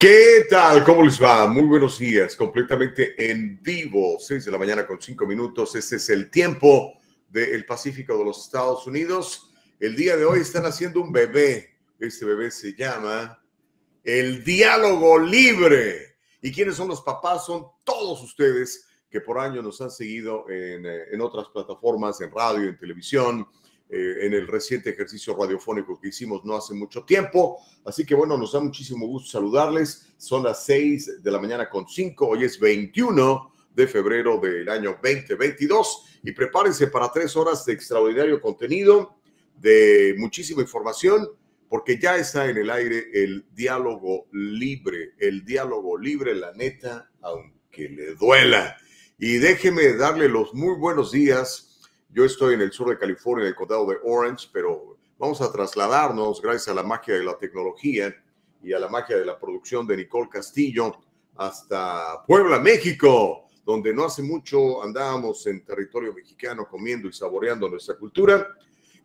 ¿Qué tal? ¿Cómo les va? Muy buenos días, completamente en vivo, 6 de la mañana con 5 minutos. Este es el tiempo del Pacífico de los Estados Unidos. El día de hoy están haciendo un bebé. Este bebé se llama El Diálogo Libre. ¿Y quiénes son los papás? Son todos ustedes que por año nos han seguido en, eh, en otras plataformas, en radio, en televisión, eh, en el reciente ejercicio radiofónico que hicimos no hace mucho tiempo. Así que bueno, nos da muchísimo gusto saludarles. Son las 6 de la mañana con 5. Hoy es 21 de febrero del año 2022 y prepárense para tres horas de extraordinario contenido, de muchísima información, porque ya está en el aire el diálogo libre, el diálogo libre, la neta, aunque le duela. Y déjeme darle los muy buenos días yo estoy en el sur de California, en el condado de Orange, pero vamos a trasladarnos, gracias a la magia de la tecnología y a la magia de la producción de Nicole Castillo, hasta Puebla, México, donde no hace mucho andábamos en territorio mexicano comiendo y saboreando nuestra cultura.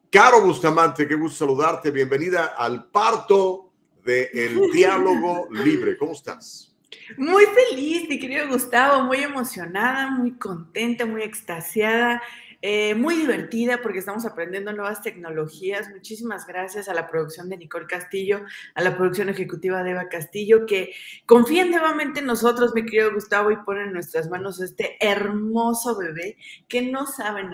Caro Bustamante, qué gusto saludarte. Bienvenida al parto de El Diálogo Libre. ¿Cómo estás? Muy feliz, mi querido Gustavo, muy emocionada, muy contenta, muy extasiada. Eh, muy divertida porque estamos aprendiendo nuevas tecnologías. Muchísimas gracias a la producción de Nicole Castillo, a la producción ejecutiva de Eva Castillo, que confían nuevamente en nosotros, mi querido Gustavo, y ponen en nuestras manos este hermoso bebé que no saben,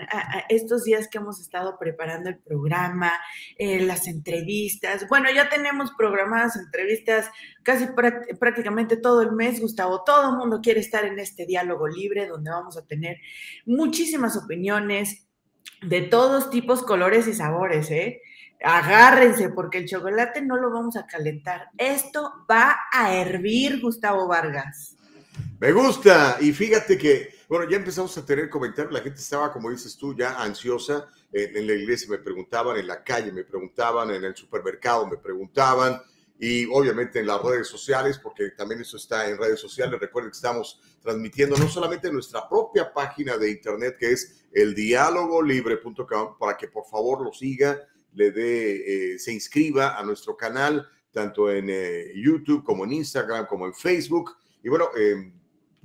estos días que hemos estado preparando el programa, eh, las entrevistas. Bueno, ya tenemos programadas entrevistas casi prácticamente todo el mes, Gustavo. Todo el mundo quiere estar en este diálogo libre donde vamos a tener muchísimas opiniones de todos tipos, colores y sabores, ¿eh? Agárrense porque el chocolate no lo vamos a calentar. Esto va a hervir, Gustavo Vargas. Me gusta. Y fíjate que, bueno, ya empezamos a tener comentarios. La gente estaba, como dices tú, ya ansiosa. en la iglesia me preguntaban, en la calle me preguntaban, en el supermercado me preguntaban y obviamente en las redes sociales, porque también eso está en redes sociales. Recuerden que estamos transmitiendo no solamente en nuestra propia página de internet, que es eldialogolibre.com, para que por favor lo siga, le dé, eh, se inscriba a nuestro canal, tanto en eh, YouTube como en Instagram, como en Facebook. Y bueno, em,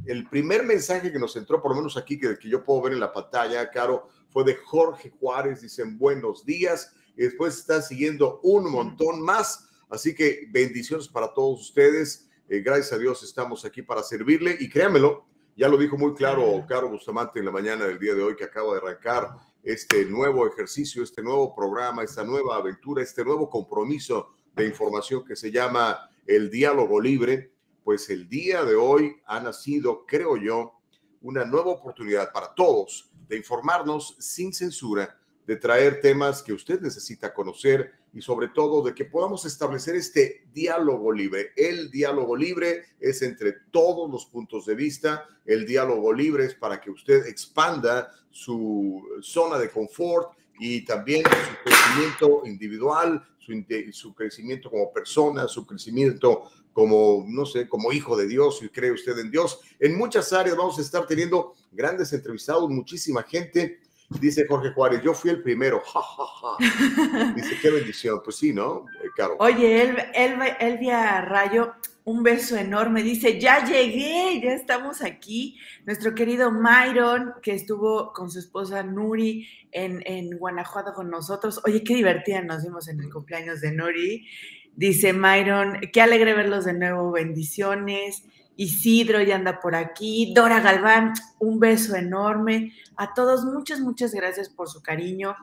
el primer mensaje que nos entró, por lo menos aquí, que, que yo puedo ver en la pantalla, Caro, fue de Jorge Juárez. Dicen buenos días. Y después están siguiendo un montón más. Así que bendiciones para todos ustedes. Eh, gracias a Dios estamos aquí para servirle y créanmelo, ya lo dijo muy claro Caro Bustamante en la mañana del día de hoy que acaba de arrancar este nuevo ejercicio, este nuevo programa, esta nueva aventura, este nuevo compromiso de información que se llama el diálogo libre. Pues el día de hoy ha nacido, creo yo, una nueva oportunidad para todos de informarnos sin censura, de traer temas que usted necesita conocer y sobre todo de que podamos establecer este diálogo libre. El diálogo libre es entre todos los puntos de vista. El diálogo libre es para que usted expanda su zona de confort y también su crecimiento individual, su, su crecimiento como persona, su crecimiento como, no sé, como hijo de Dios, si cree usted en Dios. En muchas áreas vamos a estar teniendo grandes entrevistados, muchísima gente Dice Jorge Juárez, yo fui el primero. Dice, qué bendición. Pues sí, ¿no, eh, Caro? Oye, Elvia Rayo, un beso enorme. Dice, ya llegué, ya estamos aquí. Nuestro querido Myron, que estuvo con su esposa Nuri en, en Guanajuato con nosotros. Oye, qué divertida nos vimos en el cumpleaños de Nuri. Dice Myron, qué alegre verlos de nuevo, bendiciones. Isidro ya anda por aquí, Dora Galván, un beso enorme. A todos, muchas, muchas gracias por su cariño,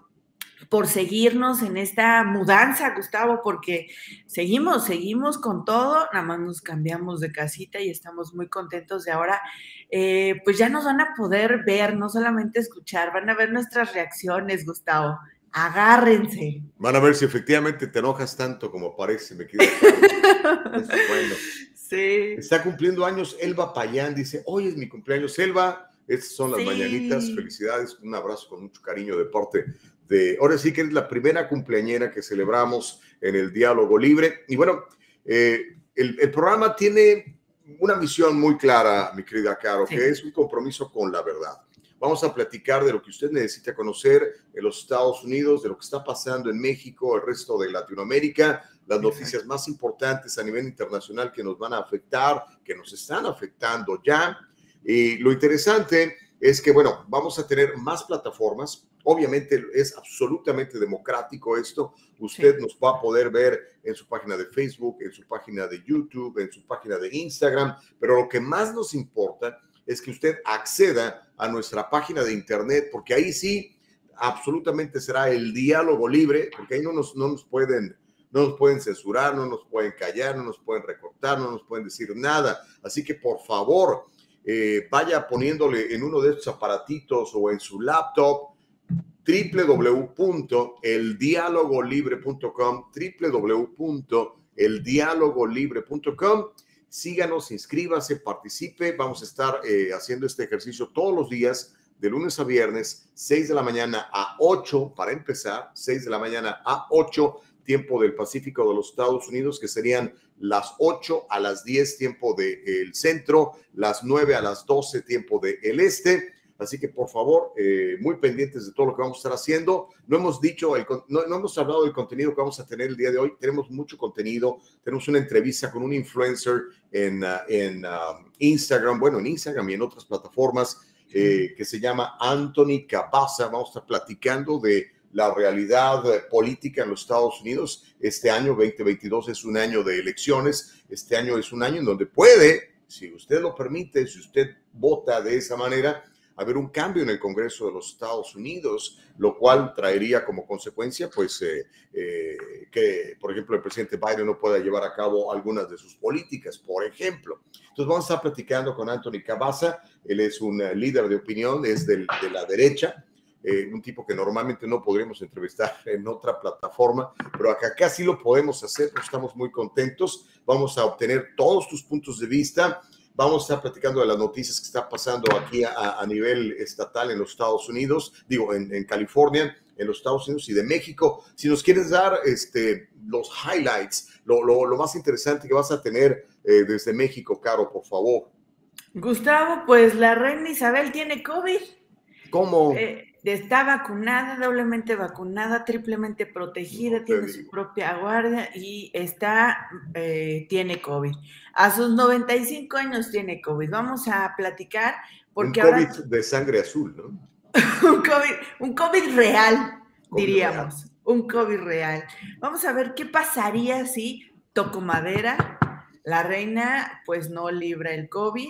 por seguirnos en esta mudanza, Gustavo, porque seguimos, seguimos con todo, nada más nos cambiamos de casita y estamos muy contentos de ahora. Eh, pues ya nos van a poder ver, no solamente escuchar, van a ver nuestras reacciones, Gustavo. Agárrense. Van a ver si efectivamente te enojas tanto como parece, me quedo. bueno. Está cumpliendo años Elba Payán, dice, hoy es mi cumpleaños. Elba, estas son las mañanitas, felicidades, un abrazo con mucho cariño de parte de, ahora sí que es la primera cumpleañera que celebramos en el diálogo libre. Y bueno, eh, el, programa tiene una misión muy clara, mi querida Caro, que es un compromiso con la verdad. Vamos a platicar de lo que usted necesita conocer en los Estados Unidos, de lo que está pasando en México, el resto de Latinoamérica, las noticias más importantes a nivel internacional que nos van a afectar, que nos están afectando ya. Y lo interesante es que, bueno, vamos a tener más plataformas. Obviamente es absolutamente democrático esto. Usted nos va a poder ver en su página de Facebook, en su página de YouTube, en su página de Instagram, pero lo que más nos importa es que usted acceda a nuestra página de internet, porque ahí sí absolutamente será el diálogo libre, porque ahí no nos, no nos pueden no nos pueden censurar, no nos pueden callar, no nos pueden recortar, no nos pueden decir nada. Así que por favor, eh, vaya poniéndole en uno de estos aparatitos o en su laptop www.eldialogolibre.com, www.eldialogolibre.com. Síganos, inscríbase, participe. Vamos a estar eh, haciendo este ejercicio todos los días, de lunes a viernes, 6 de la mañana a 8, para empezar, 6 de la mañana a 8 tiempo del Pacífico de los Estados Unidos, que serían las 8 a las 10 tiempo del centro, las 9 a las 12 tiempo del este. Así que por favor, eh, muy pendientes de todo lo que vamos a estar haciendo. No hemos dicho, no, hemos hablado del contenido que vamos a tener el día de hoy. Tenemos mucho contenido. Tenemos una entrevista con un influencer en, uh, en um, Instagram, bueno, en Instagram y en otras plataformas eh, que se llama Anthony Cabaza. Vamos a estar platicando de la realidad eh, política en los Estados Unidos. Este año 2022 es un año de elecciones, este año es un año en donde puede, si usted lo permite, si usted vota de esa manera, haber un cambio en el Congreso de los Estados Unidos, lo cual traería como consecuencia, pues, eh, eh, que, por ejemplo, el presidente Biden no pueda llevar a cabo algunas de sus políticas, por ejemplo. Entonces, vamos a estar platicando con Anthony Cabaza, él es un líder de opinión, es de la derecha, eh, un tipo que normalmente no podríamos entrevistar en otra plataforma, pero acá casi lo podemos hacer, pues estamos muy contentos, vamos a obtener todos tus puntos de vista, vamos a estar platicando de las noticias que está pasando aquí a, nivel estatal en los Estados Unidos, digo, en, California, en los Estados Unidos y de México. Si nos quieres dar este, los highlights, lo, lo, más interesante que vas a tener eh, desde México, Caro, por favor. Gustavo, pues la reina Isabel tiene COVID. ¿Cómo? Eh, está vacunada, doblemente vacunada, triplemente protegida, tiene su propia guardia y está, eh, tiene COVID. A sus 95 años tiene COVID. Vamos a platicar porque un COVID de sangre azul, ¿no? un, COVID, un COVID real, diríamos. Un COVID real. Vamos a ver qué pasaría si toco madera, la reina pues no libra el COVID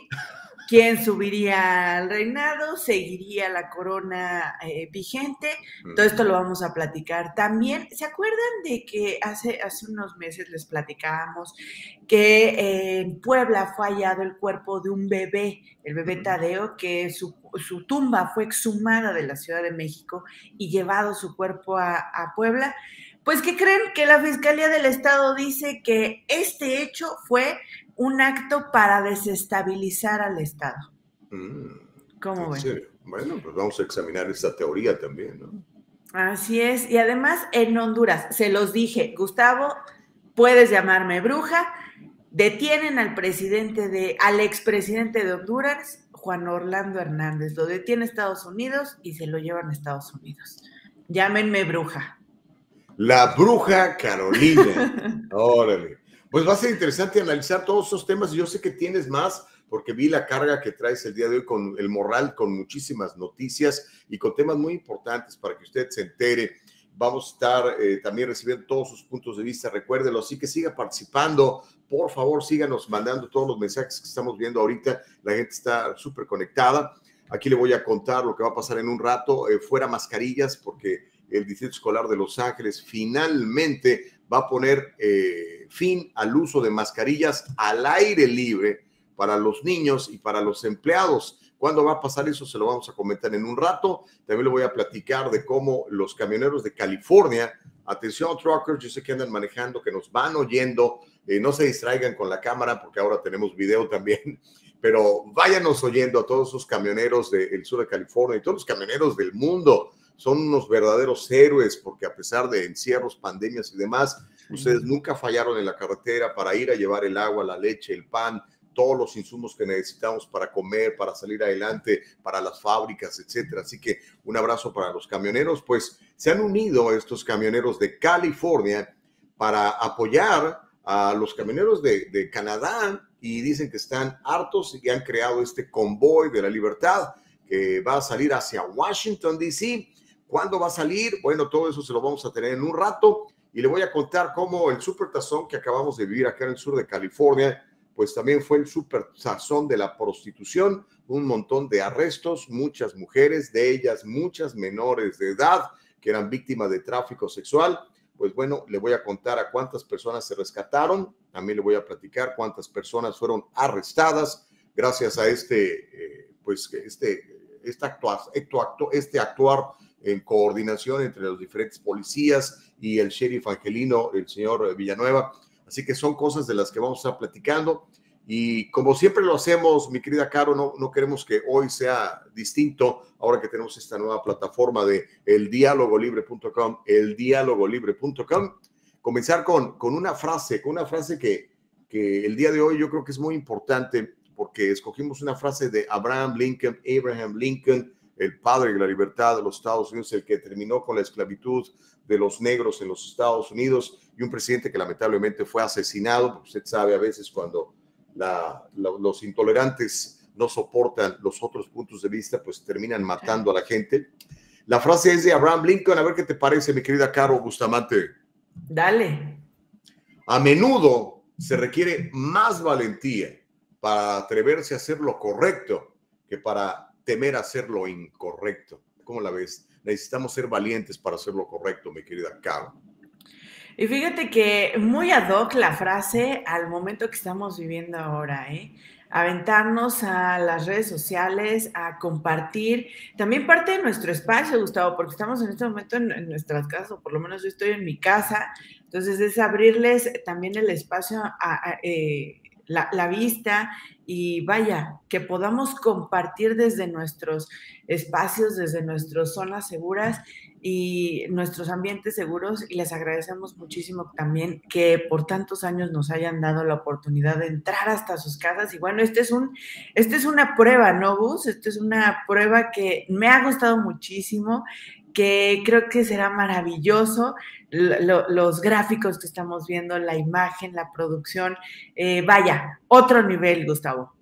quién subiría al reinado, seguiría la corona eh, vigente. Todo esto lo vamos a platicar. También, ¿se acuerdan de que hace, hace unos meses les platicábamos que en Puebla fue hallado el cuerpo de un bebé, el bebé Tadeo, que su, tumba fue exhumada de la Ciudad de México y llevado su cuerpo a, a Puebla? Pues que creen que la Fiscalía del Estado dice que este hecho fue un acto para desestabilizar al Estado. Mm, ¿Cómo ven? Bueno, pues vamos a examinar esa teoría también, ¿no? Así es. Y además en Honduras, se los dije, Gustavo, puedes llamarme bruja, detienen al presidente de, al expresidente de Honduras, Juan Orlando Hernández. Lo detiene Estados Unidos y se lo llevan a Estados Unidos. Llámenme bruja. La bruja Carolina. Órale. Pues va a ser interesante analizar todos esos temas. Yo sé que tienes más porque vi la carga que traes el día de hoy con el moral, con muchísimas noticias y con temas muy importantes para que usted se entere. Vamos a estar eh, también recibiendo todos sus puntos de vista. Recuérdelo, así que siga participando. Por favor, síganos mandando todos los mensajes que estamos viendo ahorita. La gente está súper conectada. Aquí le voy a contar lo que va a pasar en un rato. Eh, fuera mascarillas, porque el Distrito Escolar de Los Ángeles finalmente va a poner eh, fin al uso de mascarillas al aire libre para los niños y para los empleados. ¿Cuándo va a pasar eso? Se lo vamos a comentar en un rato. También le voy a platicar de cómo los camioneros de California, atención truckers, yo sé que andan manejando, que nos van oyendo, eh, no se distraigan con la cámara porque ahora tenemos video también, pero váyanos oyendo a todos esos camioneros del sur de California y todos los camioneros del mundo son unos verdaderos héroes porque a pesar de encierros, pandemias y demás, ustedes nunca fallaron en la carretera para ir a llevar el agua, la leche, el pan, todos los insumos que necesitamos para comer, para salir adelante, para las fábricas, etcétera. Así que un abrazo para los camioneros, pues se han unido estos camioneros de California para apoyar a los camioneros de, de Canadá y dicen que están hartos y han creado este convoy de la libertad que va a salir hacia Washington, D.C. ¿Cuándo va a salir? Bueno, todo eso se lo vamos a tener en un rato y le voy a contar cómo el super tazón que acabamos de vivir acá en el sur de California, pues también fue el super tazón de la prostitución, un montón de arrestos, muchas mujeres, de ellas muchas menores de edad que eran víctimas de tráfico sexual. Pues bueno, le voy a contar a cuántas personas se rescataron, también le voy a platicar cuántas personas fueron arrestadas gracias a este, eh, pues este, este, actuar, este actuar en coordinación entre los diferentes policías y el sheriff angelino, el señor Villanueva. Así que son cosas de las que vamos a estar platicando. Y como siempre lo hacemos, mi querida Caro, no, no queremos que hoy sea distinto ahora que tenemos esta nueva plataforma de eldialogolibre.com, eldialogolibre.com. Comenzar con, con una frase, con una frase que, que el día de hoy yo creo que es muy importante porque escogimos una frase de Abraham Lincoln, Abraham Lincoln, el padre de la libertad de los Estados Unidos, el que terminó con la esclavitud de los negros en los Estados Unidos y un presidente que lamentablemente fue asesinado. Usted sabe a veces cuando los intolerantes no soportan los otros puntos de vista, pues terminan matando a la gente. La frase es de Abraham Lincoln. A ver qué te parece, mi querida Caro Bustamante. Dale. A menudo se requiere más valentía para atreverse a hacer lo correcto que para temer hacer lo incorrecto. ¿Cómo la ves? Necesitamos ser valientes para hacer lo correcto, mi querida Caro. Y fíjate que muy ad hoc la frase al momento que estamos viviendo ahora, ¿eh? aventarnos a las redes sociales, a compartir también parte de nuestro espacio, Gustavo, porque estamos en este momento en, nuestras casas, o por lo menos yo estoy en mi casa, entonces es abrirles también el espacio eh, la, vista y vaya, que podamos compartir desde nuestros espacios, desde nuestras zonas seguras y nuestros ambientes seguros y les agradecemos muchísimo también que por tantos años nos hayan dado la oportunidad de entrar hasta sus casas y bueno, este es un este es una prueba, ¿no, Gus? Esta es una prueba que me ha gustado muchísimo que creo que será maravilloso. los gráficos que estamos viendo, la imagen, la producción, eh, vaya, otro nivel, Gustavo.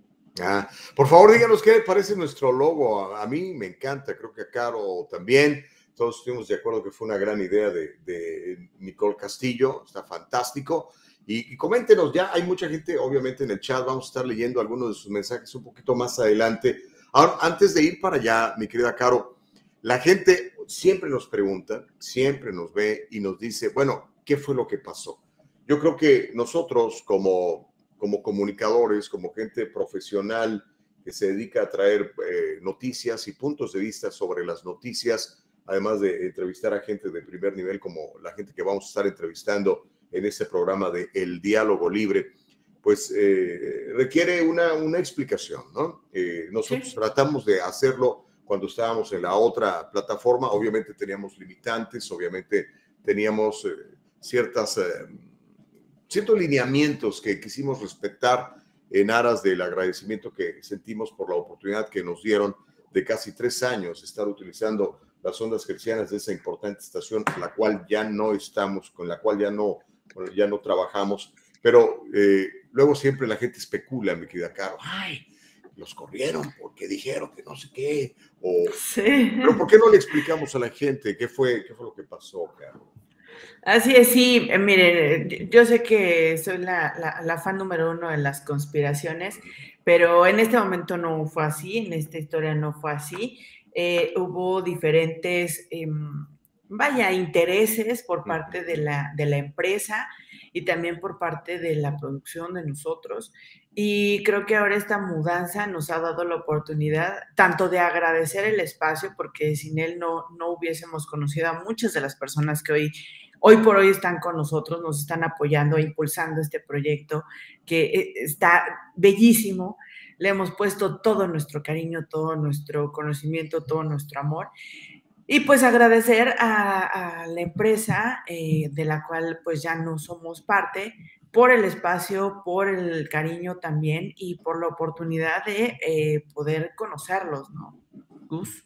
Ah, por favor, díganos qué parece nuestro logo. A, mí me encanta, creo que a Caro también. Todos estuvimos de acuerdo que fue una gran idea de, Nicole Castillo, está fantástico. Y, y, coméntenos, ya hay mucha gente, obviamente, en el chat, vamos a estar leyendo algunos de sus mensajes un poquito más adelante. Ahora, antes de ir para allá, mi querida Caro, la gente siempre nos pregunta, siempre nos ve y nos dice, bueno, ¿qué fue lo que pasó? Yo creo que nosotros como, como comunicadores, como gente profesional que se dedica a traer eh, noticias y puntos de vista sobre las noticias, además de entrevistar a gente de primer nivel como la gente que vamos a estar entrevistando en este programa de El Diálogo Libre, pues eh, requiere una, una, explicación, ¿no? Eh, nosotros tratamos de hacerlo cuando estábamos en la otra plataforma, obviamente teníamos limitantes, obviamente teníamos eh, ciertas, eh, ciertos lineamientos que quisimos respetar en aras del agradecimiento que sentimos por la oportunidad que nos dieron de casi tres años estar utilizando las ondas cristianas de esa importante estación, la cual ya no estamos, con la cual ya no, ya no trabajamos. Pero eh, luego siempre la gente especula, mi querida Caro, ay, los corrieron porque dijeron que no sé qué. O, Pero ¿por qué no le explicamos a la gente qué fue, qué fue lo que pasó, Así es, sí, eh, miren, yo sé que soy la, la, fan número uno de las conspiraciones, pero en este momento no fue así, en esta historia no fue así. Eh, hubo diferentes, em, vaya, intereses por parte de la, de la empresa y también por parte de la producción de nosotros. Y creo que ahora esta mudanza nos ha dado la oportunidad tanto de agradecer el espacio, porque sin él no, no hubiésemos conocido a muchas de las personas que hoy, hoy por hoy están con nosotros, nos están apoyando e impulsando este proyecto que eh, está bellísimo. Le hemos puesto todo nuestro cariño, todo nuestro conocimiento, todo nuestro amor. Y pues agradecer a, la empresa eh, de la cual pues ya no somos parte, por el espacio, por el cariño también y por la oportunidad de eh, poder conocerlos, ¿no? Gus.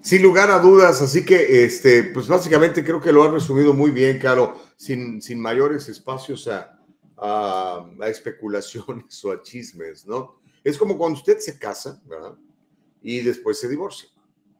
Sin lugar a dudas, así que, este, pues básicamente creo que lo ha resumido muy bien, Caro, sin, sin mayores espacios a, a, especulaciones o a chismes, ¿no? Es como cuando usted se casa, ¿verdad? Y después se divorcia,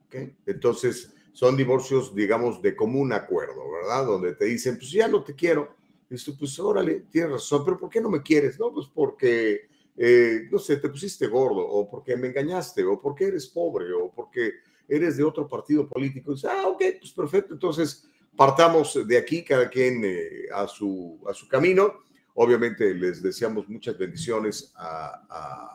¿ok? Entonces, son divorcios, digamos, de común acuerdo, ¿verdad? Donde te dicen, pues ya no te quiero. Tú, pues órale, tienes razón, pero ¿por qué no me quieres? No, pues porque, eh, no sé, te pusiste gordo, o porque me engañaste, o porque eres pobre, o porque eres de otro partido político. Dices, ah, ok, pues perfecto. Entonces, partamos de aquí, cada quien eh, a, su, a su camino. Obviamente les deseamos muchas bendiciones a,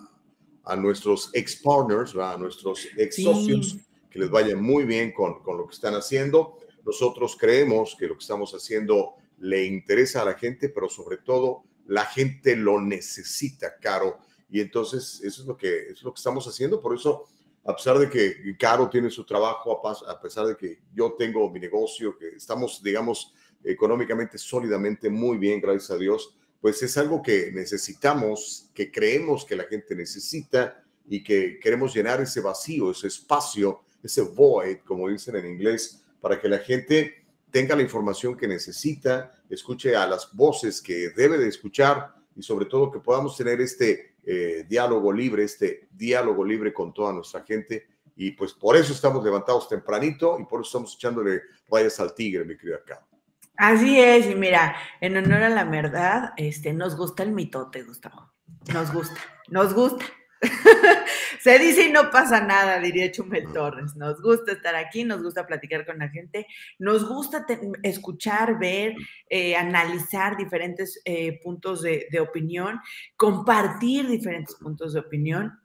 a, nuestros ex-partners, a nuestros ex-socios, que les vaya muy bien con, con lo que están haciendo. Nosotros creemos que lo que estamos haciendo le interesa a la gente, pero sobre todo la gente lo necesita, Caro. Y entonces eso es lo que, es lo que estamos haciendo. Por eso, a pesar de que Caro tiene su trabajo, a pesar de que yo tengo mi negocio, que estamos, digamos, económicamente, sólidamente muy bien, gracias a Dios, pues es algo que necesitamos, que creemos que la gente necesita y que queremos llenar ese vacío, ese espacio, ese void, como dicen en inglés, para que la gente tenga la información que necesita, escuche a las voces que debe de escuchar y sobre todo que podamos tener este eh, diálogo libre, este diálogo libre con toda nuestra gente. Y pues por eso estamos levantados tempranito y por eso estamos echándole rayas al tigre, mi querida Carlos. Así es, y mira, en honor a la verdad, este, nos gusta el mitote, Gustavo. Nos gusta, nos gusta. Se dice y no pasa nada, diría Chumel Torres. Nos gusta estar aquí, nos gusta platicar con la gente, nos gusta escuchar, ver, eh, analizar diferentes eh, puntos de, de opinión, compartir diferentes puntos de opinión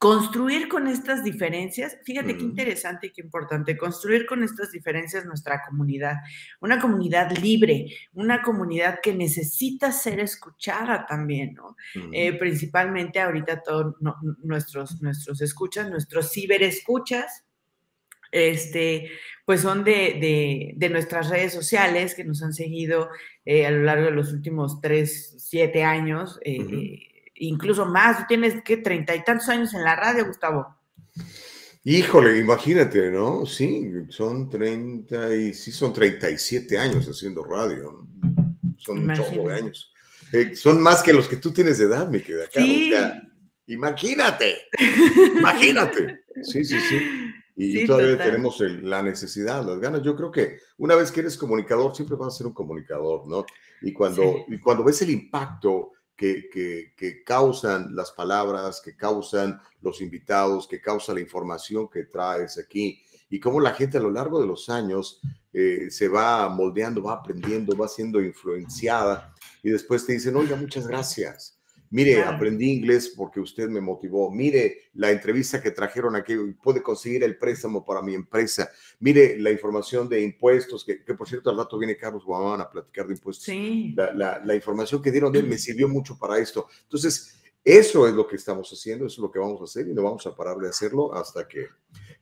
construir con estas diferencias, fíjate qué interesante y qué importante, construir con estas diferencias nuestra comunidad, una comunidad libre, una comunidad que necesita ser escuchada también, ¿no? Eh, principalmente ahorita todos nuestros, nuestros escuchas, nuestros ciberescuchas, este, pues son de, nuestras redes sociales que nos han seguido eh, a lo largo de los últimos tres, siete años. Eh, incluso más. Tú tienes, ¿qué? Treinta y tantos años en la radio, Gustavo. Híjole, imagínate, ¿no? Sí, son treinta y sí, son treinta y siete años haciendo radio. Son un chorro de años. Eh, son más que los que tú tienes de edad, me queda acá. Sí. imagínate, imagínate. Sí, sí, sí. Y todavía tenemos la necesidad, las ganas. Yo creo que una vez que eres comunicador, siempre vas a ser un comunicador, ¿no? Y cuando, y cuando ves el impacto que, causan las palabras, que causan los invitados, que causa la información que traes aquí y cómo la gente a lo largo de los años eh, se va moldeando, va aprendiendo, va siendo influenciada y después te dicen, oiga, muchas gracias. Mire, aprendí inglés porque usted me motivó. Mire la entrevista que trajeron aquí, puede conseguir el préstamo para mi empresa. Mire la información de impuestos, que, por cierto al rato viene Carlos Guamán a platicar de impuestos. Sí. La, información que dieron de él me sirvió mucho para esto. Entonces, eso es lo que estamos haciendo, eso es lo que vamos a hacer y no vamos a parar de hacerlo hasta que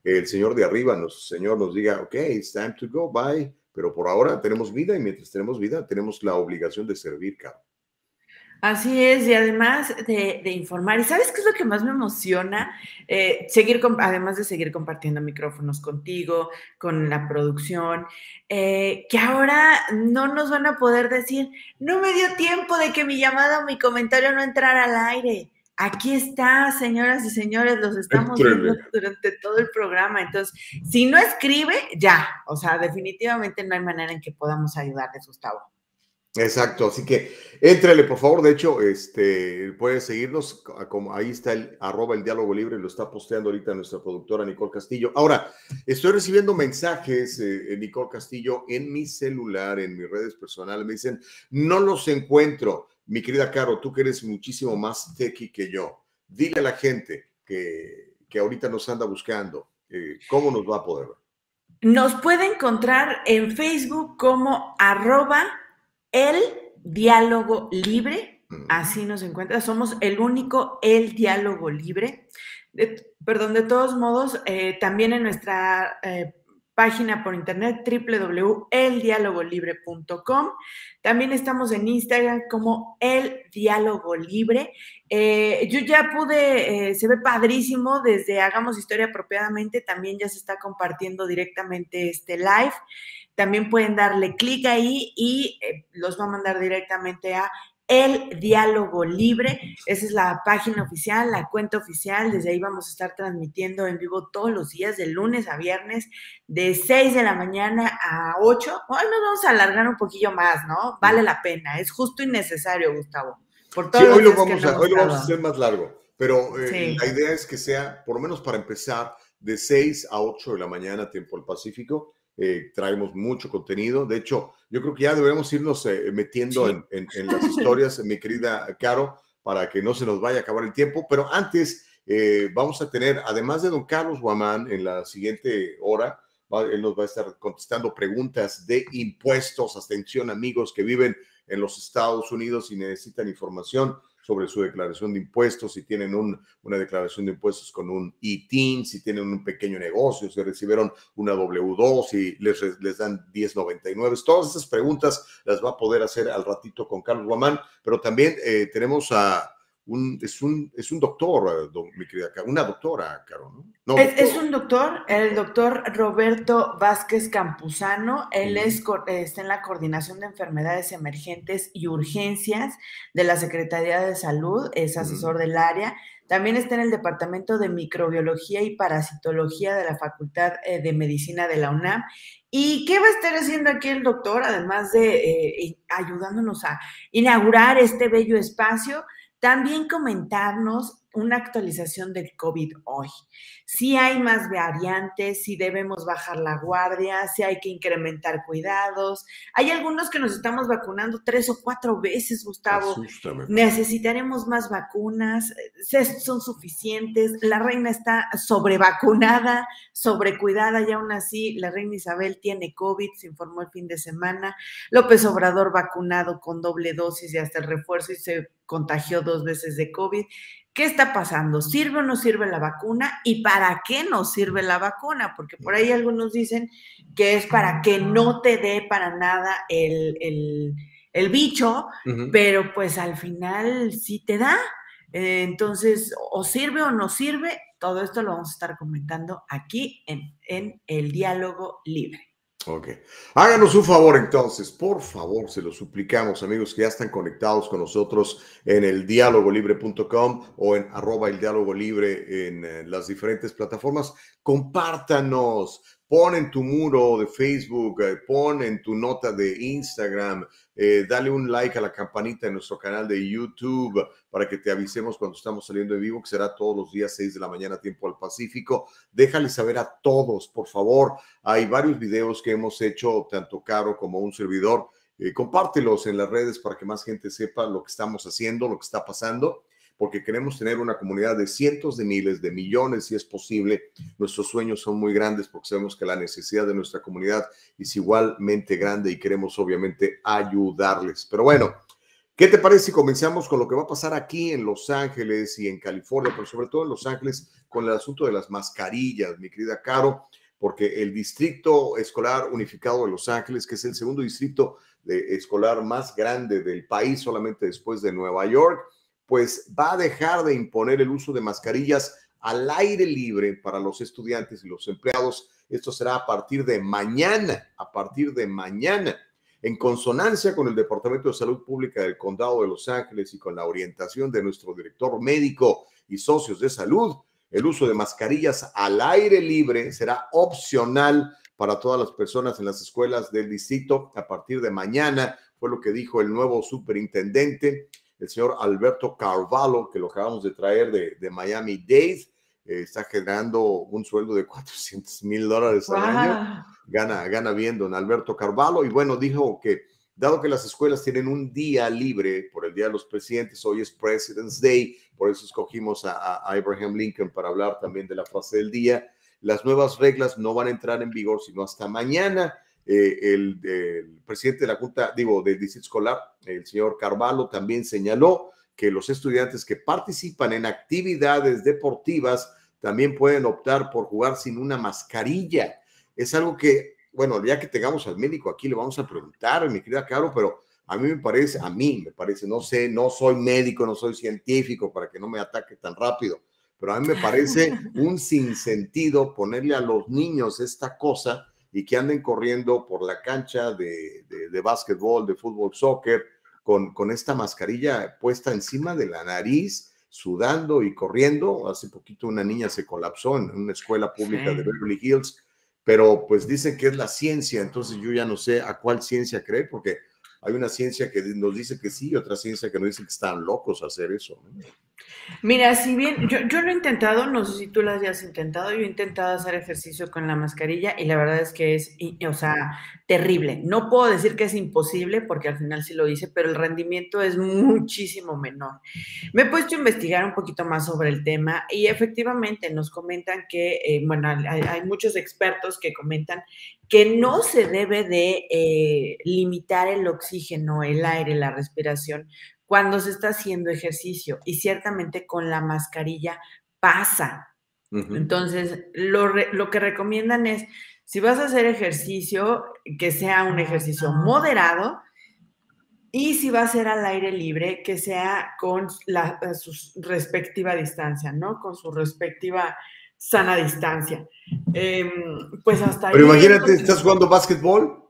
el señor de arriba, nos, señor, nos diga, ok, it's time to go, bye. Pero por ahora tenemos vida y mientras tenemos vida tenemos la obligación de servir, Carlos. Así es, y además de, informar, ¿y sabes qué es lo que más me emociona? Eh, seguir, además de seguir compartiendo micrófonos contigo, con la producción, eh, que ahora no nos van a poder decir, no me dio tiempo de que mi llamada o mi comentario no entrara al aire. Aquí está, señoras y señores, los estamos viendo durante todo el programa. Entonces, si no escribe, ya, o sea, definitivamente no hay manera en que podamos ayudarles, Gustavo. Exacto, así que éntrele, por favor. De hecho, este, puede seguirnos, como ahí está el arroba el diálogo libre, lo está posteando ahorita nuestra productora Nicole Castillo. Ahora, estoy recibiendo mensajes, eh, Nicole Castillo, en mi celular, en mis redes personales. Me dicen, no los encuentro. Mi querida Caro, tú que eres muchísimo más techie que yo, dile a la gente que, que ahorita nos anda buscando, eh, ¿cómo nos va a poder? Nos puede encontrar en Facebook como arroba el diálogo libre, así nos encuentra, somos el único el diálogo libre. perdón, de todos modos, eh, también en nuestra eh, página por internet www.eldialogolibre.com. También estamos en Instagram como El Diálogo Libre. Eh, yo ya pude, eh, se ve padrísimo desde Hagamos Historia apropiadamente, también ya se está compartiendo directamente este live. También pueden darle clic ahí y eh, los va a mandar directamente a el Diálogo Libre. Esa es la página oficial, la cuenta oficial. Desde ahí vamos a estar transmitiendo en vivo todos los días, de lunes a viernes, de 6 de la mañana a 8. Hoy nos vamos a alargar un poquillo más, ¿no? Vale la pena. Es justo y necesario, Gustavo. Por sí, hoy lo, vamos a, hoy lo vamos a hacer más largo. Pero eh, la idea es que sea, por lo menos para empezar, de 6 a 8 de la mañana, tiempo del Pacífico eh, traemos mucho contenido. De hecho, yo creo que ya deberíamos irnos eh, metiendo en, las historias, mi querida Caro, para que no se nos vaya a acabar el tiempo. Pero antes, eh, vamos a tener, además de don Carlos Guamán, en la siguiente hora, él nos va a estar contestando preguntas de impuestos. Atención, amigos que viven en los Estados Unidos y necesitan información sobre su declaración de impuestos, si tienen una declaración de impuestos con un ITIN, si tienen un pequeño negocio, si recibieron una W2, si les, les dan 1099. Todas esas preguntas las va a poder hacer al ratito con Carlos Guamán, pero también eh, tenemos a es, un, es un doctor, mi querida, una doctora, Caro, ¿no? es, un doctor, el doctor Roberto Vázquez Campuzano. Él es, está en la Coordinación de Enfermedades Emergentes y Urgencias de la Secretaría de Salud, es asesor del área. También está en el Departamento de Microbiología y Parasitología de la Facultad eh, de Medicina de la UNAM. ¿Y qué va a estar haciendo aquí el doctor, además de eh, ayudándonos a inaugurar este bello espacio? También comentarnos una actualización del COVID hoy. Si hay más variantes, si debemos bajar la guardia, si hay que incrementar cuidados. Hay algunos que nos estamos vacunando tres o cuatro veces, Gustavo. Necesitaremos más vacunas, son suficientes. La reina está sobrevacunada, sobrecuidada y aún así la reina Isabel tiene COVID, se informó el fin de semana. López Obrador vacunado con doble dosis y hasta el refuerzo y se contagió dos veces de COVID. ¿Qué está pasando? ¿Sirve o no sirve la vacuna? ¿Y para qué no sirve la vacuna? Porque por ahí algunos dicen que es para que no te dé para nada el, bicho, pero pues al final sí te da. Eh, entonces, o sirve o no sirve, todo esto lo vamos a estar comentando aquí en, en el diálogo libre. Ok. Háganos un favor entonces, por favor, se lo suplicamos, amigos que ya están conectados con nosotros en el dialogolibre.com o en arroba el diálogo libre en, en las diferentes plataformas. Compártanos, pon en tu muro de Facebook, eh, pon en tu nota de Instagram, eh, dale un like a la campanita en nuestro canal de YouTube para que te avisemos cuando estamos saliendo de vivo, que será todos los días 6 de la mañana, tiempo al Pacífico. Déjale saber a todos, por favor. Hay varios videos que hemos hecho, tanto Caro como un servidor. Eh, compártelos en las redes para que más gente sepa lo que estamos haciendo, lo que está pasando porque queremos tener una comunidad de cientos de miles, de millones, si es posible. Nuestros sueños son muy grandes porque sabemos que la necesidad de nuestra comunidad es igualmente grande y queremos obviamente ayudarles. Pero bueno, ¿qué te parece si comenzamos con lo que va a pasar aquí en Los Ángeles y en California, pero sobre todo en Los Ángeles con el asunto de las mascarillas, mi querida Caro? Porque el Distrito Escolar Unificado de Los Ángeles, que es el segundo distrito escolar más grande del país, solamente después de Nueva York, pues va a dejar de imponer el uso de mascarillas al aire libre para los estudiantes y los empleados. Esto será a partir de mañana, a partir de mañana, en consonancia con el Departamento de Salud Pública del Condado de Los Ángeles y con la orientación de nuestro director médico y socios de salud. El uso de mascarillas al aire libre será opcional para todas las personas en las escuelas del distrito a partir de mañana, fue lo que dijo el nuevo superintendente el señor Alberto Carvalho, que lo acabamos de traer de, Miami Dade, eh, está generando un sueldo de 400 mil dólares al año. Gana, gana bien don Alberto Carvalho. Y bueno, dijo que dado que las escuelas tienen un día libre por el Día de los Presidentes, hoy es President's Day, por eso escogimos a, a Abraham Lincoln para hablar también de la frase del día. Las nuevas reglas no van a entrar en vigor sino hasta mañana eh, el, presidente de la Junta, digo, del Distrito Escolar, el señor Carvalho, también señaló que los estudiantes que participan en actividades deportivas también pueden optar por jugar sin una mascarilla. es algo que, bueno, ya que tengamos al médico aquí, le vamos a preguntar, mi querida Caro, pero a mí me parece, a mí me parece, no sé, no soy médico, no soy científico para que no me ataque tan rápido, pero a mí me parece un sinsentido ponerle a los niños esta cosa y que anden corriendo por la cancha de, de, de básquetbol, de fútbol, soccer, con, con esta mascarilla puesta encima de la nariz, sudando y corriendo. Hace poquito una niña se colapsó en una escuela pública de Beverly Hills, pero pues dicen que es la ciencia, entonces yo ya no sé a cuál ciencia creer, porque hay una ciencia que nos dice que sí y otra ciencia que nos dice que están locos a hacer eso. Mira, si bien yo, yo lo he intentado, no sé si tú lo hayas intentado, yo he intentado hacer ejercicio con la mascarilla y la verdad es que es, o sea, terrible. No puedo decir que es imposible porque al final sí lo hice, pero el rendimiento es muchísimo menor. Me he puesto a investigar un poquito más sobre el tema y efectivamente nos comentan que, eh, bueno, hay, hay, muchos expertos que comentan que no se debe de eh, limitar el oxígeno, el aire, la respiración cuando se está haciendo ejercicio y ciertamente con la mascarilla pasa. Uh -huh. Entonces, lo, lo que recomiendan es, si vas a hacer ejercicio, que sea un ejercicio moderado, y si va a ser al aire libre, que sea con la, su respectiva distancia, ¿no? Con su respectiva sana distancia. Eh, pues hasta Pero ahí imagínate, estás jugando básquetbol.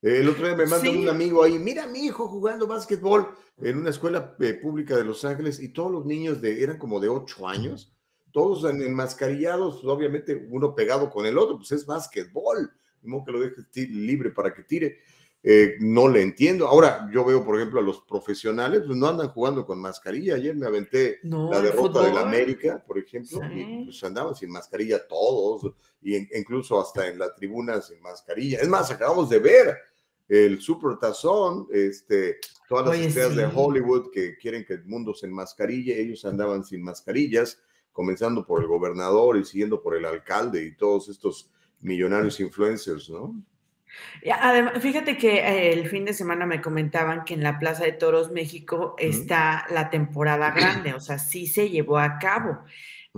El otro día me mandó sí. un amigo ahí, mira a mi hijo jugando básquetbol en una escuela eh, pública de Los Ángeles y todos los niños de, eran como de 8 años, todos enmascarillados, obviamente uno pegado con el otro, pues es básquetbol, no que lo dejes libre para que tire. Eh, no le entiendo. Ahora, yo veo, por ejemplo, a los profesionales, pues no andan jugando con mascarilla. Ayer me aventé no, la derrota del América, por ejemplo, sí. y pues andaban sin mascarilla todos, y en, incluso hasta en la tribuna sin mascarilla. Es más, acabamos de ver el Super Tazón, este, todas las Oye, estrellas sí. de Hollywood que quieren que el mundo se enmascarille, ellos andaban sin mascarillas, comenzando por el gobernador y siguiendo por el alcalde y todos estos millonarios influencers, ¿no? Además, fíjate que eh, el fin de semana me comentaban que en la Plaza de Toros México está la temporada grande, o sea, sí se llevó a cabo.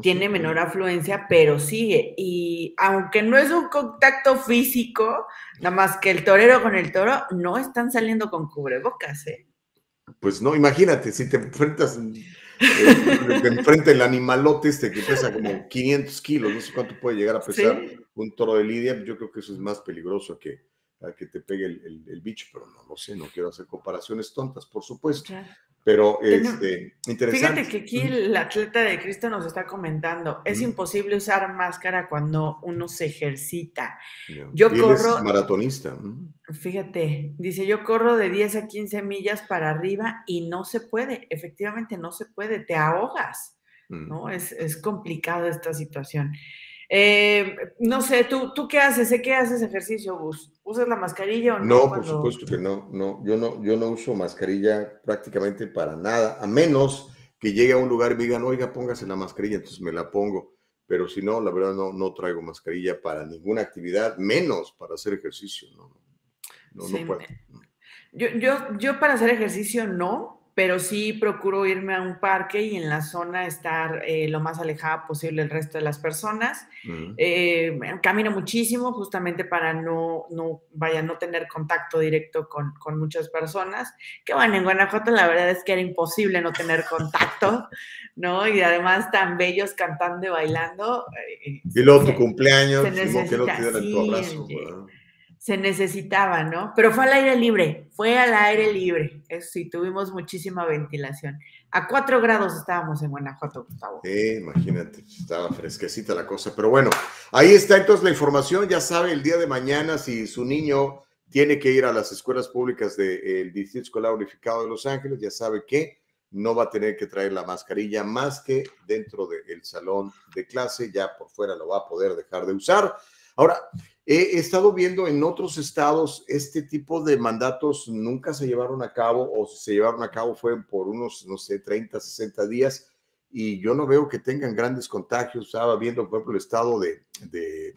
Tiene menor afluencia, pero sigue. Y aunque no es un contacto físico, nada más que el torero con el toro, no están saliendo con cubrebocas, ¿eh? Pues no, imagínate, si te enfrentas, eh, te enfrenta el animalote este que pesa como 500 kilos, no sé cuánto puede llegar a pesar ¿Sí? un toro de lidia, yo creo que eso es más peligroso que, a que te pegue el, el, el, bicho, pero no lo sé, no quiero hacer comparaciones tontas, por supuesto. Claro. Pero este, interesante. Fíjate que aquí el atleta de Cristo nos está comentando, es mm. imposible usar máscara cuando uno se ejercita. Yeah. Yo y corro... Es maratonista. Fíjate, dice, yo corro de 10 a 15 millas para arriba y no se puede, efectivamente no se puede, te ahogas, mm. ¿no? Es, es complicado esta situación. Eh, no sé, ¿tú, ¿tú qué haces? ¿Sé qué haces ejercicio, Gus? ¿Usas la mascarilla o no? No, cuando... por supuesto que no, no. Yo no, yo no uso mascarilla prácticamente para nada, a menos que llegue a un lugar y me digan, oiga, póngase la mascarilla, entonces me la pongo. Pero si no, la verdad no, no traigo mascarilla para ninguna actividad, menos para hacer ejercicio. No, no, sí. no puedo. Yo, yo, yo para hacer ejercicio no, pero sí procuro irme a un parque y en la zona estar eh, lo más alejada posible del resto de las personas. Uh -huh. eh, camino muchísimo justamente para no, no, vaya, no tener contacto directo con, con, muchas personas. Que bueno, en Guanajuato la verdad es que era imposible no tener contacto, ¿no? Y además tan bellos cantando y bailando. Eh, y luego tu cumpleaños, necesita, que no te sí, tu abrazo, se necesitaba, ¿no? Pero fue al aire libre, fue al aire libre. Eso sí, tuvimos muchísima ventilación. A cuatro grados estábamos en Guanajuato, Gustavo. Sí, imagínate, estaba fresquecita la cosa. Pero bueno, ahí está entonces la información. Ya sabe, el día de mañana, si su niño tiene que ir a las escuelas públicas del de, Distrito Escolar Unificado de Los Ángeles, ya sabe que no va a tener que traer la mascarilla más que dentro del salón de clase, ya por fuera lo va a poder dejar de usar. Ahora, He estado viendo en otros estados este tipo de mandatos nunca se llevaron a cabo o si se llevaron a cabo fue por unos, no sé, 30, 60 días y yo no veo que tengan grandes contagios. Estaba viendo, por ejemplo, el estado de, de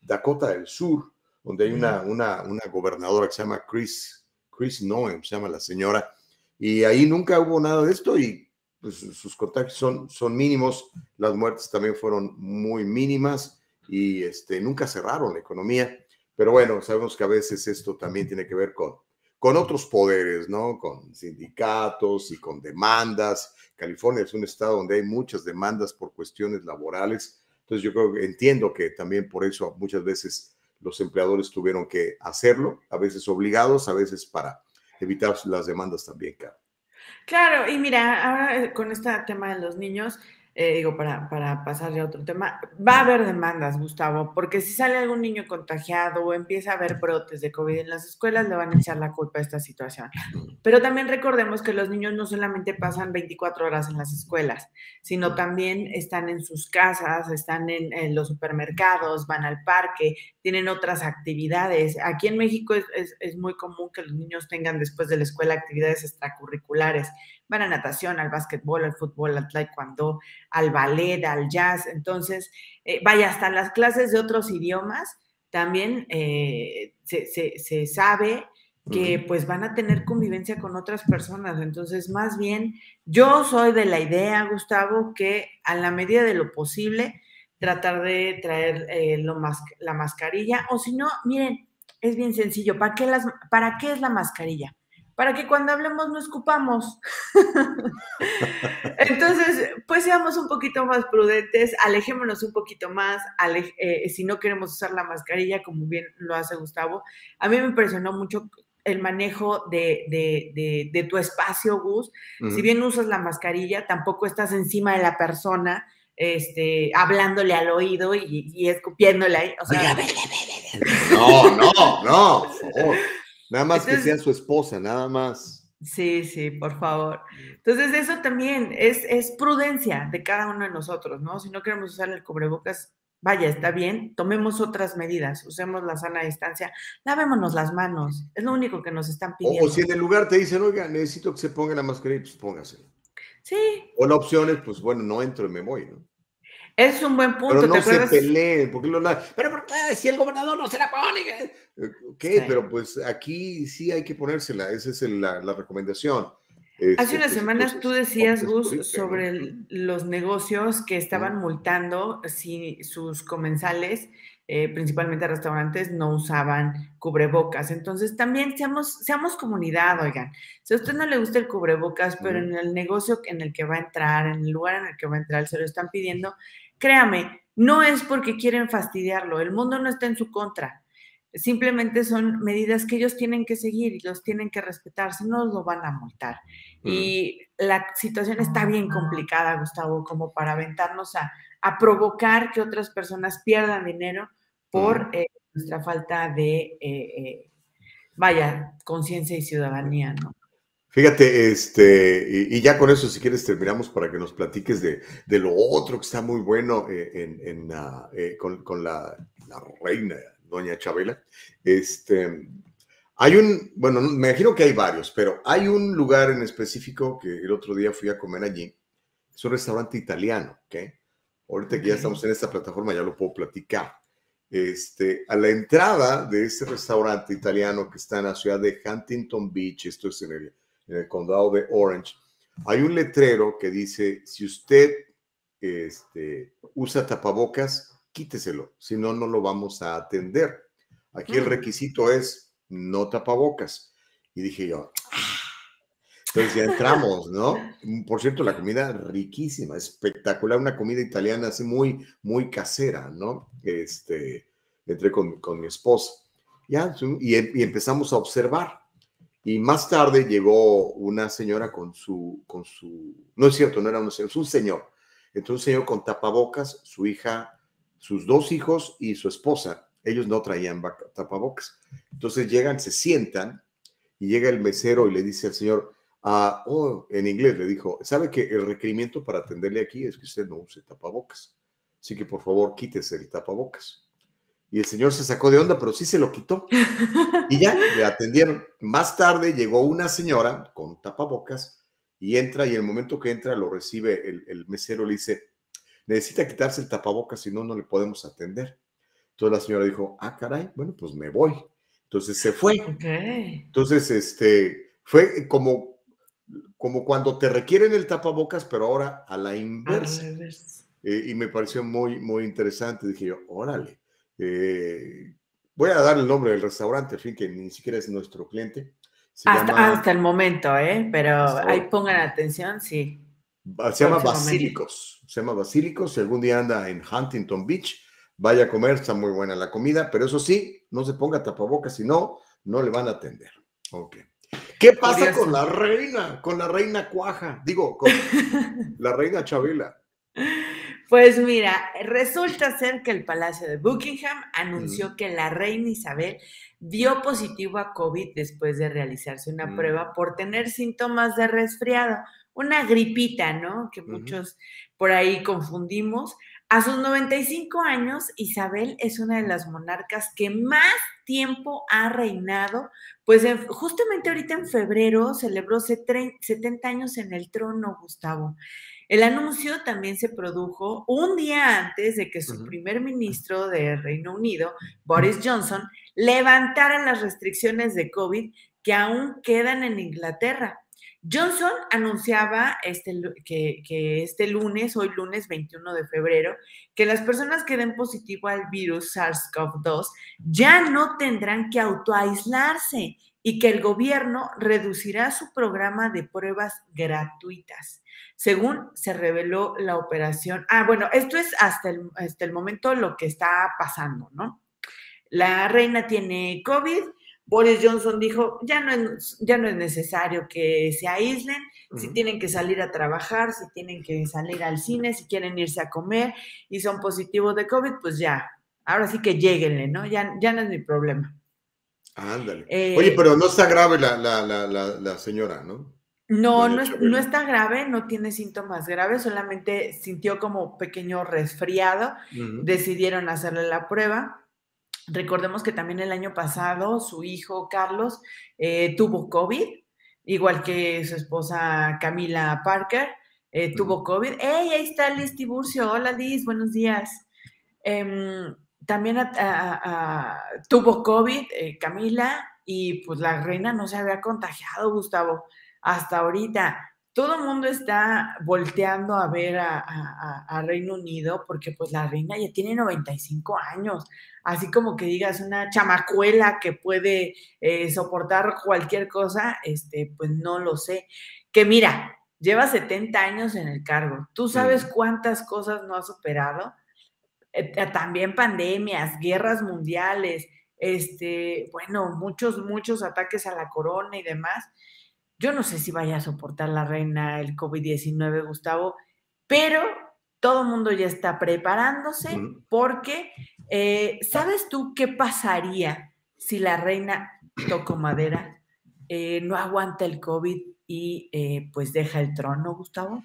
Dakota del Sur, donde hay una, una, una, gobernadora que se llama Chris, Chris Noem, se llama la señora, y ahí nunca hubo nada de esto y pues, sus contagios son, son mínimos, las muertes también fueron muy mínimas y este, nunca cerraron la economía. Pero bueno, sabemos que a veces esto también tiene que ver con, con otros poderes, ¿no? Con sindicatos y con demandas. California es un estado donde hay muchas demandas por cuestiones laborales. Entonces yo creo entiendo que también por eso muchas veces los empleadores tuvieron que hacerlo, a veces obligados, a veces para evitar las demandas también, claro. Claro, y mira, ahora eh, con este tema de los niños, eh, digo, para, para pasar a otro tema, va a haber demandas, Gustavo, porque si sale algún niño contagiado o empieza a haber brotes de COVID en las escuelas, le van a echar la culpa a esta situación. Pero también recordemos que los niños no solamente pasan 24 horas en las escuelas, sino también están en sus casas, están en, los supermercados, van al parque, tienen otras actividades. Aquí en México es, es, es muy común que los niños tengan después de la escuela actividades extracurriculares van a natación, al básquetbol, al fútbol, al taekwondo, al ballet, al jazz. Entonces, eh, vaya, hasta las clases de otros idiomas también eh, se, sabe que pues van a tener convivencia con otras personas. Entonces, más bien, yo soy de la idea, Gustavo, que a la medida de lo posible, tratar de traer eh, lo la mascarilla, o si no, miren, es bien sencillo, ¿para qué, las, ¿para qué es la mascarilla? Para que cuando hablemos no escupamos. Entonces, pues seamos un poquito más prudentes, alejémonos un poquito más, eh, si no queremos usar la mascarilla, como bien lo hace Gustavo. A mí me impresionó mucho el manejo de, tu espacio, Gus. Si bien usas la mascarilla, tampoco estás encima de la persona, este, hablándole al oído y, escupiéndole ahí. no, no, no, por favor. Nada más que sea su esposa, nada más. Sí, sí, por favor. Entonces, eso también es, es prudencia de cada uno de nosotros, ¿no? Si no queremos usar el cubrebocas, vaya, está bien, tomemos otras medidas, usemos la sana distancia, lavémonos las manos, es lo único que nos están pidiendo. O, si en el lugar te dicen, oiga, necesito que se ponga la mascarilla, pues póngasela. Sí. O la opción es, pues bueno, no entro y me voy, ¿no? Es un buen punto. Pero no se peleen, porque lo, pero ¿por qué? Si el gobernador no se la pone. ¿Qué? Pero pues aquí sí hay que ponérsela, esa es la, recomendación. Hace este, unas pues, semanas pues, tú decías, Gus, sobre los negocios que estaban multando si sus comensales, eh, principalmente restaurantes, no usaban cubrebocas. Entonces también seamos, seamos comunidad, oigan. Si a usted no le gusta el cubrebocas, pero en el negocio en el que va a entrar, en el lugar en el que va a entrar, se lo están pidiendo, Créame, no es porque quieren fastidiarlo, el mundo no está en su contra. Simplemente son medidas que ellos tienen que seguir y los tienen que respetar, si no lo van a multar. Y la situación está bien complicada, Gustavo, como para aventarnos a, provocar que otras personas pierdan dinero por eh, nuestra falta de, eh, eh, vaya, conciencia y ciudadanía, ¿no? Fíjate, este, y, ya con eso, si quieres, terminamos para que nos platiques de, lo otro que está muy bueno eh, en, eh, con, la, reina, doña Chabela. Este, hay un, bueno, me imagino que hay varios, pero hay un lugar en específico que el otro día fui a comer allí. Es un restaurante italiano, ¿ok? Ahorita que ya estamos en esta plataforma ya lo puedo platicar. Este, a la entrada de este restaurante italiano que está en la ciudad de Huntington Beach, esto es en el en el condado de Orange, hay un letrero que dice, si usted este, usa tapabocas, quíteselo, si no, no lo vamos a atender. Aquí el mm. requisito es no tapabocas. Y dije yo, ah". entonces ya entramos, ¿no? Por cierto, la comida riquísima, espectacular, una comida italiana así muy, muy casera, ¿no? Este, entré con, con mi esposa. Ya, y, y empezamos a observar. Y más tarde llegó una señora con su, con su, no es cierto, no era una señora, es un señor. Entonces un señor con tapabocas, su hija, sus dos hijos y su esposa, ellos no traían tapabocas. Entonces llegan, se sientan y llega el mesero y le dice al señor, ah, oh, en inglés le dijo, ¿sabe que el requerimiento para atenderle aquí es que usted no use tapabocas? Así que por favor quítese el tapabocas. Y el señor se sacó de onda, pero sí se lo quitó. Y ya le atendieron. Más tarde llegó una señora con tapabocas y entra y en el momento que entra lo recibe el, mesero, le dice, necesita quitarse el tapabocas, si no, no le podemos atender. Entonces la señora dijo, ah, caray, bueno, pues me voy. Entonces se fue. Entonces, este, fue como, como cuando te requieren el tapabocas, pero ahora a la inversa. eh, y me pareció muy, muy interesante. Dije yo, órale, eh, voy a dar el nombre del restaurante, en fin, que ni siquiera es nuestro cliente. hasta, el momento, ¿eh? Pero ahí pongan atención, sí. Se llama Basílicos, se llama Basílicos, si algún día anda en Huntington Beach, vaya a comer, está muy buena la comida, pero eso sí, no se ponga tapabocas, si no, no le van a atender. Ok. ¿Qué pasa con la reina? Con la reina cuaja, digo, con la reina Chabela. Pues mira, resulta ser que el Palacio de Buckingham anunció que la reina Isabel dio positivo a COVID después de realizarse una mm. prueba por tener síntomas de resfriado, una gripita, ¿no? Que muchos por ahí confundimos. A sus 95 años, Isabel es una de las monarcas que más tiempo ha reinado, pues justamente ahorita en febrero celebró 70 años en el trono, Gustavo. El anuncio también se produjo un día antes de que su primer ministro de Reino Unido, Boris Johnson, levantara las restricciones de COVID que aún quedan en Inglaterra. Johnson anunciaba este, que, que, este lunes, hoy lunes 21 de febrero, que las personas que den positivo al virus SARS-CoV-2 ya no tendrán que autoaislarse y que el gobierno reducirá su programa de pruebas gratuitas, según se reveló la operación. Ah, bueno, esto es hasta el, hasta el momento lo que está pasando, ¿no? La reina tiene COVID, Boris Johnson dijo, ya no es, ya no es necesario que se aíslen, si tienen que salir a trabajar, si tienen que salir al cine, si quieren irse a comer y son positivos de COVID, pues ya, ahora sí que lleguenle, ¿no? Ya, ya no es mi problema. Ándale. Eh, Oye, pero no está grave la, la, la, la señora, ¿no? No, no, no, está grave, no tiene síntomas graves, solamente sintió como pequeño resfriado. Decidieron hacerle la prueba Recordemos que también el año pasado su hijo Carlos eh, tuvo COVID, igual que su esposa Camila Parker, eh, tuvo COVID. ¡Ey, ahí está Liz Tiburcio! Hola Liz, buenos días. Em, también tuvo COVID eh, Camila y pues la reina no se había contagiado, Gustavo, hasta ahorita. Todo el mundo está volteando a ver a, Reino Unido porque pues la reina ya tiene 95 años, así como que digas una chamacuela que puede eh, soportar cualquier cosa, este, pues no lo sé. Que mira, lleva 70 años en el cargo, tú sabes cuántas cosas no ha superado, también pandemias, guerras mundiales, este, bueno, muchos, muchos ataques a la corona y demás yo no sé si vaya a soportar la reina el COVID-19, Gustavo, pero todo el mundo ya está preparándose porque, eh, ¿sabes tú qué pasaría si la reina, toco madera, eh, no aguanta el COVID y eh, pues deja el trono, Gustavo?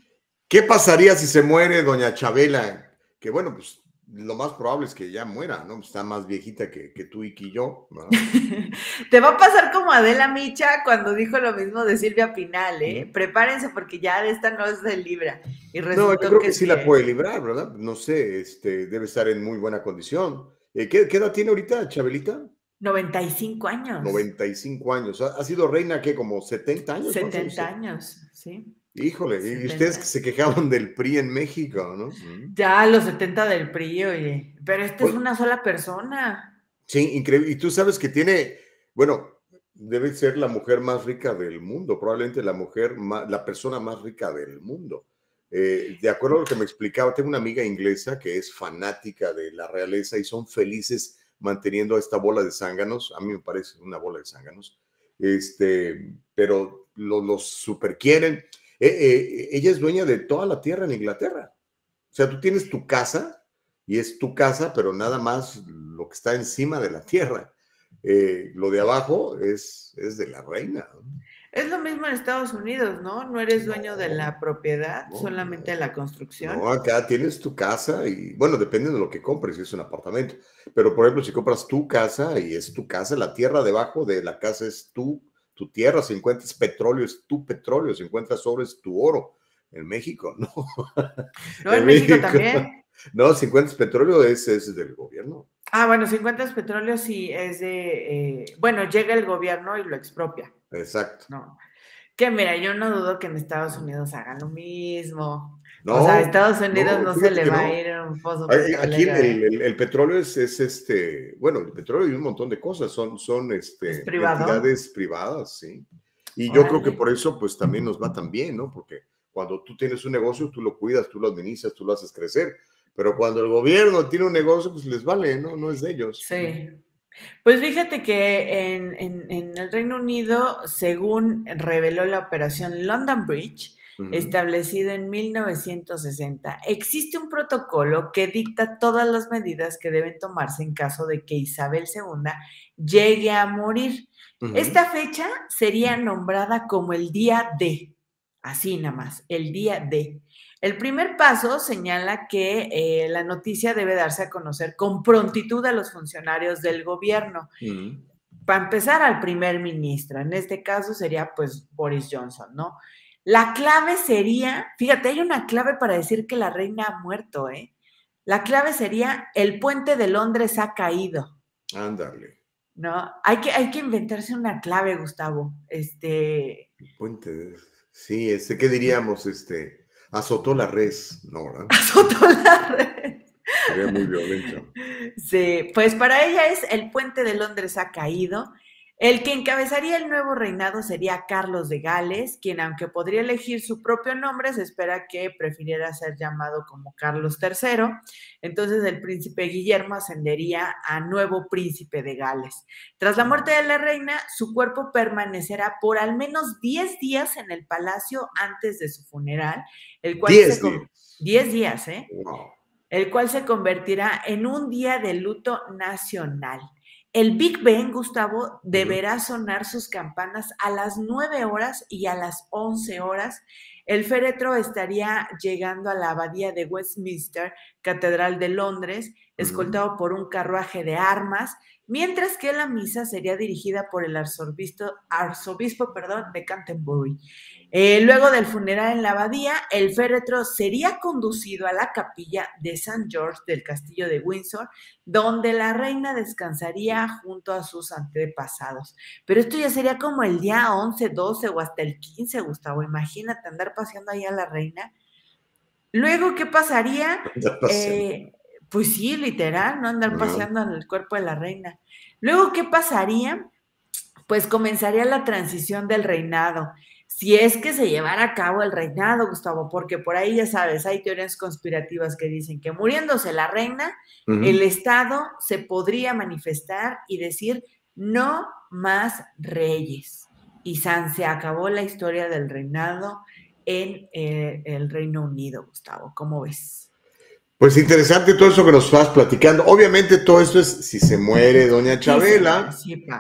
¿Qué pasaría si se muere doña Chabela? Que bueno, pues lo más probable es que ya muera, ¿no? Está más viejita que, tú y que yo. Te va a pasar como Adela Micha cuando dijo lo mismo de Silvia Pinal, ¿eh? Prepárense porque ya de esta no se libra. Y no, yo creo que, sí la puede librar, ¿verdad? No sé, este, debe estar en muy buena condición. Eh, ¿qué, edad tiene ahorita, Chabelita? 95 años. 95 años. ¿Ha, sido reina qué, como 70 años? 70 años, sí. Híjole, y ustedes que se quejaban del PRI en México, ¿no? Ya, los 70 del PRI, oye. Pero esta es una sola persona. Sí, increíble. Y tú sabes que tiene, bueno, debe ser la mujer más rica del mundo, probablemente la mujer, la persona más rica del mundo. Eh, de acuerdo a lo que me explicaba, tengo una amiga inglesa que es fanática de la realeza y son felices manteniendo esta bola de zánganos. A mí me parece una bola de zánganos. Este, pero los lo super quieren eh, eh, ella es dueña de toda la tierra en Inglaterra. O sea, tú tienes tu casa y es tu casa, pero nada más lo que está encima de la tierra. Eh, lo de abajo es, es de la reina. Es lo mismo en Estados Unidos, ¿no? No eres dueño de la propiedad, solamente de la construcción. No, acá tienes tu casa y, bueno, depende de lo que compres, si es un apartamento. Pero, por ejemplo, si compras tu casa y es tu casa, la tierra debajo de la casa es tu tu tierra, si encuentras petróleo es tu petróleo, si encuentras oro es tu oro. En México, no. No, en, México, también. No, si encuentras petróleo es, es del gobierno. Ah, bueno, si encuentras petróleo sí es de, eh, bueno, llega el gobierno y lo expropia. Exacto. No. Que mira, yo no dudo que en Estados Unidos hagan lo mismo. O sea, a Estados Unidos no, se le va a ir un pozo. Aquí el, el, petróleo es, es, este, bueno, el petróleo y un montón de cosas, son, son este, entidades privadas, sí. Y yo creo que por eso, pues también nos va tan bien, ¿no? Porque cuando tú tienes un negocio, tú lo cuidas, tú lo administras, tú lo haces crecer. Pero cuando el gobierno tiene un negocio, pues les vale, ¿no? No es de ellos. Sí. Pues fíjate que en, en, el Reino Unido, según reveló la operación London Bridge, establecido en 1960, existe un protocolo que dicta todas las medidas que deben tomarse en caso de que Isabel II llegue a morir. Esta fecha sería nombrada como el día D, así nada más, el día D. El primer paso señala que eh, la noticia debe darse a conocer con prontitud a los funcionarios del gobierno. Para empezar, al primer ministro. En este caso sería pues Boris Johnson, ¿no? La clave sería, fíjate, hay una clave para decir que la reina ha muerto, ¿eh? La clave sería el puente de Londres ha caído. Ándale. ¿No? Hay que, hay que inventarse una clave, Gustavo. Este. El puente de... Sí, este, ¿qué diríamos? Este azotó la res, ¿no? ¿verdad? Azotó la res. Sería muy violento. Sí, pues para ella es el puente de Londres ha caído. El que encabezaría el nuevo reinado sería Carlos de Gales, quien aunque podría elegir su propio nombre, se espera que prefiriera ser llamado como Carlos III. Entonces el príncipe Guillermo ascendería a nuevo príncipe de Gales. Tras la muerte de la reina, su cuerpo permanecerá por al menos 10 días en el palacio antes de su funeral, el cual 10 días. 10 días, ¿eh? El cual se convertirá en un día de luto nacional. El Big Ben, Gustavo, deberá sonar sus campanas a las 9 horas y a las 11 horas. El féretro estaría llegando a la abadía de Westminster, Catedral de Londres, escoltado por un carruaje de armas, mientras que la misa sería dirigida por el arzobispo, arzobispo perdón, de Canterbury. Eh, luego del funeral en la abadía, el féretro sería conducido a la capilla de St. George del castillo de Windsor, donde la reina descansaría junto a sus antepasados. Pero esto ya sería como el día 11, 12 o hasta el 15, Gustavo. Imagínate andar paseando ahí a la reina. Luego, ¿qué pasaría? Eh, pues sí, literal, ¿no? Andar paseando en el cuerpo de la reina. Luego, ¿qué pasaría? Pues comenzaría la transición del reinado si es que se llevara a cabo el reinado, Gustavo, porque por ahí ya sabes, hay teorías conspirativas que dicen que muriéndose la reina, el Estado se podría manifestar y decir no más reyes. Y San se acabó la historia del reinado en eh, el Reino Unido, Gustavo. ¿Cómo ves? Pues interesante todo eso que nos vas platicando. Obviamente todo esto es si se muere doña Chabela,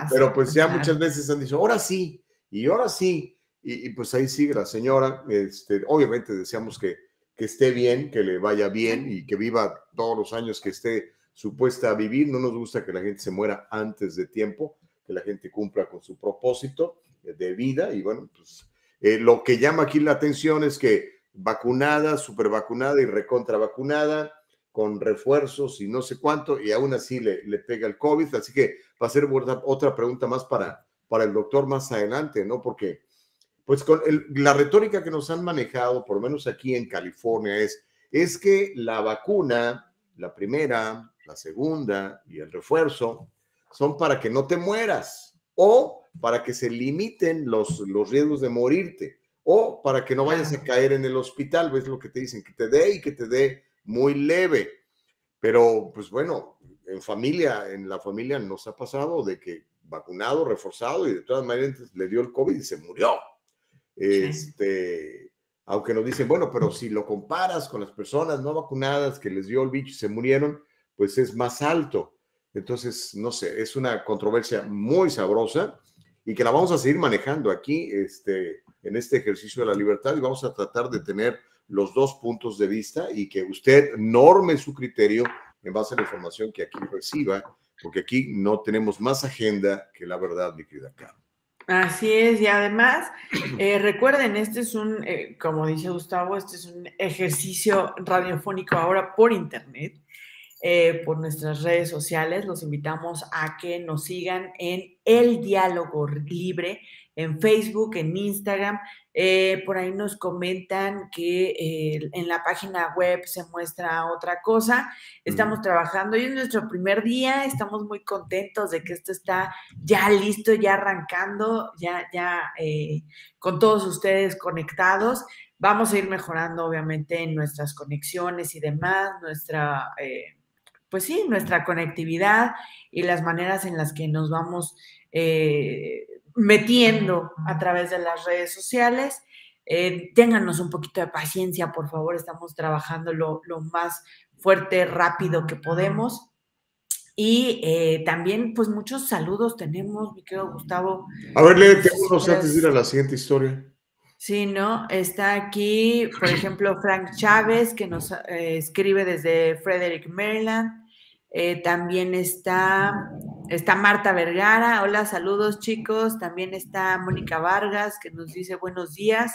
pero pues ya muchas veces han dicho, ahora sí, y ahora sí. Y, pues ahí sigue la señora. Este, obviamente deseamos que, que esté bien, que le vaya bien y que viva todos los años que esté supuesta a vivir. No nos gusta que la gente se muera antes de tiempo, que la gente cumpla con su propósito de vida. Y bueno, pues eh, lo que llama aquí la atención es que vacunada, super vacunada y recontra vacunada, con refuerzos y no sé cuánto, y aún así le, le pega el COVID. Así que va a ser otra pregunta más para, para el doctor más adelante, ¿no? Porque pues con la retórica que nos han manejado, por lo menos aquí en California, es, es que la vacuna, la primera, la segunda y el refuerzo, son para que no te mueras o para que se limiten los, los riesgos de morirte o para que no vayas a caer en el hospital, ves lo que te dicen, que te dé y que te dé muy leve. Pero, pues bueno, en familia, en la familia nos ha pasado de que vacunado, reforzado y de todas maneras le dio el COVID y se murió. Este, aunque nos dicen, bueno, pero si lo comparas con las personas no vacunadas que les dio el bicho y se murieron, pues es más alto. Entonces, no sé, es una controversia muy sabrosa y que la vamos a seguir manejando aquí este, en este ejercicio de la libertad y vamos a tratar de tener los dos puntos de vista y que usted norme su criterio en base a la información que aquí reciba, porque aquí no tenemos más agenda que la verdad, mi querida Así es, y además, eh, recuerden, este es un, eh, como dice Gustavo, este es un ejercicio radiofónico ahora por internet, eh, por nuestras redes sociales. Los invitamos a que nos sigan en El Diálogo Libre en Facebook, en Instagram. Eh, por ahí nos comentan que eh, en la página web se muestra otra cosa. Estamos trabajando. Hoy es nuestro primer día. Estamos muy contentos de que esto está ya listo, ya arrancando, ya, ya eh, con todos ustedes conectados. Vamos a ir mejorando, obviamente, en nuestras conexiones y demás, nuestra, pues sí, nuestra conectividad y las maneras en las que nos vamos metiendo a través de las redes sociales. Eh, ténganos un poquito de paciencia, por favor, estamos trabajando lo, más fuerte, rápido que podemos. Y eh, también, pues muchos saludos tenemos, mi querido Gustavo. A ver, léete unos antes de ir a la siguiente historia. Sí, ¿no? Está aquí, por ejemplo, Frank Chávez, que nos eh, escribe desde Frederick, Maryland. Eh, también está, está Marta Vergara. Hola, saludos chicos. También está Mónica Vargas que nos dice buenos días.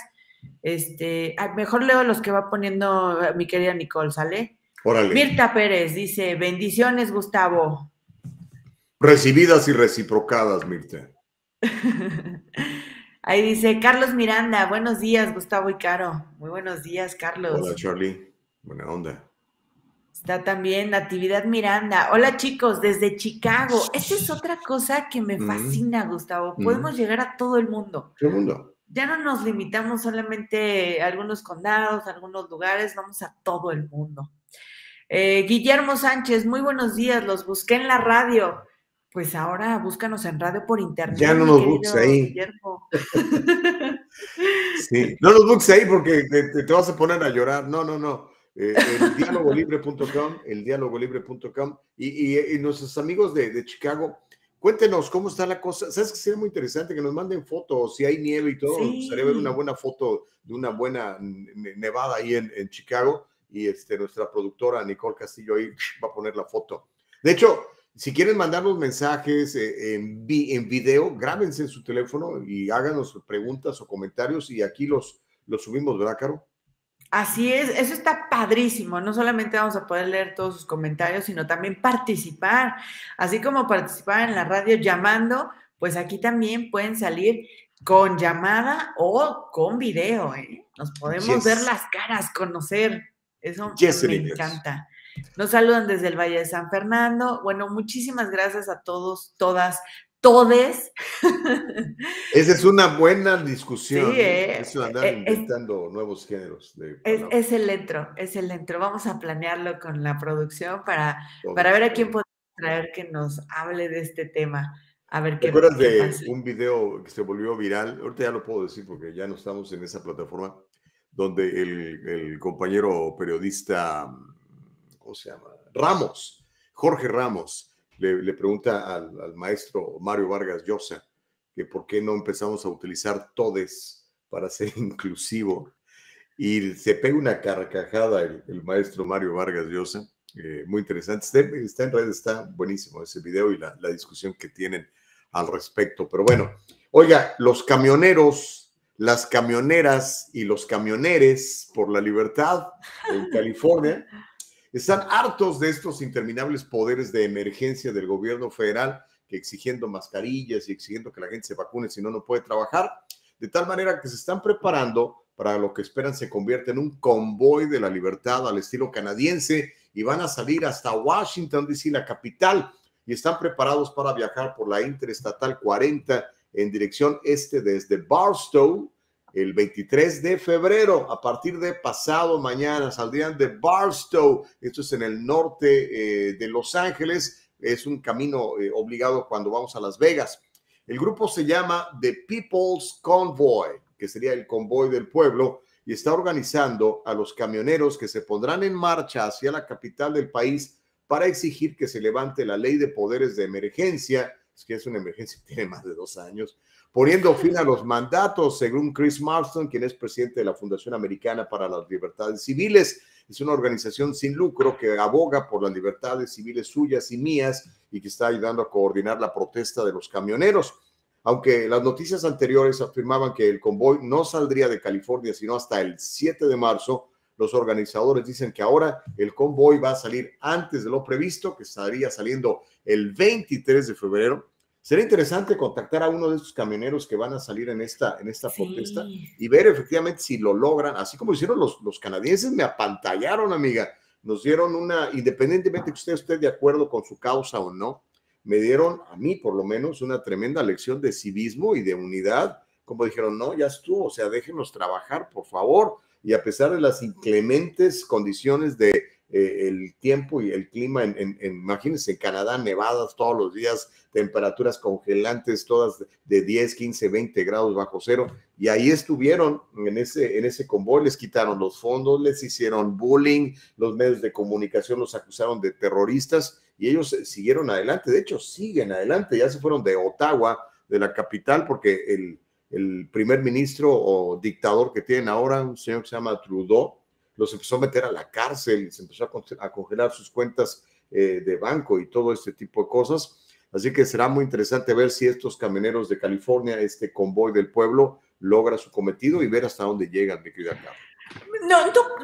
Este, ah, mejor leo los que va poniendo eh, mi querida Nicole, ¿sale? Órale. Mirta Pérez dice, bendiciones, Gustavo. Recibidas y reciprocadas, Mirta. Ahí dice Carlos Miranda, buenos días, Gustavo y Caro. Muy buenos días, Carlos. Hola, Charlie. Buena onda. Está también Natividad Miranda. Hola chicos, desde Chicago. Esta es otra cosa que me mm. fascina, Gustavo. Mm. Podemos llegar a todo el mundo. Todo el mundo. Ya no nos limitamos solamente a algunos condados, a algunos lugares, vamos a todo el mundo. Eh, Guillermo Sánchez, muy buenos días, los busqué en la radio. Pues ahora búscanos en radio por internet. Ya no nos busques ahí. sí, no nos busques ahí porque te vas a poner a llorar. No, no, no. Eh, el dialogolibre.com, el dialogolibre.com y, y, nuestros amigos de, Chicago, cuéntenos cómo está la cosa. ¿Sabes que sería muy interesante que nos manden fotos, si hay nieve y todo? Sí. Gustaría ver una buena foto de una buena nevada ahí en, en, Chicago y este, nuestra productora Nicole Castillo ahí va a poner la foto. De hecho, si quieren mandarnos mensajes eh, en, en video, grábense en su teléfono y háganos preguntas o comentarios y aquí los, los subimos, ¿verdad, Caro? Así es, eso está padrísimo. No solamente vamos a poder leer todos sus comentarios, sino también participar. Así como participar en la radio llamando, pues aquí también pueden salir con llamada o con video. ¿eh? Nos podemos ver las caras, conocer. Eso me encanta. Nos saludan desde el Valle de San Fernando. Bueno, muchísimas gracias a todos, todas, todes. Esa es una buena discusión. Sí, ¿eh? Eso andar eh, inventando nuevos géneros. es, el entro, es el entro. Vamos a planearlo con la producción para, para ver a quién podemos traer que nos hable de este tema. A ver qué. ¿Te acuerdas de un video que se volvió viral? Ahorita ya lo puedo decir porque ya no estamos en esa plataforma, donde el, el compañero periodista, ¿cómo se llama? Ramos, Jorge Ramos, le, pregunta al, maestro Mario Vargas Llosa que por qué no empezamos a utilizar todes para ser inclusivo. Y se pega una carcajada el, maestro Mario Vargas Llosa, eh, muy interesante. Está, en red, está buenísimo ese video y la, la discusión que tienen al respecto. Pero bueno, oiga, los camioneros, las camioneras y los camioneres por la libertad en California están hartos de estos interminables poderes de emergencia del gobierno federal que exigiendo mascarillas y exigiendo que la gente se vacune si no, no puede trabajar, de tal manera que se están preparando para lo que esperan se convierta en un convoy de la libertad al estilo canadiense y van a salir hasta Washington, D.C., la capital, y están preparados para viajar por la Interestatal 40 en dirección este desde Barstow el 23 de febrero, a partir de pasado mañana, saldrían de Barstow, esto es en el norte eh, de Los Ángeles, es un camino eh, obligado cuando vamos a Las Vegas. El grupo se llama The People's Convoy, que sería el convoy del pueblo, y está organizando a los camioneros que se pondrán en marcha hacia la capital del país para exigir que se levante la ley de poderes de emergencia, es que es una emergencia que tiene más de dos años, poniendo fin a los mandatos, según Chris Marston, quien es presidente de la Fundación Americana para las Libertades Civiles. Es una organización sin lucro que aboga por las libertades civiles suyas y mías y que está ayudando a coordinar la protesta de los camioneros. Aunque las noticias anteriores afirmaban que el convoy no saldría de California sino hasta el 7 de marzo, los organizadores dicen que ahora el convoy va a salir antes de lo previsto, que estaría saliendo el 23 de febrero Será interesante contactar a uno de esos camioneros que van a salir en esta, en esta protesta y ver efectivamente si lo logran, así como hicieron los, los canadienses, me apantallaron, amiga, nos dieron una, independientemente que usted esté de acuerdo con su causa o no, me dieron a mí por lo menos una tremenda lección de civismo y de unidad, como dijeron, no, ya estuvo, o sea, déjenos trabajar, por favor, y a pesar de las inclementes condiciones de eh, el tiempo y el clima, en, imagínense, en Canadá, nevadas todos los días, temperaturas congelantes, todas de 10, 15, 20 grados bajo cero, y ahí estuvieron en ese, en ese convoy, les quitaron los fondos, les hicieron bullying, los medios de comunicación los acusaron de terroristas, y ellos siguieron adelante, de hecho siguen adelante, ya se fueron de Ottawa, de la capital, porque el, el primer ministro o dictador que tienen ahora, un señor que se llama Trudeau, los empezó a meter a la cárcel, se empezó a congelar sus cuentas eh, de banco y todo este tipo de cosas. Así que será muy interesante ver si estos camioneros de California, este convoy del pueblo, logra su cometido y ver hasta dónde llegan, mi querida Carla. No,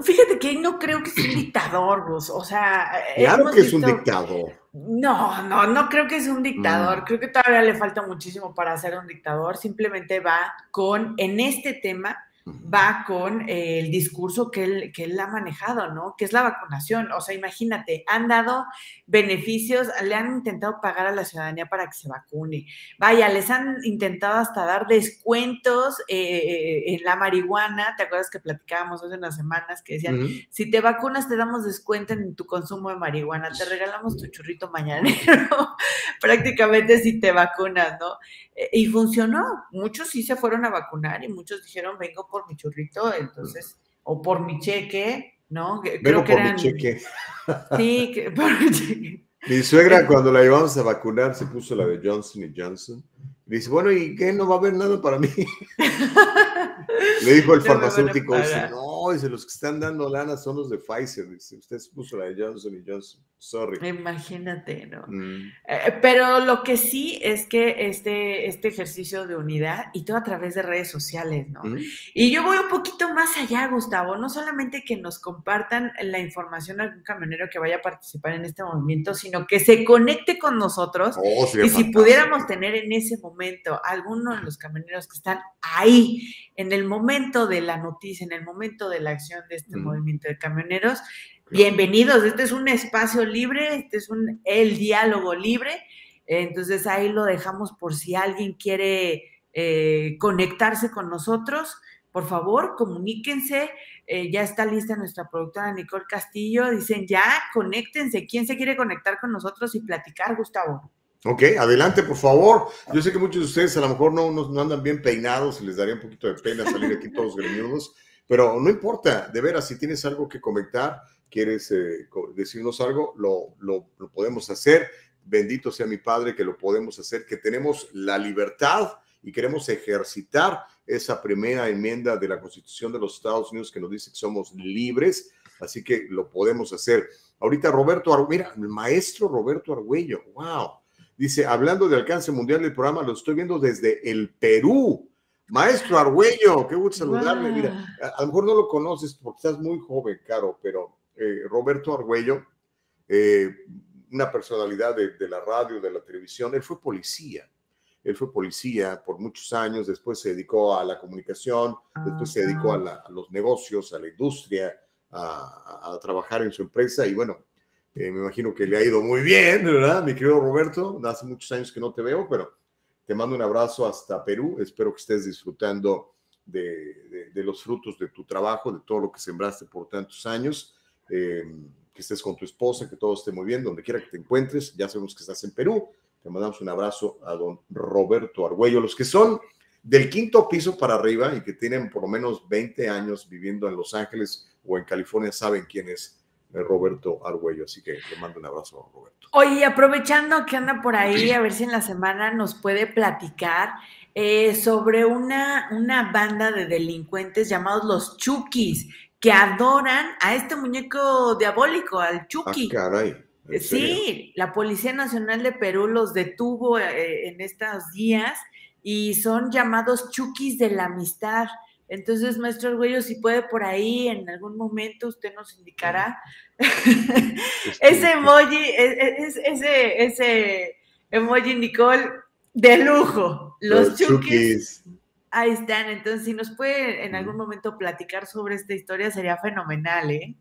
fíjate que no creo que sea un dictador, Gus. O sea, claro que es un dictador. No, no, no creo que es un dictador. Mm. Creo que todavía le falta muchísimo para ser un dictador. Simplemente va con, en este tema, va con el discurso que él, que él ha manejado, ¿no? Que es la vacunación. O sea, imagínate, han dado beneficios, le han intentado pagar a la ciudadanía para que se vacune. Vaya, les han intentado hasta dar descuentos eh, en la marihuana. ¿Te acuerdas que platicábamos hace unas semanas que decían, si te vacunas te damos descuento en tu consumo de marihuana, te regalamos tu churrito mañanero, prácticamente si te vacunas, ¿no? Eh, y funcionó. Muchos sí se fueron a vacunar y muchos dijeron, vengo por mi churrito, entonces, o por mi cheque, ¿no? Creo que por eran... mi cheque. Sí, por mi cheque. Mi suegra cuando la llevamos a vacunar se puso la de Johnson y Johnson Dice, bueno, ¿y qué? No va a haber nada para mí. Le dijo el farmacéutico, dice, no, dice, los que están dando lana son los de Pfizer. Dice, usted se puso la de Johnson y Johnson. Sorry. Imagínate, ¿no? Mm. Eh, pero lo que sí es que este, este ejercicio de unidad y todo a través de redes sociales, ¿no? Mm. Y yo voy un poquito más allá, Gustavo, no solamente que nos compartan la información a algún camionero que vaya a participar en este movimiento, sino que se conecte con nosotros. Oh, y si pudiéramos tener en ese momento momento, alguno de los camioneros que están ahí, en el momento de la noticia, en el momento de la acción de este movimiento de camioneros, bienvenidos. Este es un espacio libre, este es un, el diálogo libre. Entonces ahí lo dejamos por si alguien quiere eh, conectarse con nosotros. Por favor, comuníquense. Eh, ya está lista nuestra productora Nicole Castillo. Dicen ya, conéctense. ¿Quién se quiere conectar con nosotros y platicar, Gustavo? Ok, adelante, por favor. Yo sé que muchos de ustedes a lo mejor no, no, andan bien peinados y les daría un poquito de pena salir aquí todos greñudos, pero no importa, de veras, si tienes algo que comentar, quieres eh, decirnos algo, lo, lo, lo, podemos hacer. Bendito sea mi Padre que lo podemos hacer, que tenemos la libertad y queremos ejercitar esa primera enmienda de la Constitución de los Estados Unidos que nos dice que somos libres, así que lo podemos hacer. Ahorita Roberto, Ar mira, el maestro Roberto Argüello, wow Dice, hablando de alcance mundial del programa, lo estoy viendo desde el Perú. Maestro Argüello, qué gusto saludarle. Mira, a, lo mejor no lo conoces porque estás muy joven, Caro, pero eh, Roberto Argüello, eh, una personalidad de, la radio, de la televisión, él fue policía. Él fue policía por muchos años, después se dedicó a la comunicación, después se dedicó a, los negocios, a la industria, a, trabajar en su empresa y bueno, me imagino que le ha ido muy bien, ¿verdad? Mi querido Roberto, hace muchos años que no te veo, pero te mando un abrazo hasta Perú. Espero que estés disfrutando de, los frutos de tu trabajo, de todo lo que sembraste por tantos años. Eh, que estés con tu esposa, que todo esté muy bien, donde quiera que te encuentres. Ya sabemos que estás en Perú. Te mandamos un abrazo a don Roberto Argüello. Los que son del quinto piso para arriba y que tienen por lo menos 20 años viviendo en Los Ángeles o en California saben quién es Roberto Argüello. Así que te mando un abrazo, Roberto. Oye, aprovechando que anda por ahí, a ver si en la semana nos puede platicar eh, sobre una, una banda de delincuentes llamados los Chukis, que adoran a este muñeco diabólico, al Chucky. Ah, caray. Sí, la Policía Nacional de Perú los detuvo eh, en estos días y son llamados Chukis de la amistad. Entonces, maestro Arguello, si puede por ahí en algún momento usted nos indicará ese emoji, e, e, ese, ese emoji, Nicole, De lujo. Los, chukis. Ahí están. Entonces, si nos puede en algún momento platicar sobre esta historia, sería fenomenal, ¿eh?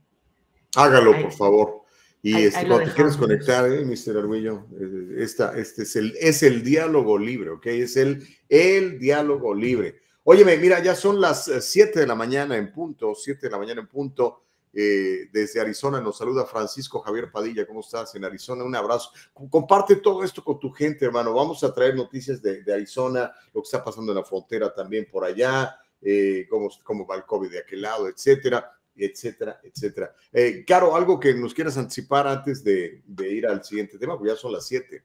Hágalo, por favor. Y este, cuando te quieres conectar, ¿eh, Mr. Arguillo, eh, esta, este es el, es el diálogo libre, ¿ok? Es el, el diálogo libre. Óyeme, mira, ya son las 7 de la mañana en punto, 7 de la mañana en punto. Eh, desde Arizona nos saluda Francisco Javier Padilla. ¿Cómo estás en Arizona? Un abrazo. Comparte todo esto con tu gente, hermano. Vamos a traer noticias de, Arizona, lo que está pasando en la frontera también por allá, eh, cómo, cómo, va el COVID de aquel lado, etcétera, etcétera, etcétera. Eh, Caro, algo que nos quieras anticipar antes de, ir al siguiente tema, porque ya son las 7.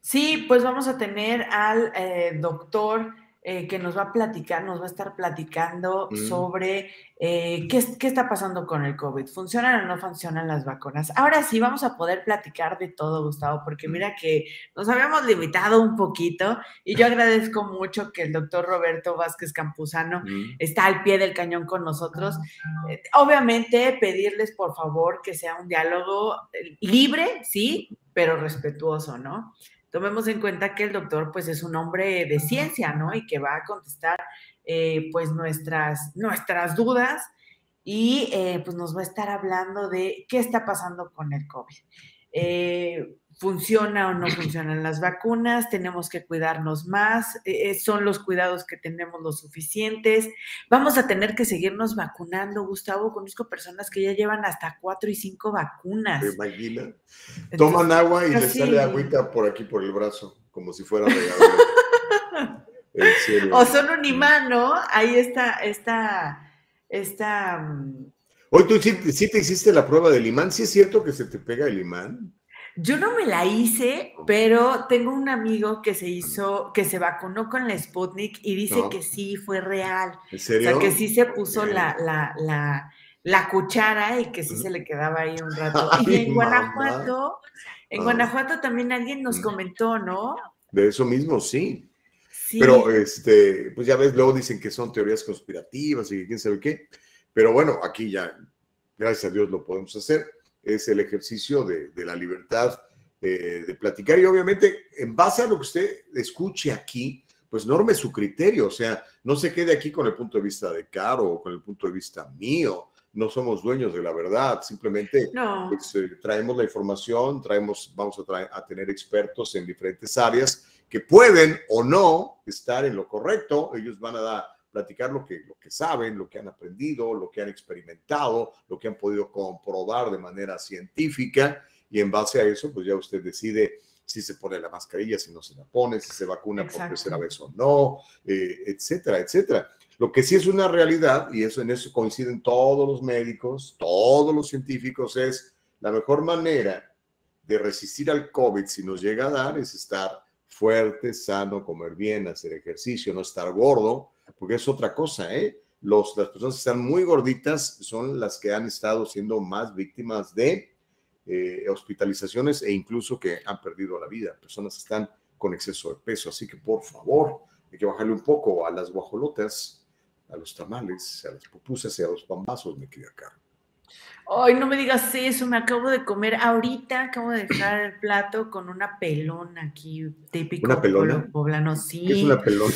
Sí, pues vamos a tener al doctor. Eh, que nos va a platicar, nos va a estar platicando mm. sobre eh, qué, qué, está pasando con el COVID. ¿Funcionan o no funcionan las vacunas? Ahora sí vamos a poder platicar de todo, Gustavo, porque mm. mira que nos habíamos limitado un poquito y yo agradezco mucho que el doctor Roberto Vázquez Campuzano mm. está al pie del cañón con nosotros. Eh, obviamente, pedirles por favor que sea un diálogo libre, sí, pero respetuoso, ¿no? Tomemos en cuenta que el doctor pues es un hombre de ciencia, ¿no? Y que va a contestar eh, pues nuestras, nuestras dudas y eh, pues nos va a estar hablando de qué está pasando con el COVID. Eh, funciona o no funcionan las vacunas, tenemos que cuidarnos más, eh, eh, son los cuidados que tenemos los suficientes, vamos a tener que seguirnos vacunando, Gustavo, conozco personas que ya llevan hasta cuatro y cinco vacunas. ¿Te imaginas? Toman agua y les sale agüita por aquí, por el brazo, como si fuera regalo. o son un imán, ¿no? Ahí está, está, está... Mm, Hoy tú sí, sí, te hiciste la prueba del imán, ¿sí es cierto que se te pega el imán? Yo no me la hice, pero tengo un amigo que se hizo, que se vacunó con la Sputnik y dice que sí fue real. ¿En serio? O sea, que sí se puso la, la, la, la, cuchara y que sí se le quedaba ahí un rato. y en Guanajuato, en ah. Guanajuato también alguien nos comentó, ¿no? De eso mismo, sí. sí. Pero, este, pues ya ves, luego dicen que son teorías conspirativas y quién sabe qué. Pero bueno, aquí ya, gracias a Dios lo podemos hacer es el ejercicio de, la libertad eh, de platicar. Y obviamente en base a lo que usted escuche aquí, pues norme su criterio, o sea, no se quede aquí con el punto de vista de Caro o con el punto de vista mío, no somos dueños de la verdad, simplemente pues, eh, traemos la información, traemos, vamos a, a tener expertos en diferentes áreas que pueden o no estar en lo correcto, ellos van a dar platicar lo que, lo que saben, lo que han aprendido, lo que han experimentado, lo que han podido comprobar de manera científica y en base a eso, pues ya usted decide si se pone la mascarilla, si no se la pone, si se vacuna por tercera vez o no, eh, etcétera, etcétera. Lo que sí es una realidad, y eso en eso coinciden todos los médicos, todos los científicos, es la mejor manera de resistir al COVID si nos llega a dar es estar fuerte, sano, comer bien, hacer ejercicio, no estar gordo, porque es otra cosa, ¿eh? Los, las personas que están muy gorditas son las que han estado siendo más víctimas de eh, hospitalizaciones e incluso que han perdido la vida. Personas que están con exceso de peso. Así que por favor, hay que bajarle un poco a las guajolotas, a los tamales, a las pupusas y a los pambazos, me queda caro. Ay, no me digas eso, me acabo de comer ahorita, acabo de dejar el plato con una pelona aquí, típico ¿Una pelona? poblano, sí. ¿Qué es una pelona?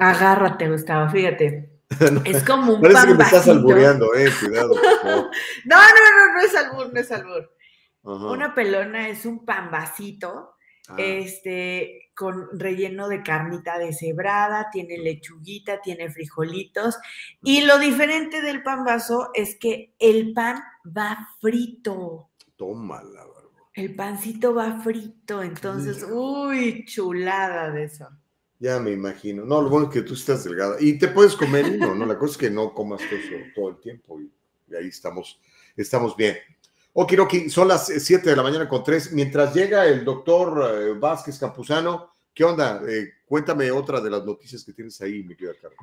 Agárrate, Gustavo, fíjate. es como un Parece que me estás albureando, eh, cuidado. no, no, no, no es albur, no es albur. Una pelona es un pambacito Ah. este, con relleno de carnita deshebrada, tiene lechuguita, tiene frijolitos. Y lo diferente del pan vaso es que el pan va frito. Tómala, El pancito va frito, entonces, uy, chulada de eso. Ya me imagino. No, lo bueno es que tú estás delgada. Y te puedes comer uno, ¿no? La cosa es que no comas todo, todo el tiempo y, ahí estamos, estamos bien. Okiroki, son las 7 de la mañana con 3. Mientras llega el doctor eh, Vázquez Campuzano, ¿qué onda? Eh, cuéntame otra de las noticias que tienes ahí, mi querida Carlos.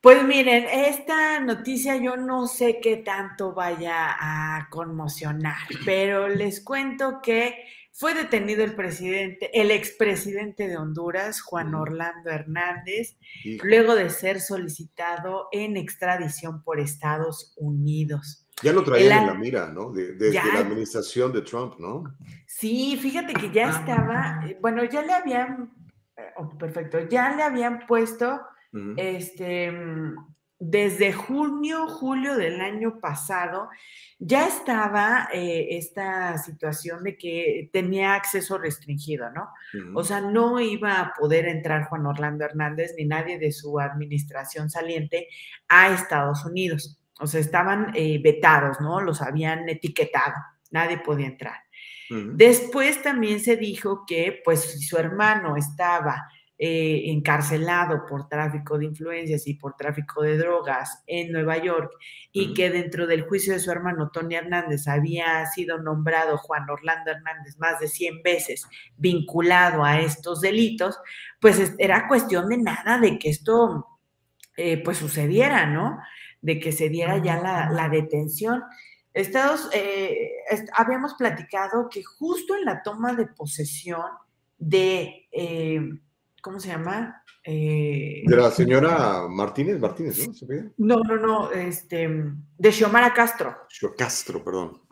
Pues miren, esta noticia yo no sé qué tanto vaya a conmocionar, pero les cuento que fue detenido el presidente, el expresidente de Honduras, Juan Orlando Hernández, luego de ser solicitado en extradición por Estados Unidos. Ya lo traían en la mira, ¿no? Desde la administración de Trump, ¿no? Sí, fíjate que ya estaba, eh, bueno, ya le habían, eh, Oh, perfecto. Ya le habían puesto, este, desde junio, julio del año pasado, ya estaba eh, esta situación de que tenía acceso restringido, ¿no? O sea, no iba a poder entrar Juan Orlando Hernández ni nadie de su administración saliente a Estados Unidos. O sea, estaban eh, vetados, ¿no? Los habían etiquetado, nadie podía entrar. Después también se dijo que, pues, si su hermano estaba eh, encarcelado por tráfico de influencias y por tráfico de drogas en Nueva York y que dentro del juicio de su hermano Tony Hernández había sido nombrado Juan Orlando Hernández más de 100 veces vinculado a estos delitos, pues era cuestión de nada de que esto eh, pues sucediera, ¿no? De que se diera ya la, detención. Estados, eh, habíamos platicado que justo en la toma de posesión de ¿cómo se llama? Eh, de la señora Martínez, Martínez, ¿no? No, no, no, este, de Xiomara Castro. Castro, perdón.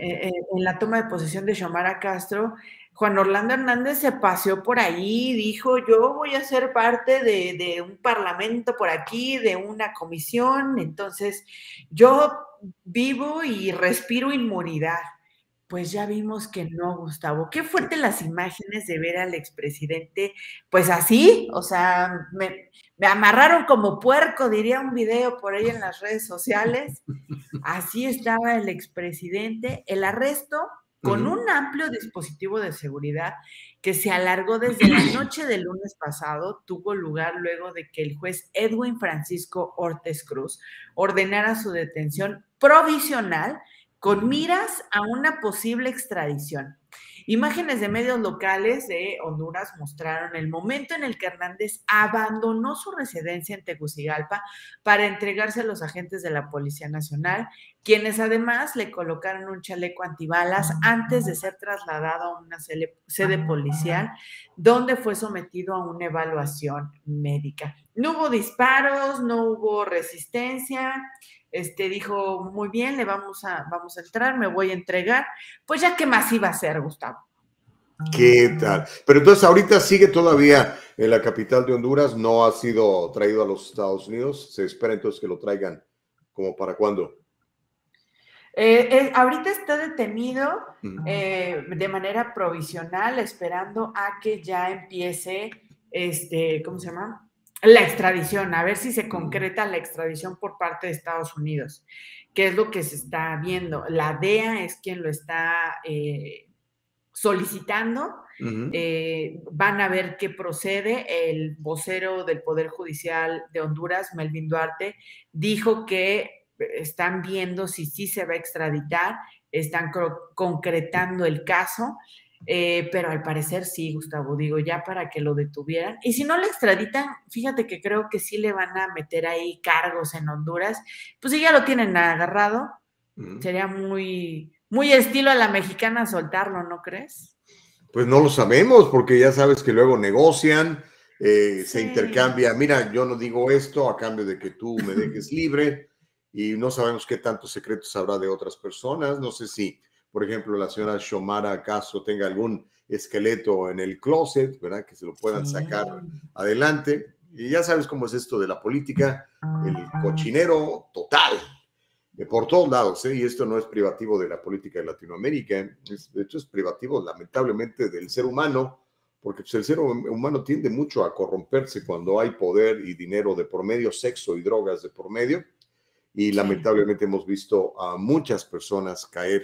Eh, eh, en la toma de posesión de Xiomara Castro, Juan Orlando Hernández se paseó por ahí, dijo, yo voy a ser parte de, un parlamento por aquí, de una comisión, entonces yo vivo y respiro inmunidad pues ya vimos que no, Gustavo. Qué fuerte las imágenes de ver al expresidente, pues así, o sea, me, amarraron como puerco, diría un video por ahí en las redes sociales. Así estaba el expresidente. El arresto con un amplio dispositivo de seguridad que se alargó desde la noche del lunes pasado, tuvo lugar luego de que el juez Edwin Francisco Ortiz Cruz ordenara su detención provisional con miras a una posible extradición. Imágenes de medios locales de Honduras mostraron el momento en el que Hernández abandonó su residencia en Tegucigalpa para entregarse a los agentes de la Policía Nacional, quienes además le colocaron un chaleco antibalas antes de ser trasladado a una sede policial, donde fue sometido a una evaluación médica. No hubo disparos, no hubo resistencia, este, dijo, muy bien, le vamos a, vamos a entrar, me voy a entregar. Pues ya, ¿qué más iba a hacer, Gustavo? ¿Qué tal? Pero entonces ahorita sigue todavía en la capital de Honduras, no ha sido traído a los Estados Unidos. Se espera entonces que lo traigan como para cuándo. Eh, eh, ahorita está detenido eh, de manera provisional, esperando a que ya empiece, este, ¿cómo se llama? la extradición, a ver si se concreta la extradición por parte de Estados Unidos, que es lo que se está viendo. La DEA es quien lo está eh, solicitando. Eh, van a ver qué procede. El vocero del Poder Judicial de Honduras, Melvin Duarte, dijo que están viendo si sí se va a extraditar, están concretando el caso eh, pero al parecer sí, Gustavo, digo, ya para que lo detuvieran. Y si no le extraditan, fíjate que creo que sí le van a meter ahí cargos en Honduras. Pues si ya lo tienen agarrado, sería muy, muy estilo a la mexicana soltarlo, ¿no crees? Pues no lo sabemos, porque ya sabes que luego negocian, eh, se intercambia, mira, yo no digo esto a cambio de que tú me dejes libre, y no sabemos qué tantos secretos habrá de otras personas, no sé si por ejemplo, la señora Shomara Castro tenga algún esqueleto en el closet, ¿verdad? Que se lo puedan sacar adelante. Y ya sabes cómo es esto de la política, el cochinero total, por todos lados, ¿eh? y esto no es privativo de la política de Latinoamérica, de hecho es privativo lamentablemente del ser humano, porque pues, el ser humano tiende mucho a corromperse cuando hay poder y dinero de por medio, sexo y drogas de por medio, y lamentablemente hemos visto a muchas personas caer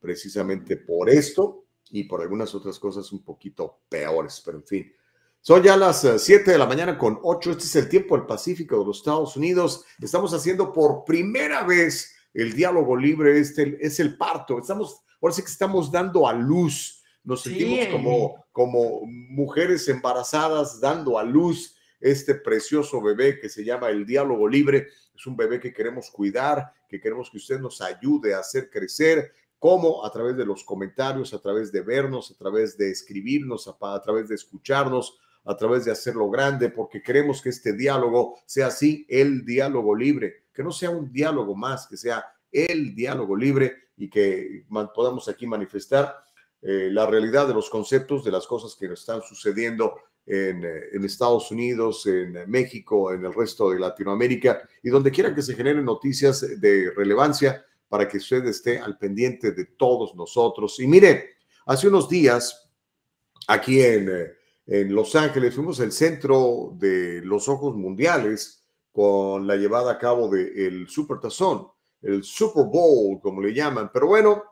precisamente por esto y por algunas otras cosas un poquito peores, pero en fin. Son ya las 7 eh, de la mañana con 8. Este es el tiempo del Pacífico de los Estados Unidos. Estamos haciendo por primera vez el diálogo libre. Este es el parto. Estamos, ahora sí que estamos dando a luz. Nos sentimos como, como mujeres embarazadas dando a luz este precioso bebé que se llama el diálogo libre. Es un bebé que queremos cuidar, que queremos que usted nos ayude a hacer crecer, cómo a través de los comentarios, a través de vernos, a través de escribirnos, a, través de escucharnos, a través de hacerlo grande, porque queremos que este diálogo sea así, el diálogo libre, que no sea un diálogo más, que sea el diálogo libre y que podamos aquí manifestar eh, la realidad de los conceptos, de las cosas que nos están sucediendo en, en, Estados Unidos, en México, en el resto de Latinoamérica y donde quiera que se generen noticias de relevancia para que usted esté al pendiente de todos nosotros. Y mire, hace unos días, aquí en, en Los Ángeles, fuimos el centro de los ojos mundiales con la llevada a cabo del Super Tazón, el Super Bowl, como le llaman. Pero bueno,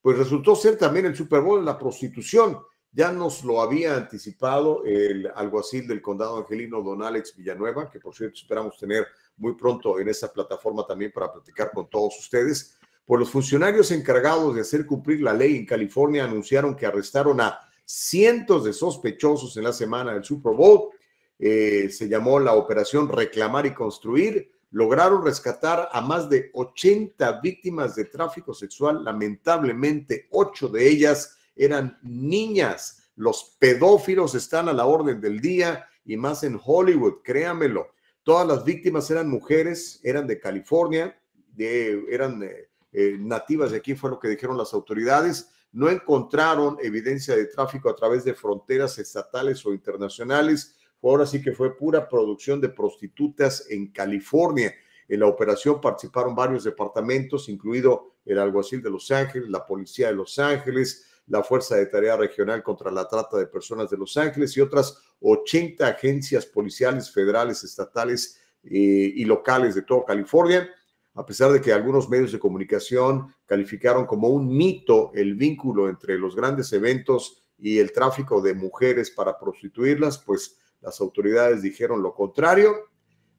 pues resultó ser también el Super Bowl la prostitución. Ya nos lo había anticipado el alguacil del condado angelino, don Alex Villanueva, que por cierto esperamos tener muy pronto en esa plataforma también para platicar con todos ustedes. Pues los funcionarios encargados de hacer cumplir la ley en California anunciaron que arrestaron a cientos de sospechosos en la semana del Super Bowl. Eh, se llamó la operación Reclamar y Construir. Lograron rescatar a más de 80 víctimas de tráfico sexual. Lamentablemente, ocho de ellas eran niñas. Los pedófilos están a la orden del día y más en Hollywood, créamelo. Todas las víctimas eran mujeres, eran de California, de, eran eh, nativas de aquí, fue lo que dijeron las autoridades. No encontraron evidencia de tráfico a través de fronteras estatales o internacionales. Ahora sí que fue pura producción de prostitutas en California. En la operación participaron varios departamentos, incluido el alguacil de Los Ángeles, la policía de Los Ángeles, la Fuerza de Tarea Regional contra la Trata de Personas de Los Ángeles y otras 80 agencias policiales federales, estatales eh, y locales de toda California. A pesar de que algunos medios de comunicación calificaron como un mito el vínculo entre los grandes eventos y el tráfico de mujeres para prostituirlas, pues las autoridades dijeron lo contrario.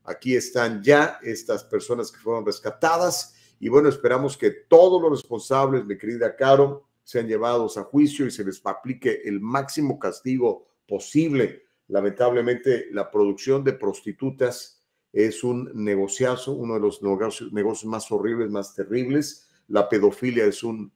Aquí están ya estas personas que fueron rescatadas y bueno, esperamos que todos los responsables, mi querida Caro, sean llevados a juicio y se les aplique el máximo castigo posible. Lamentablemente, la producción de prostitutas es un negociazo, uno de los negocios, negocios, más horribles, más terribles. La pedofilia es un,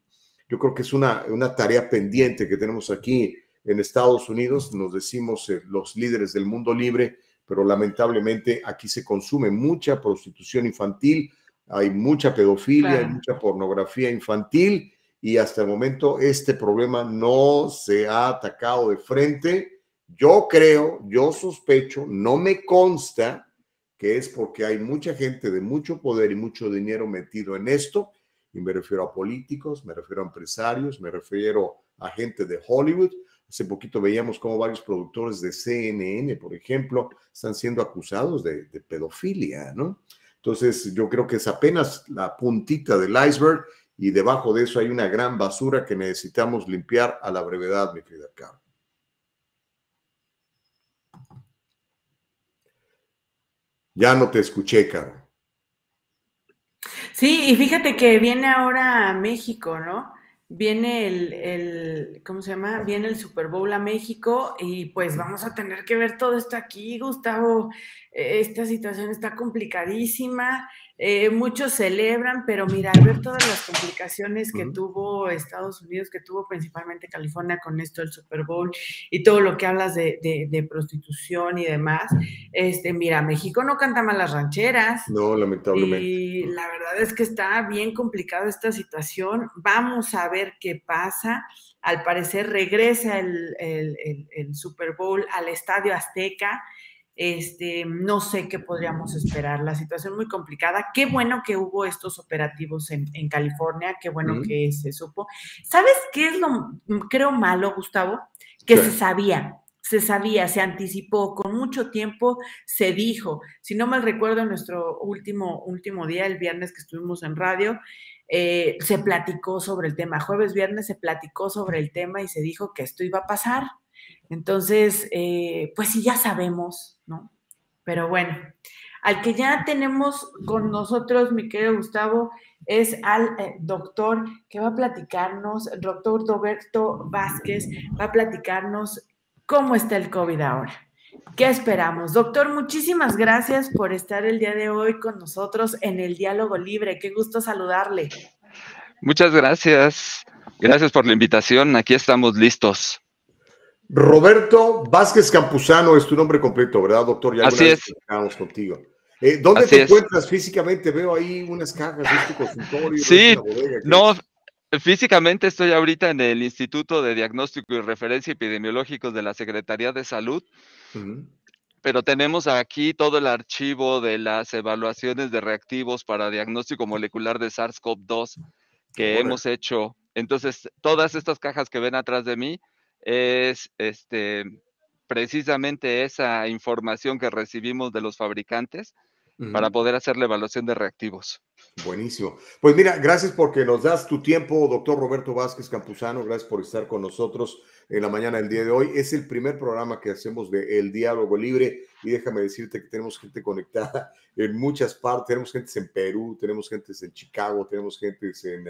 yo creo que es una, una tarea pendiente que tenemos aquí en Estados Unidos. Nos decimos eh, los líderes del mundo libre, pero lamentablemente aquí se consume mucha prostitución infantil, hay mucha pedofilia, claro. hay mucha pornografía infantil y hasta el momento este problema no se ha atacado de frente. Yo creo, yo sospecho, no me consta que es porque hay mucha gente de mucho poder y mucho dinero metido en esto, y me refiero a políticos, me refiero a empresarios, me refiero a gente de Hollywood. Hace poquito veíamos cómo varios productores de CNN, por ejemplo, están siendo acusados de, pedofilia, ¿no? Entonces, yo creo que es apenas la puntita del iceberg y debajo de eso hay una gran basura que necesitamos limpiar a la brevedad, mi querida Carmen. Ya no te escuché, Carmen. Sí, y fíjate que viene ahora a México, ¿no? Viene el, el, ¿cómo se llama? Viene el Super Bowl a México y pues vamos a tener que ver todo esto aquí, Gustavo. Esta situación está complicadísima eh, muchos celebran, pero mira, al ver todas las complicaciones que uh -huh. tuvo Estados Unidos, que tuvo principalmente California con esto del Super Bowl y todo lo que hablas de, de, de, prostitución y demás, este, mira, México no canta mal las rancheras. No, lamentablemente. Y la verdad es que está bien complicada esta situación. Vamos a ver qué pasa. Al parecer regresa el, el, el, el Super Bowl al Estadio Azteca. Este, no sé qué podríamos esperar. La situación muy complicada. Qué bueno que hubo estos operativos en, en California, qué bueno mm. que se supo. ¿Sabes qué es lo, creo, malo, Gustavo? Que sí. se sabía, se sabía, se anticipó, con mucho tiempo se dijo. Si no mal recuerdo, en nuestro último, último día, el viernes que estuvimos en radio, eh, se platicó sobre el tema. Jueves, viernes se platicó sobre el tema y se dijo que esto iba a pasar. Entonces, eh, pues sí, ya sabemos, ¿no? Pero bueno, al que ya tenemos con nosotros, mi querido Gustavo, es al eh, doctor que va a platicarnos, el doctor Roberto Vázquez, va a platicarnos cómo está el COVID ahora. ¿Qué esperamos? Doctor, muchísimas gracias por estar el día de hoy con nosotros en el Diálogo Libre. Qué gusto saludarle. Muchas gracias. Gracias por la invitación. Aquí estamos listos. Roberto Vázquez Campuzano es tu nombre completo, ¿verdad, doctor? Ya Así es. contigo. Eh, ¿Dónde Así te es. encuentras físicamente? Veo ahí unas cajas de este consultorio. Sí, no, Físicamente estoy ahorita en el Instituto de Diagnóstico y Referencia Epidemiológicos de la Secretaría de Salud, pero tenemos aquí todo el archivo de las evaluaciones de reactivos para diagnóstico molecular de SARS-CoV-2 que hemos hecho. Entonces, todas estas cajas que ven atrás de mí es este, precisamente esa información que recibimos de los fabricantes para poder hacer la evaluación de reactivos. Buenísimo. Pues mira, gracias porque nos das tu tiempo, doctor Roberto Vázquez Campuzano. Gracias por estar con nosotros en la mañana del día de hoy. Es el primer programa que hacemos de El Diálogo Libre y déjame decirte que tenemos gente conectada en muchas partes. Tenemos gente en Perú, tenemos gente en Chicago, tenemos gente en,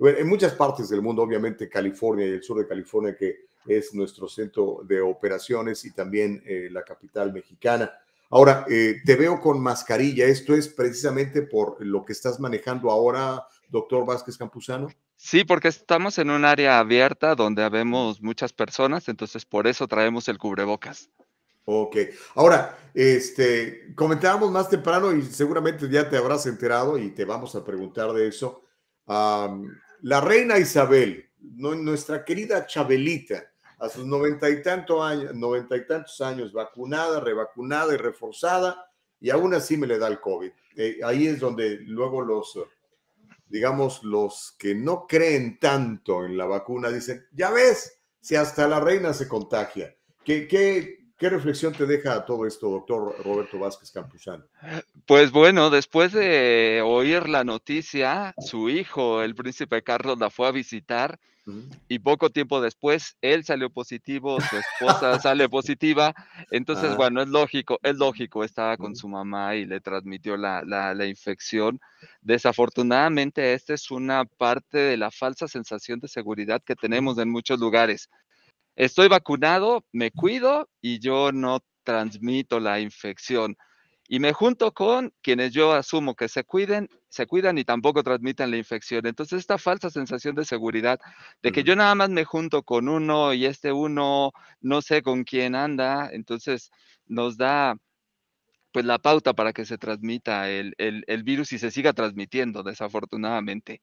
en muchas partes del mundo, obviamente California y el sur de California, que es nuestro centro de operaciones y también eh, la capital mexicana. Ahora, eh, te veo con mascarilla. ¿Esto es precisamente por lo que estás manejando ahora, doctor Vázquez Campuzano? Sí, porque estamos en un área abierta donde habemos muchas personas, entonces por eso traemos el cubrebocas. Ok. Ahora, este, comentábamos más temprano y seguramente ya te habrás enterado y te vamos a preguntar de eso. la reina Isabel, nuestra querida Chabelita, a sus noventa y, tanto años, noventa y tantos años, vacunada, revacunada y reforzada, y aún así me le da el COVID. Eh, ahí es donde luego los, digamos, los que no creen tanto en la vacuna dicen, ya ves, si hasta la reina se contagia. ¿Qué, qué, qué reflexión te deja todo esto, doctor Roberto Vázquez Campuzano? Pues bueno, después de oír la noticia, su hijo, el príncipe Carlos, la fue a visitar y poco tiempo después él salió positivo, su esposa sale positiva, entonces bueno, es lógico, es lógico, estaba con su mamá y le transmitió la, la, infección. Desafortunadamente, esta es una parte de la falsa sensación de seguridad que tenemos en muchos lugares. Estoy vacunado, me cuido y yo no transmito la infección y me junto con quienes yo asumo que se cuiden, se cuidan y tampoco transmiten la infección. Entonces, esta falsa sensación de seguridad de que yo nada más me junto con uno y este uno no sé con quién anda, entonces nos da pues la pauta para que se transmita el, virus y se siga transmitiendo, desafortunadamente.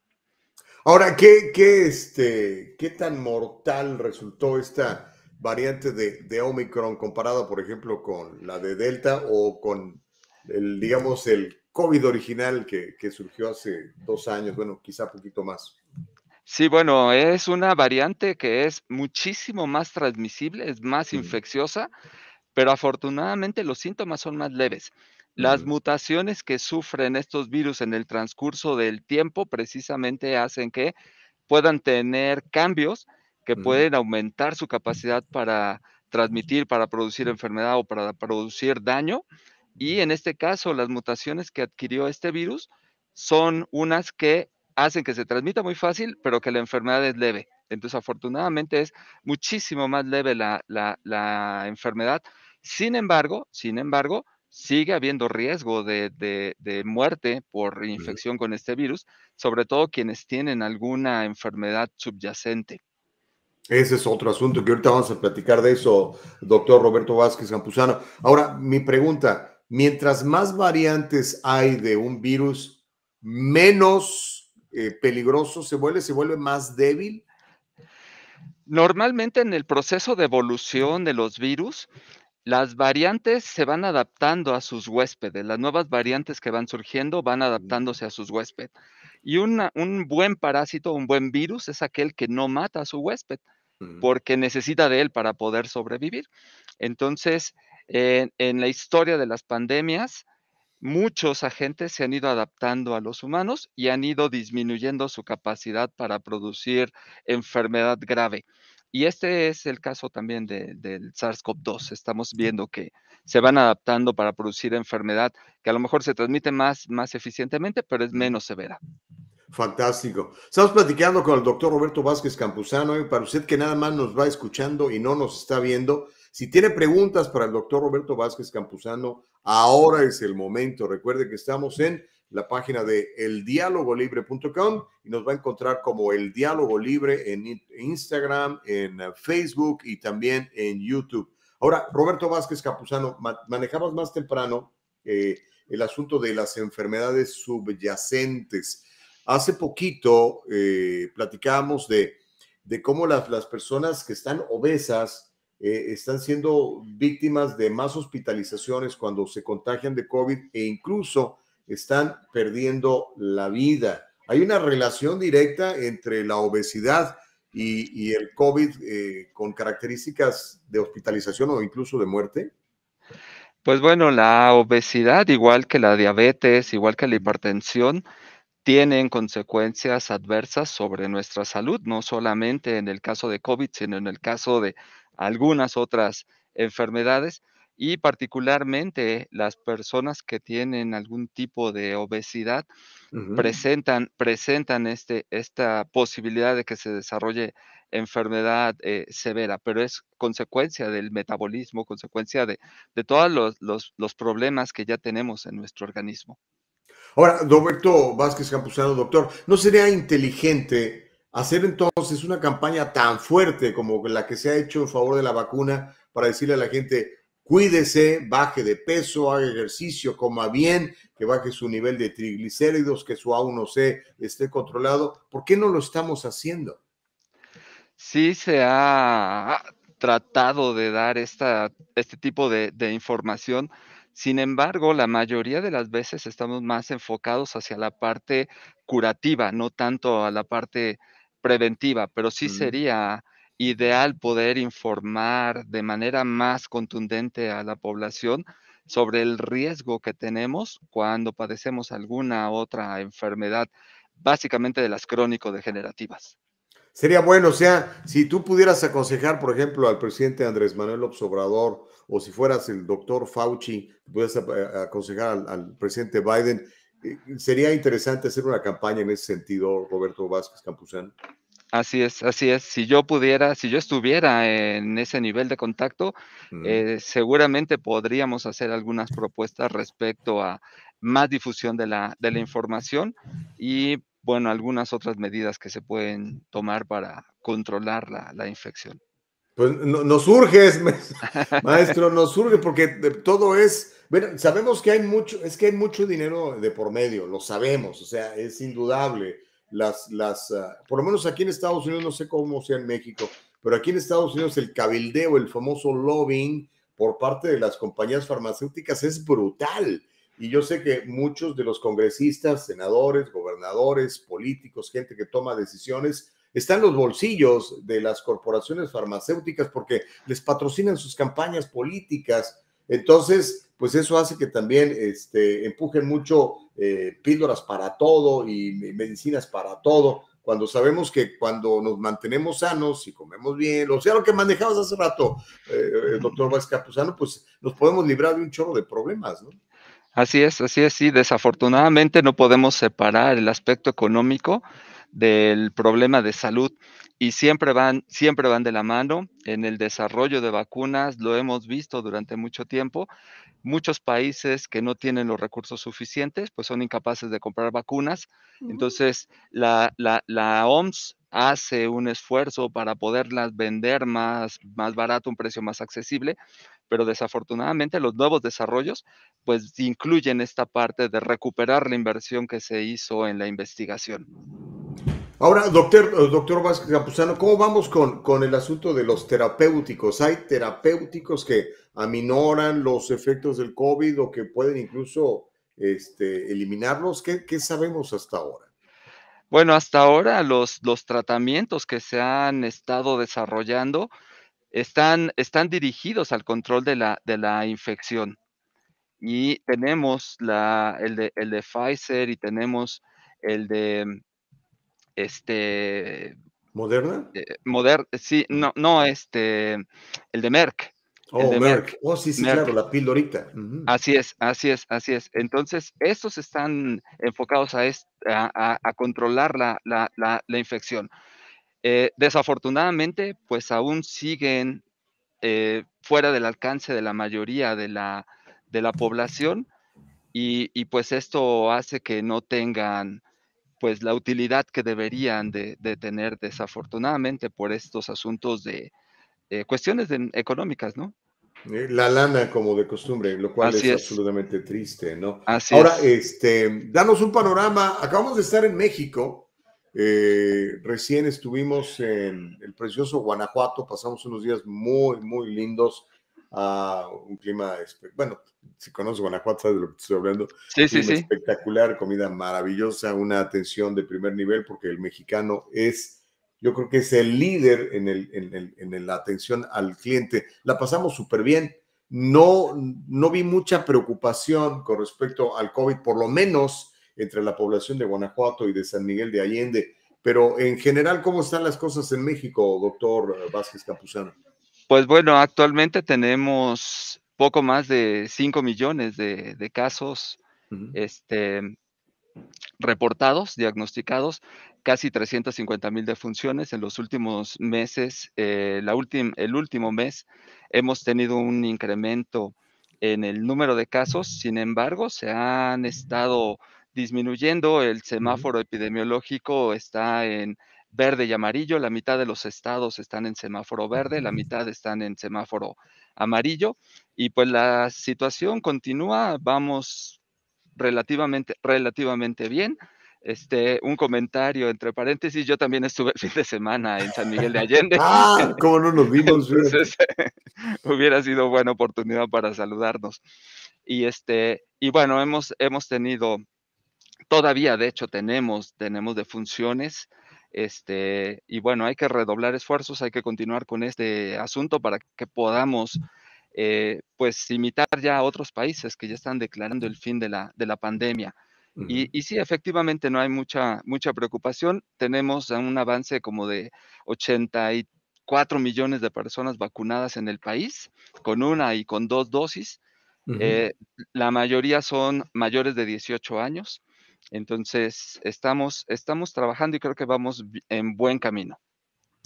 Ahora, ¿qué, qué, este, ¿qué tan mortal resultó esta variante de, de Omicron comparada, por ejemplo, con la de Delta o con el, digamos, el COVID original que, surgió hace dos años, bueno, quizá poquito más. Sí, bueno, es una variante que es muchísimo más transmisible, es más infecciosa, pero afortunadamente los síntomas son más leves. Las mutaciones que sufren estos virus en el transcurso del tiempo precisamente hacen que puedan tener cambios que pueden aumentar su capacidad para transmitir, para producir enfermedad o para producir daño. Y en este caso, las mutaciones que adquirió este virus son unas que hacen que se transmita muy fácil, pero que la enfermedad es leve. Entonces, afortunadamente es muchísimo más leve la, enfermedad. Sin embargo, sin embargo, sigue habiendo riesgo de, muerte por infección con este virus, sobre todo quienes tienen alguna enfermedad subyacente. Ese es otro asunto que ahorita vamos a platicar de eso, doctor Roberto Vázquez Campuzano. Ahora, mi pregunta, mientras más variantes hay de un virus, menos eh, peligroso se vuelve, se vuelve más débil. Normalmente en el proceso de evolución de los virus, las variantes se van adaptando a sus huéspedes, las nuevas variantes que van surgiendo van adaptándose a sus huéspedes. Y un buen parásito, un buen virus es aquel que no mata a su huésped, porque necesita de él para poder sobrevivir. Entonces, en, la historia de las pandemias, muchos agentes se han ido adaptando a los humanos y han ido disminuyendo su capacidad para producir enfermedad grave. Y este es el caso también del SARS-CoV-2. Estamos viendo que se van adaptando para producir enfermedad que a lo mejor se transmite más, más eficientemente, pero es menos severa. Fantástico. Estamos platicando con el doctor Roberto Vázquez Campuzano. Y para usted que nada más nos va escuchando y no nos está viendo, si tiene preguntas para el doctor Roberto Vázquez Campuzano, ahora es el momento. Recuerde que estamos en la página de eldialogolibre.com y nos va a encontrar como El Diálogo Libre en Instagram, en Facebook y también en YouTube. Ahora, Roberto Vázquez Campuzano, manejabas más temprano eh, el asunto de las enfermedades subyacentes. hace poquito eh, platicábamos de, de cómo las, las, personas que están obesas eh, están siendo víctimas de más hospitalizaciones cuando se contagian de COVID e incluso están perdiendo la vida. Hay una relación directa entre la obesidad y, el COVID eh, con características de hospitalización o incluso de muerte? Pues bueno, la obesidad, igual que la diabetes, igual que la hipertensión, tienen consecuencias adversas sobre nuestra salud, no solamente en el caso de COVID, sino en el caso de algunas otras enfermedades y particularmente las personas que tienen algún tipo de obesidad presentan, presentan este, esta posibilidad de que se desarrolle enfermedad eh, severa, pero es consecuencia del metabolismo, consecuencia de, de todos los, los, los, problemas que ya tenemos en nuestro organismo. Ahora, Roberto Vázquez Campuzano, doctor, ¿no sería inteligente hacer entonces una campaña tan fuerte como la que se ha hecho en favor de la vacuna para decirle a la gente, cuídese, baje de peso, haga ejercicio, coma bien, que baje su nivel de triglicéridos, que su A1C esté controlado. ¿Por qué no lo estamos haciendo? Sí se ha tratado de dar esta, este tipo de, de información. Sin embargo, la mayoría de las veces estamos más enfocados hacia la parte curativa, no tanto a la parte preventiva, pero sí sería ideal poder informar de manera más contundente a la población sobre el riesgo que tenemos cuando padecemos alguna otra enfermedad, básicamente de las crónico-degenerativas. Sería bueno, o sea, si tú pudieras aconsejar, por ejemplo, al presidente Andrés Manuel López Obrador, o si fueras el doctor Fauci, pudieras aconsejar al, al presidente Biden, eh, sería interesante hacer una campaña en ese sentido, Roberto Vázquez Campuzano. Así es, así es. Si yo pudiera, si yo estuviera en ese nivel de contacto, eh, seguramente podríamos hacer algunas propuestas respecto a más difusión de la, de la información y, bueno, algunas otras medidas que se pueden tomar para controlar la, la infección. Pues no, nos urge, maestro, nos surge porque todo es, sabemos que hay mucho, es que hay mucho dinero de por medio, lo sabemos, o sea, es indudable las, las ah, por lo menos aquí en Estados Unidos, no sé cómo sea en México, pero aquí en Estados Unidos el cabildeo, el famoso lobbying por parte de las compañías farmacéuticas es brutal. Y yo sé que muchos de los congresistas, senadores, gobernadores, políticos, gente que toma decisiones, están los bolsillos de las corporaciones farmacéuticas porque les patrocinan sus campañas políticas. Entonces, pues eso hace que también este, empujen mucho eh, píldoras para todo y medicinas para todo, cuando sabemos que cuando nos mantenemos sanos y comemos bien, o sea, lo que manejabas hace rato, eh, el doctor Vázquez Capuzano, pues nos podemos librar de un chorro de problemas, ¿no? Así es, así es, sí, desafortunadamente no podemos separar el aspecto económico del problema de salud y siempre van, siempre van de la mano. En el desarrollo de vacunas lo hemos visto durante mucho tiempo. Muchos países que no tienen los recursos suficientes, pues son incapaces de comprar vacunas. Entonces, la, la, OMS hace un esfuerzo para poderlas vender más, más barato, un precio más accesible, pero desafortunadamente los nuevos desarrollos pues incluyen esta parte de recuperar la inversión que se hizo en la investigación. Ahora, doctor, eh, doctor Vázquez Campuzano, ¿cómo vamos con, con el asunto de los terapéuticos? ¿Hay terapéuticos que aminoran los efectos del COVID o que pueden incluso este, eliminarlos? ¿Qué, ¿Qué, sabemos hasta ahora? Bueno, hasta ahora los, los tratamientos que se han estado desarrollando están, están dirigidos al control de la, de la infección. Y tenemos la, el, de, el de Pfizer y tenemos el de este... ¿Moderna? Eh, sí, no, no, este, el de Merck. Oh, Merck. Oh, sí, sí, claro, la pildorita. Así es, así es, así es. Entonces, estos están enfocados a, a, controlar la, la, la, infección. Eh, desafortunadamente, pues aún siguen eh, fuera del alcance de la mayoría de la, de la población y, y, pues esto hace que no tengan pues la utilidad que deberían de, tener desafortunadamente por estos asuntos de cuestiones económicas, ¿no? Eh, la lana como de costumbre, lo cual es, absolutamente triste, ¿no? Ahora, este, danos un panorama. Acabamos de estar en México. Eh, recién estuvimos en el precioso Guanajuato, pasamos unos días muy, muy lindos a un clima, bueno, si conoces Guanajuato, sabes de lo que estoy hablando. Sí, sí, sí. Espectacular, comida maravillosa, una atención de primer nivel, porque el mexicano es yo creo que es el líder en, el, en, la atención al cliente. La pasamos súper bien. No, no vi mucha preocupación con respecto al COVID, por lo menos entre la población de Guanajuato y de San Miguel de Allende. Pero en general, ¿cómo están las cosas en México, doctor Vázquez Campuzano? Pues bueno, actualmente tenemos poco más de 5 millones de, casos este, reportados, diagnosticados, casi 350 mil defunciones. En los últimos meses, eh, la el último mes, hemos tenido un incremento en el número de casos. Sin embargo, se han estado disminuyendo. El semáforo epidemiológico está en verde y amarillo. La mitad de los estados están en semáforo verde, la mitad están en semáforo amarillo. Y pues la situación continúa. Vamos relativamente, relativamente bien. Este, un comentario entre paréntesis, yo también estuve el fin de semana en San Miguel de Allende. ah, ¿cómo no nos vimos? hubiera sido buena oportunidad para saludarnos. Y este, y bueno, hemos, hemos tenido, todavía de hecho tenemos, tenemos defunciones, este, y bueno, hay que redoblar esfuerzos, hay que continuar con este asunto para que podamos eh, pues imitar ya a otros países que ya están declarando el fin de la, de la pandemia. y, y, sí, efectivamente no hay mucha, mucha preocupación. Tenemos un avance como de 84 millones de personas vacunadas en el país, con una y con dos dosis. Eh, la mayoría son mayores de 18 años. Entonces, estamos, estamos trabajando y creo que vamos en buen camino.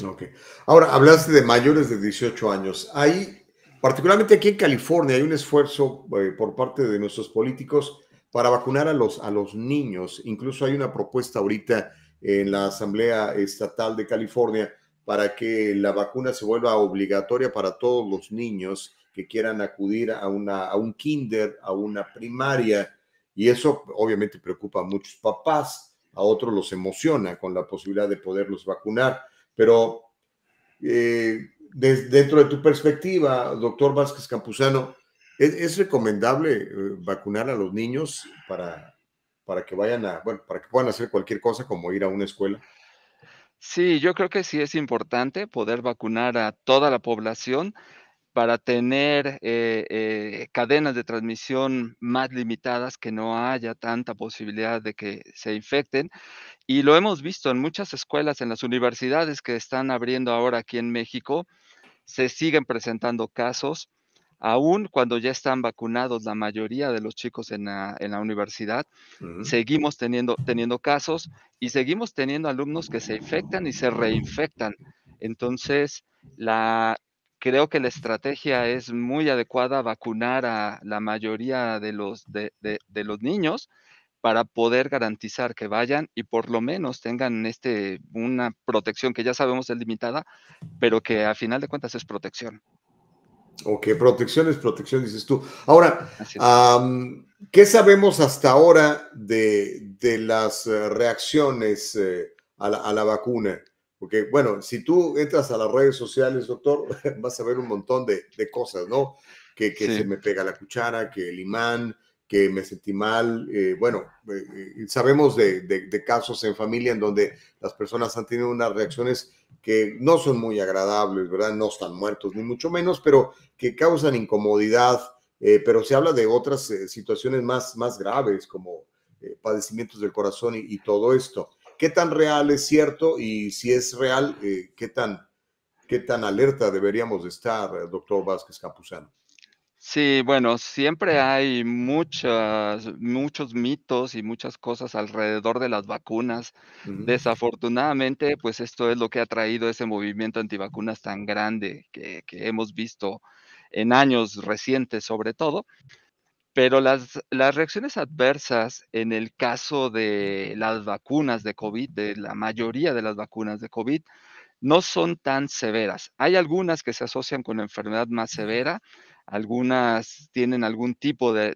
Ok. Ahora, hablaste de mayores de 18 años. ¿Hay Particularmente aquí en California hay un esfuerzo eh, por parte de nuestros políticos para vacunar a los, a los niños. Incluso hay una propuesta ahorita en la Asamblea Estatal de California para que la vacuna se vuelva obligatoria para todos los niños que quieran acudir a, una, a un kinder, a una primaria. Y eso obviamente preocupa a muchos papás, a otros los emociona con la posibilidad de poderlos vacunar. Pero eh, dentro de tu perspectiva, doctor Vázquez Campuzano, ¿es, recomendable eh, vacunar a los niños para, para que vayan a, bueno, para que puedan hacer cualquier cosa como ir a una escuela? Sí, yo creo que sí es importante poder vacunar a toda la población para tener eh, eh, cadenas de transmisión más limitadas, que no haya tanta posibilidad de que se infecten. Y lo hemos visto en muchas escuelas, en las universidades que están abriendo ahora aquí en México, se siguen presentando casos, aún cuando ya están vacunados la mayoría de los chicos en la, universidad, seguimos teniendo, teniendo casos y seguimos teniendo alumnos que se infectan y se reinfectan. Entonces, la, creo que la estrategia es muy adecuada vacunar a la mayoría de los, de, los niños para poder garantizar que vayan y por lo menos tengan este, una protección que ya sabemos es limitada, pero que a final de cuentas es protección. Ok, protección es protección, dices tú. Ahora, ¿qué sabemos hasta ahora de, las eh, reacciones eh, a, la, vacuna? Porque, bueno, si tú entras a las redes sociales, doctor, vas a ver un montón de, cosas, ¿no? Que, se me pega la cuchara, que el imán, que me sentí mal. Eh, bueno, eh, eh, sabemos de, casos en familia en donde las personas han tenido unas reacciones que no son muy agradables, ¿verdad? No están muertos, ni mucho menos, pero que causan incomodidad. pero se habla de otras situaciones más, más graves, como padecimientos del corazón y todo esto qué tan real es cierto y si es real, eh, qué, tan, qué tan alerta deberíamos estar, eh, doctor Vázquez Campuzano. Sí, bueno, siempre hay muchas, muchos mitos y muchas cosas alrededor de las vacunas. Desafortunadamente, pues esto es lo que ha traído ese movimiento antivacunas tan grande que, que hemos visto en años recientes sobre todo. Pero las, las reacciones adversas en el caso de las vacunas de COVID, de la mayoría de las vacunas de COVID, no son tan severas. Hay algunas que se asocian con la enfermedad más severa, algunas tienen algún tipo de,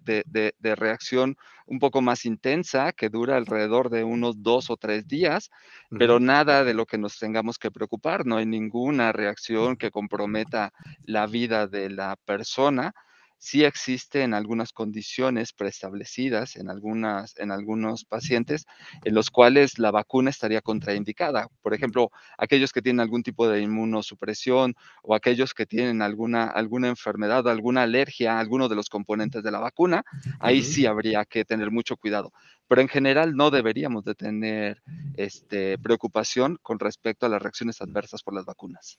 reacción un poco más intensa que dura alrededor de unos dos o tres días, pero nada de lo que nos tengamos que preocupar, no hay ninguna reacción que comprometa la vida de la persona sí existen algunas condiciones preestablecidas en, algunas, en algunos pacientes en los cuales la vacuna estaría contraindicada. Por ejemplo, aquellos que tienen algún tipo de inmunosupresión o aquellos que tienen alguna, alguna enfermedad o alguna alergia a alguno de los componentes de la vacuna, ahí sí habría que tener mucho cuidado. Pero en general no deberíamos de tener este, preocupación con respecto a las reacciones adversas por las vacunas.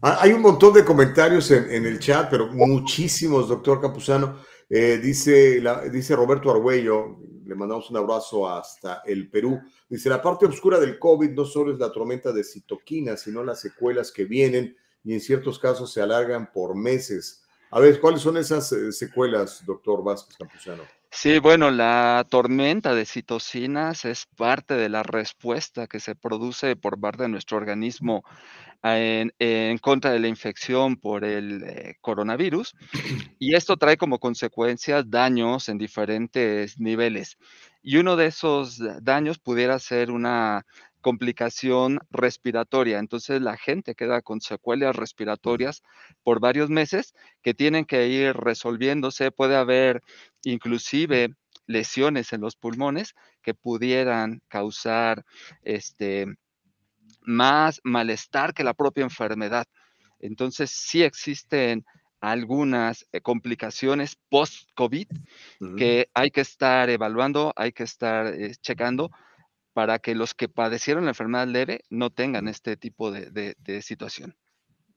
Ah, hay un montón de comentarios en, el chat, pero muchísimos, doctor Capuzano. Eh, dice, dice Roberto Argüello, le mandamos un abrazo hasta el Perú. Dice, la parte oscura del COVID no solo es la tormenta de citoquinas, sino las secuelas que vienen y en ciertos casos se alargan por meses. A ver, ¿cuáles son esas eh, secuelas, doctor Vázquez Campuzano? Sí, bueno, la tormenta de citocinas es parte de la respuesta que se produce por parte de nuestro organismo en, contra de la infección por el eh, coronavirus y esto trae como consecuencias daños en diferentes niveles. Y uno de esos daños pudiera ser una complicación respiratoria. Entonces la gente queda con secuelas respiratorias por varios meses que tienen que ir resolviéndose. Puede haber inclusive lesiones en los pulmones que pudieran causar este, más malestar que la propia enfermedad. Entonces sí existen algunas eh, complicaciones post-COVID que hay que estar evaluando, hay que estar eh, checando para que los que padecieron la enfermedad leve no tengan este tipo de, situación.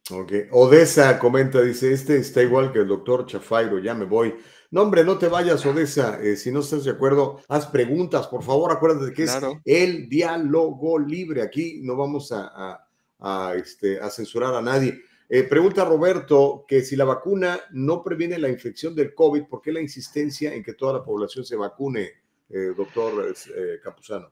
Ok. Odessa comenta, dice, este está igual que el doctor Chafairo, ya me voy. No, hombre, no te vayas, Odessa. Eh, si no estás de acuerdo, haz preguntas, por favor, acuérdate que es el diálogo libre. Aquí no vamos a, este, a censurar a nadie. Eh, pregunta Roberto que si la vacuna no previene la infección del COVID, ¿por qué la insistencia en que toda la población se vacune, eh, doctor Capuzano?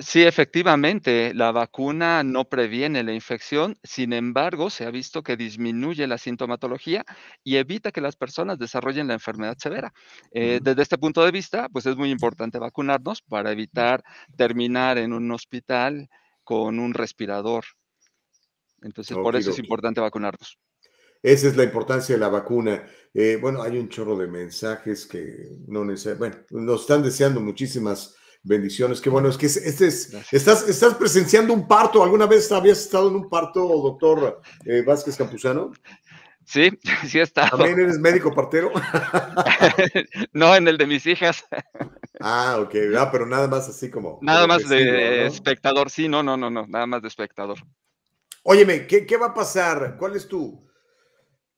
Sí, efectivamente, la vacuna no previene la infección, sin embargo, se ha visto que disminuye la sintomatología y evita que las personas desarrollen la enfermedad severa. Eh, desde este punto de vista, pues es muy importante vacunarnos para evitar terminar en un hospital con un respirador. Entonces, por eso es importante vacunarnos. Esa es la importancia de la vacuna. Eh, bueno, hay un chorro de mensajes que no necesariamente, bueno, nos están deseando muchísimas Bendiciones, qué bueno. Es que este es, estás, estás presenciando un parto. ¿Alguna vez habías estado en un parto, doctor eh, Vázquez Campuzano? Sí, sí he estado. ¿También eres médico partero? no, en el de mis hijas. ah, ok. Ah, pero nada más así como. Nada más de espectador, sí, no, no, no, no, nada más de espectador. Óyeme, ¿qué, qué va a pasar? ¿Cuál es tu,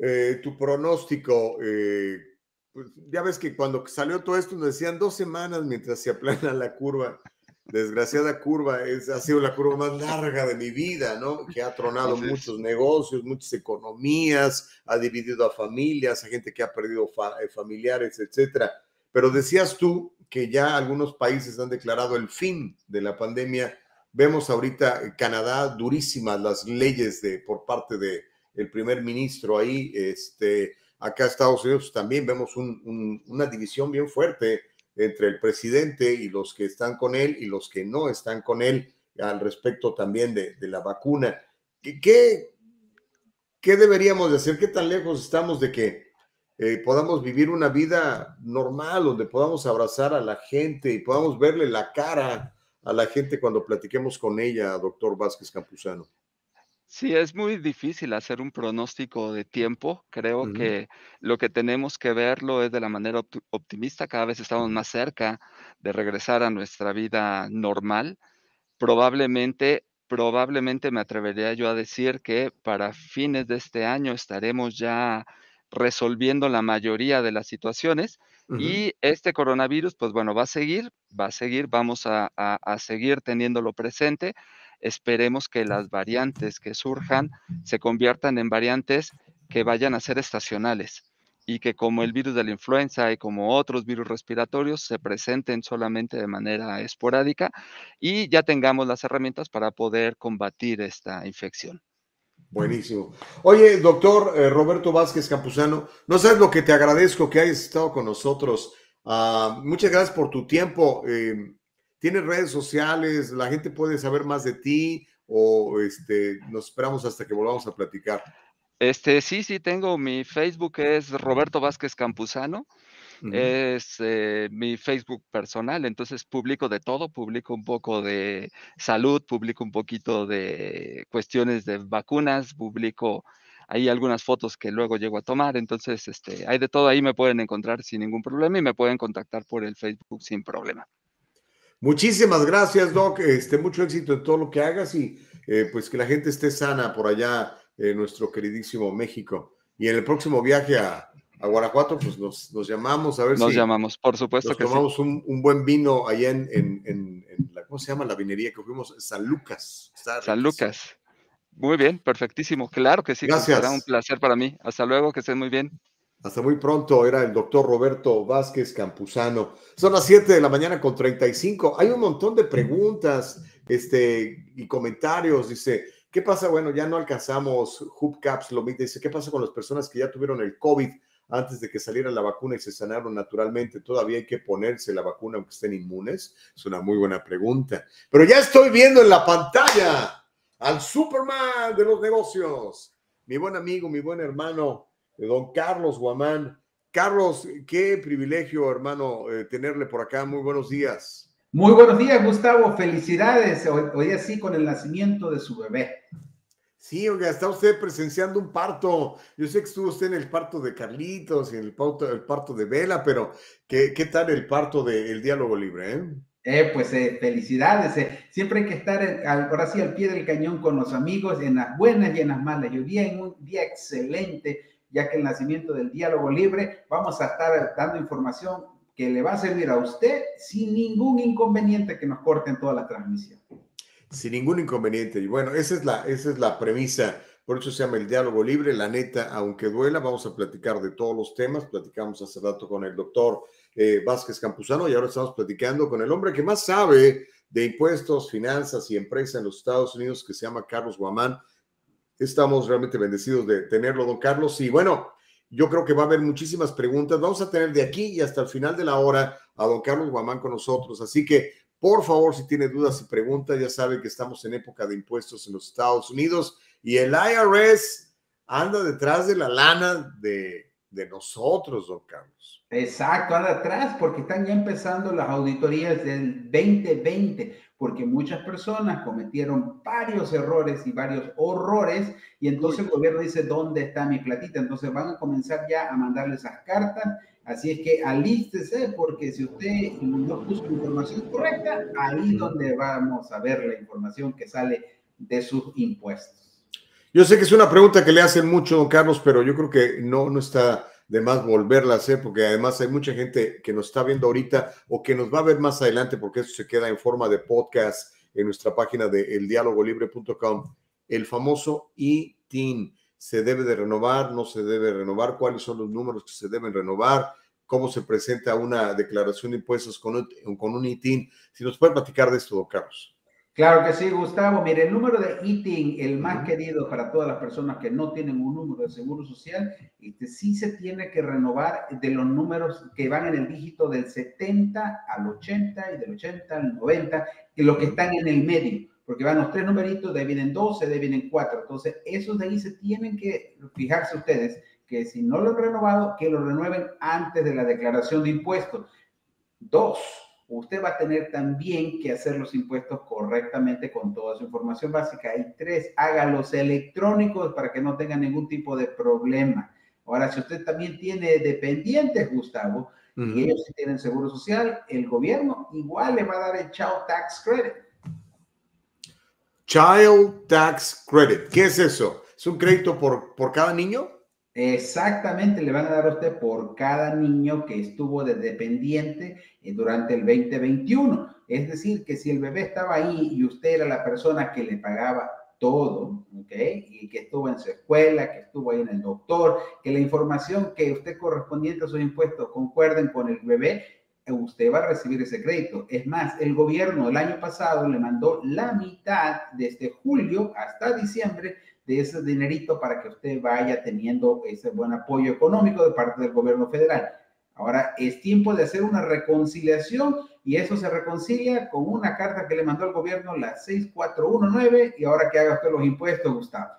eh, tu pronóstico? Eh, pues ya ves que cuando salió todo esto nos decían dos semanas mientras se aplana la curva. Desgraciada curva, es, ha sido la curva más larga de mi vida, ¿no? Que ha tronado muchos negocios, muchas economías, ha dividido a familias, a gente que ha perdido eh, familiares, etcétera. Pero decías tú que ya algunos países han declarado el fin de la pandemia. Vemos ahorita Canadá durísimas las leyes de por parte de el primer ministro ahí, este, Acá en Estados Unidos también vemos una división bien fuerte entre el presidente y los que están con él y los que no están con él al respecto también de, la vacuna. ¿Qué, ¿Qué, deberíamos de hacer? ¿Qué tan lejos estamos de que eh, podamos vivir una vida normal, donde podamos abrazar a la gente y podamos verle la cara a la gente cuando platiquemos con ella, doctor Vázquez Campuzano? Sí, es muy difícil hacer un pronóstico de tiempo. Creo que lo que tenemos que verlo es de la manera optimista. Cada vez estamos más cerca de regresar a nuestra vida normal. Probablemente, probablemente me atrevería yo a decir que para fines de este año estaremos ya resolviendo la mayoría de las situaciones y este coronavirus, pues bueno, va a seguir, va a seguir, vamos a, a seguir teniéndolo presente esperemos que las variantes que surjan se conviertan en variantes que vayan a ser estacionales y que como el virus de la influenza y como otros virus respiratorios se presenten solamente de manera esporádica y ya tengamos las herramientas para poder combatir esta infección. Buenísimo. Oye, doctor eh, Roberto Vázquez Campuzano, no sabes lo que te agradezco que hayas estado con nosotros. Ah, muchas gracias por tu tiempo. Eh, ¿Tienes redes sociales? ¿La gente puede saber más de ti? ¿O este, nos esperamos hasta que volvamos a platicar? Este, sí, sí, tengo mi Facebook, es Roberto Vázquez Campuzano. Es eh, mi Facebook personal, entonces publico de todo, publico un poco de salud, publico un poquito de cuestiones de vacunas, publico ahí algunas fotos que luego llego a tomar, entonces este, hay de todo, ahí me pueden encontrar sin ningún problema y me pueden contactar por el Facebook sin problema. Muchísimas gracias, Doc. Este, mucho éxito en todo lo que hagas y eh, pues que la gente esté sana por allá en nuestro queridísimo México. Y en el próximo viaje a, a Guanajuato, pues nos, nos, llamamos a ver nos si. Nos llamamos, por supuesto nos tomamos un, un, buen vino allá en, en, en, en, la, ¿cómo se llama? La vinería que fuimos, San Lucas. San Lucas. Muy bien, perfectísimo. Claro que sí. Gracias. Será un placer para mí. Hasta luego, que estén muy bien. Hasta muy pronto, era el doctor Roberto Vázquez Campuzano. Son las 7 de la mañana con 35. Hay un montón de preguntas este, y comentarios. Dice, ¿qué pasa? Bueno, ya no alcanzamos Hubcaps, lo dice, ¿qué pasa con las personas que ya tuvieron el COVID antes de que saliera la vacuna y se sanaron naturalmente? ¿Todavía hay que ponerse la vacuna aunque estén inmunes? Es una muy buena pregunta. Pero ya estoy viendo en la pantalla al Superman de los negocios, mi buen amigo, mi buen hermano don Carlos Guamán. Carlos, qué privilegio, hermano, eh, tenerle por acá. Muy buenos días. Muy buenos días, Gustavo. Felicidades. Hoy, hoy así con el nacimiento de su bebé. Sí, oiga, está usted presenciando un parto. Yo sé que estuvo usted en el parto de Carlitos y en el parto, el parto de Vela, pero ¿qué, ¿qué, tal el parto del diálogo libre? Eh? Eh, pues eh, felicidades. Eh. Siempre hay que estar ahora sí al pie del cañón con los amigos en las buenas y en las malas. Y hoy día en un día excelente ya que el nacimiento del diálogo libre vamos a estar dando información que le va a servir a usted sin ningún inconveniente que nos corten toda la transmisión. Sin ningún inconveniente. Y bueno, esa es la, esa es la premisa. Por eso se llama el diálogo libre. La neta, aunque duela, vamos a platicar de todos los temas. Platicamos hace rato con el doctor eh, Vázquez Campuzano y ahora estamos platicando con el hombre que más sabe de impuestos, finanzas y empresas en los Estados Unidos, que se llama Carlos Guamán. Estamos realmente bendecidos de tenerlo, don Carlos. Y bueno, yo creo que va a haber muchísimas preguntas. Vamos a tener de aquí y hasta el final de la hora a don Carlos Guamán con nosotros. Así que, por favor, si tiene dudas y preguntas, ya sabe que estamos en época de impuestos en los Estados Unidos y el IRS anda detrás de la lana de, de nosotros, don Carlos. Exacto, anda atrás porque están ya empezando las auditorías del 2020 porque muchas personas cometieron varios errores y varios horrores y entonces el gobierno dice, ¿dónde está mi platita? Entonces van a comenzar ya a mandarle esas cartas. Así es que alístese porque si usted no puso la información correcta, ahí donde vamos a ver la información que sale de sus impuestos. Yo sé que es una pregunta que le hacen mucho, don Carlos, pero yo creo que no, no está de más volverla a hacer, porque además hay mucha gente que nos está viendo ahorita o que nos va a ver más adelante, porque eso se queda en forma de podcast en nuestra página de eldialogolibre.com. El famoso ITIN se debe de renovar, no se debe renovar, cuáles son los números que se deben renovar, cómo se presenta una declaración de impuestos con un, con un ITIN. Si nos puede platicar de esto, don Carlos. Claro que sí, Gustavo. Mire, el número de ITIN, el más querido para todas las personas que no tienen un número de seguro social, este, sí se tiene que renovar de los números que van en el dígito del 70 al 80 y del 80 al 90, que los que están en el medio, porque van los tres numeritos, de vienen 12, de vienen 4. Entonces, esos de ahí se tienen que fijarse ustedes que si no lo han renovado, que lo renueven antes de la declaración de impuestos. Dos, usted va a tener también que hacer los impuestos correctamente con toda su información básica. Hay tres, hágalos electrónicos para que no tenga ningún tipo de problema. Ahora, si usted también tiene dependientes, Gustavo, y ellos tienen seguro social, el gobierno igual le va a dar el Child Tax Credit. Child Tax Credit, ¿qué es eso? ¿Es un crédito por, por cada niño? Exactamente, le van a dar a usted por cada niño que estuvo de dependiente eh, durante el 2021. Es decir, que si el bebé estaba ahí y usted era la persona que le pagaba todo, ¿ok? Y que estuvo en su escuela, que estuvo ahí en el doctor, que la información que usted correspondiente a sus impuestos concuerden con el bebé, usted va a recibir ese crédito. Es más, el gobierno el año pasado le mandó la mitad desde julio hasta diciembre de ese dinerito para que usted vaya teniendo ese buen apoyo económico de parte del gobierno federal. Ahora es tiempo de hacer una reconciliación y eso se reconcilia con una carta que le mandó el gobierno, la 6419, y ahora que haga usted los impuestos, Gustavo.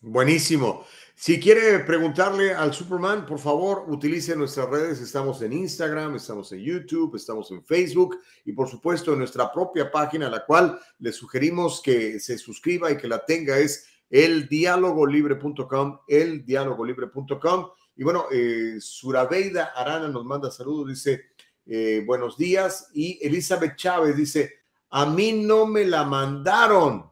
Buenísimo. Si quiere preguntarle al Superman, por favor, utilice nuestras redes. Estamos en Instagram, estamos en YouTube, estamos en Facebook y por supuesto en nuestra propia página, la cual le sugerimos que se suscriba y que la tenga es eldialogolibre.com, eldialogolibre.com. Y bueno, eh, Surabeida Arana nos manda saludos, dice eh, buenos días. Y Elizabeth Chávez dice, a mí no me la mandaron.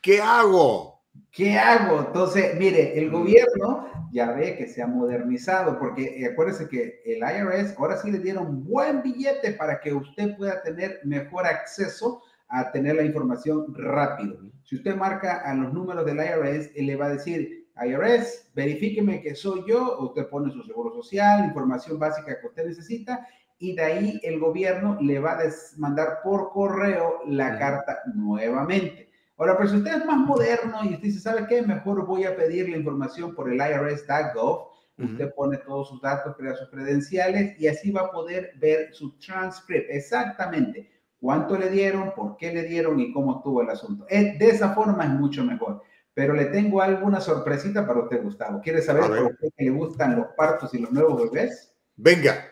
¿Qué hago? ¿Qué hago? Entonces, mire, el gobierno ya ve que se ha modernizado, porque eh, acuérdese que el IRS ahora sí le dieron buen billete para que usted pueda tener mejor acceso a tener la información rápido. Si usted marca a los números del IRS, él le va a decir, IRS, verifíqueme que soy yo, usted pone su seguro social, información básica que usted necesita, y de ahí el gobierno le va a mandar por correo la carta nuevamente. Ahora, pero si usted es más moderno y usted dice, ¿sabe qué? Mejor voy a pedir la información por el IRS.gov. Usted pone todos sus datos, crea sus credenciales y así va a poder ver su transcript exactamente cuánto le dieron, por qué le dieron y cómo estuvo el asunto. De esa forma es mucho mejor. Pero le tengo alguna sorpresita para usted, Gustavo. ¿Quiere saber por qué le gustan los partos y los nuevos bebés? Venga.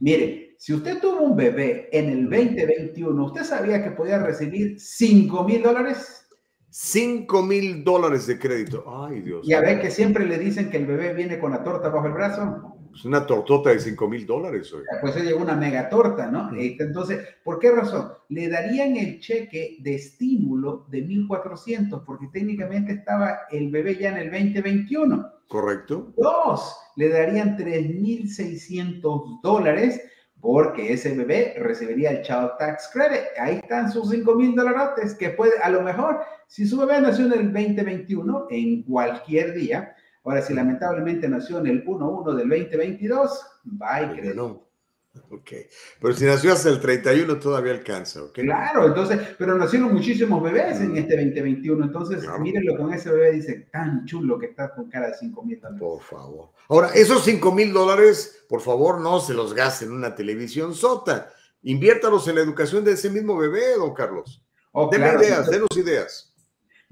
Mire, si usted tuvo un bebé en el 2021, ¿usted sabía que podía recibir 5 mil dólares? 5 mil dólares de crédito. Ay, Dios. Y a ver que siempre le dicen que el bebé viene con la torta bajo el brazo. Pues una tortota de 5 mil dólares. Pues se llegó una mega torta, ¿no? Este, entonces, ¿por qué razón? Le darían el cheque de estímulo de 1.400 porque técnicamente estaba el bebé ya en el 2021. Correcto. Dos, le darían 3.600 dólares porque ese bebé recibiría el Child Tax Credit. Ahí están sus 5 mil dólares que puede, a lo mejor, si su bebé nació en el 2021, en cualquier día, ahora si lamentablemente nació en el 1-1 del 2022, va y No. Ok, pero si nació hasta el 31 todavía alcanza, ¿ok? Claro, entonces, pero nacieron muchísimos bebés en mm. este 2021, entonces mírenlo con ese bebé, dice, tan chulo que está con cara de 5 mil dólares. Por favor. Ahora, esos 5 mil dólares, por favor, no se los gasten en una televisión sota, inviértalos en la educación de ese mismo bebé, don Carlos. Oh, ideas, denos ideas.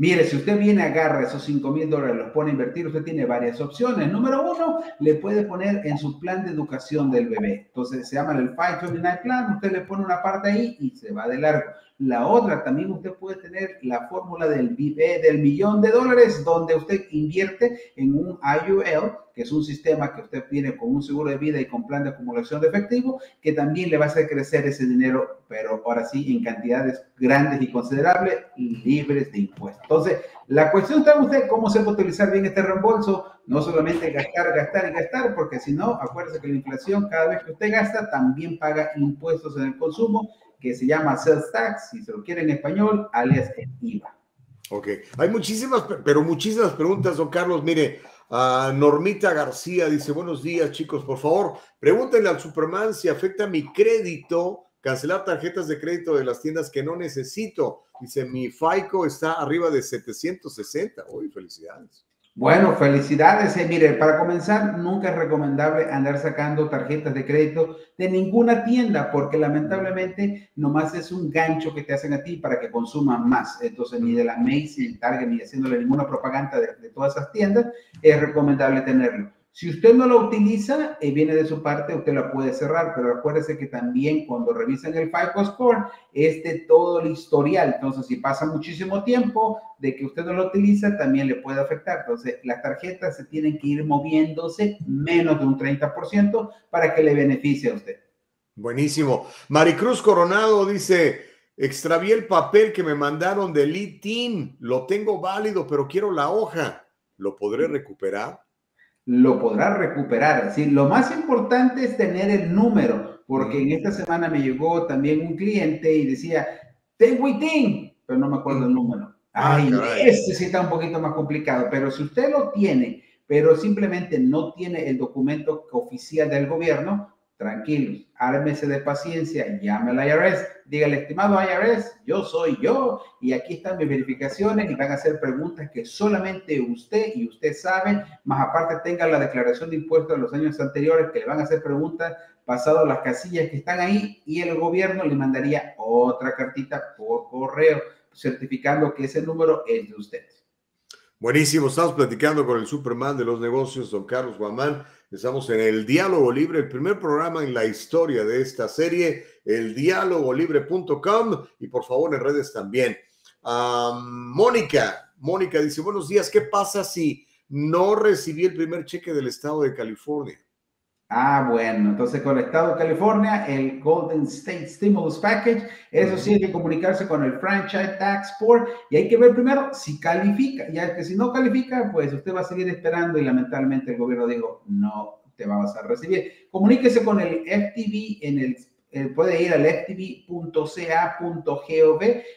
Mire, si usted viene, agarra esos 5 mil dólares, los pone a invertir, usted tiene varias opciones. Número uno, le puede poner en su plan de educación del bebé. Entonces, se llama el 529 Plan, usted le pone una parte ahí y se va de largo. La otra, también usted puede tener la fórmula del, del millón de dólares, donde usted invierte en un IUL, que es un sistema que usted tiene con un seguro de vida y con plan de acumulación de efectivo, que también le va a hacer crecer ese dinero, pero ahora sí en cantidades grandes y considerables, libres de impuestos. Entonces, la cuestión está en usted cómo se puede utilizar bien este reembolso, no solamente gastar, gastar y gastar, porque si no, acuérdese que la inflación, cada vez que usted gasta, también paga impuestos en el consumo que se llama sales tax, si se lo quiere en español, alias el IVA. Ok, hay muchísimas, pero muchísimas preguntas, don Carlos. Mire, Normita García dice, buenos días chicos, por favor, pregúntenle al Superman si afecta mi crédito cancelar tarjetas de crédito de las tiendas que no necesito. Dice, mi FICO está arriba de 760. Uy, felicidades. Bueno, felicidades. Eh, mire, para comenzar, nunca es recomendable andar sacando tarjetas de crédito de ninguna tienda, porque lamentablemente nomás es un gancho que te hacen a ti para que consuman más. Entonces, ni de la Macy's, ni Target, ni haciéndole ninguna propaganda de todas esas tiendas, es recomendable tenerlo. Si usted no lo utiliza, y eh, viene de su parte, usted la puede cerrar, pero acuérdese que también cuando revisen el FICO Score, es de todo el historial. Entonces, si pasa muchísimo tiempo de que usted no lo utiliza, también le puede afectar. Entonces, las tarjetas se tienen que ir moviéndose menos de un 30% para que le beneficie a usted. Buenísimo. Maricruz Coronado dice, extravié el papel que me mandaron de LinkedIn, lo tengo válido, pero quiero la hoja. ¿Lo podré recuperar? Lo podrá recuperar. ¿sí? Lo más importante es tener el número, porque en esta semana me llegó también un cliente y decía, tengo ITIN, pero no me acuerdo el número. Ah, Ay, este sí está un poquito más complicado, pero si usted lo tiene, pero simplemente no tiene el documento oficial del gobierno, tranquilos, ármese de paciencia, llame al IRS, dígale, estimado IRS, yo soy yo y aquí están mis verificaciones y van a hacer preguntas que solamente usted y usted sabe, más aparte tenga la declaración de impuestos de los años anteriores que le van a hacer preguntas pasado las casillas que están ahí y el gobierno le mandaría otra cartita por correo certificando que ese número es de usted. Buenísimo, estamos platicando con el Superman de los negocios, don Carlos Guamán. Estamos en el Diálogo Libre, el primer programa en la historia de esta serie, el dialogolibre.com y por favor en redes también. Mónica, Mónica dice, buenos días, ¿qué pasa si no recibí el primer cheque del estado de California? Ah, bueno, entonces con el Estado de California, el Golden State Stimulus Package, eso sí hay que comunicarse con el Franchise Tax Board y hay que ver primero si califica, ya que si no califica, pues usted va a seguir esperando y lamentablemente el gobierno dijo, no te vas a recibir. Comuníquese con el FTV en el eh, puede ir al ftv.ca.gov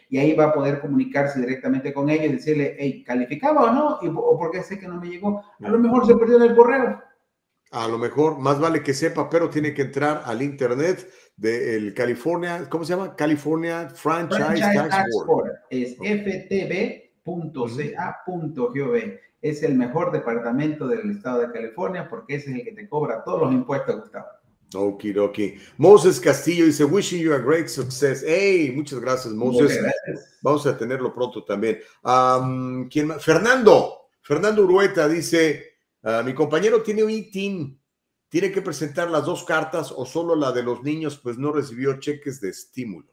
y ahí va a poder comunicarse directamente con ellos y decirle, hey, ¿calificaba o no? ¿O por qué sé que no me llegó? A lo mejor se perdió en el correo. A lo mejor, más vale que sepa, pero tiene que entrar al internet del California, ¿cómo se llama? California Franchise, Tax, Board. Es ftb.ca.gov. Es el mejor departamento del estado de California porque ese es el que te cobra todos los impuestos, Gustavo. Okidoki. Moses Castillo dice, wishing you a great success. Hey, muchas gracias, Moses. Vamos a tenerlo pronto también. ¿quién más? Fernando. Fernando Urueta dice, Ah, mi compañero tiene un ITIN, tiene que presentar las dos cartas o solo la de los niños, pues no recibió cheques de estímulo.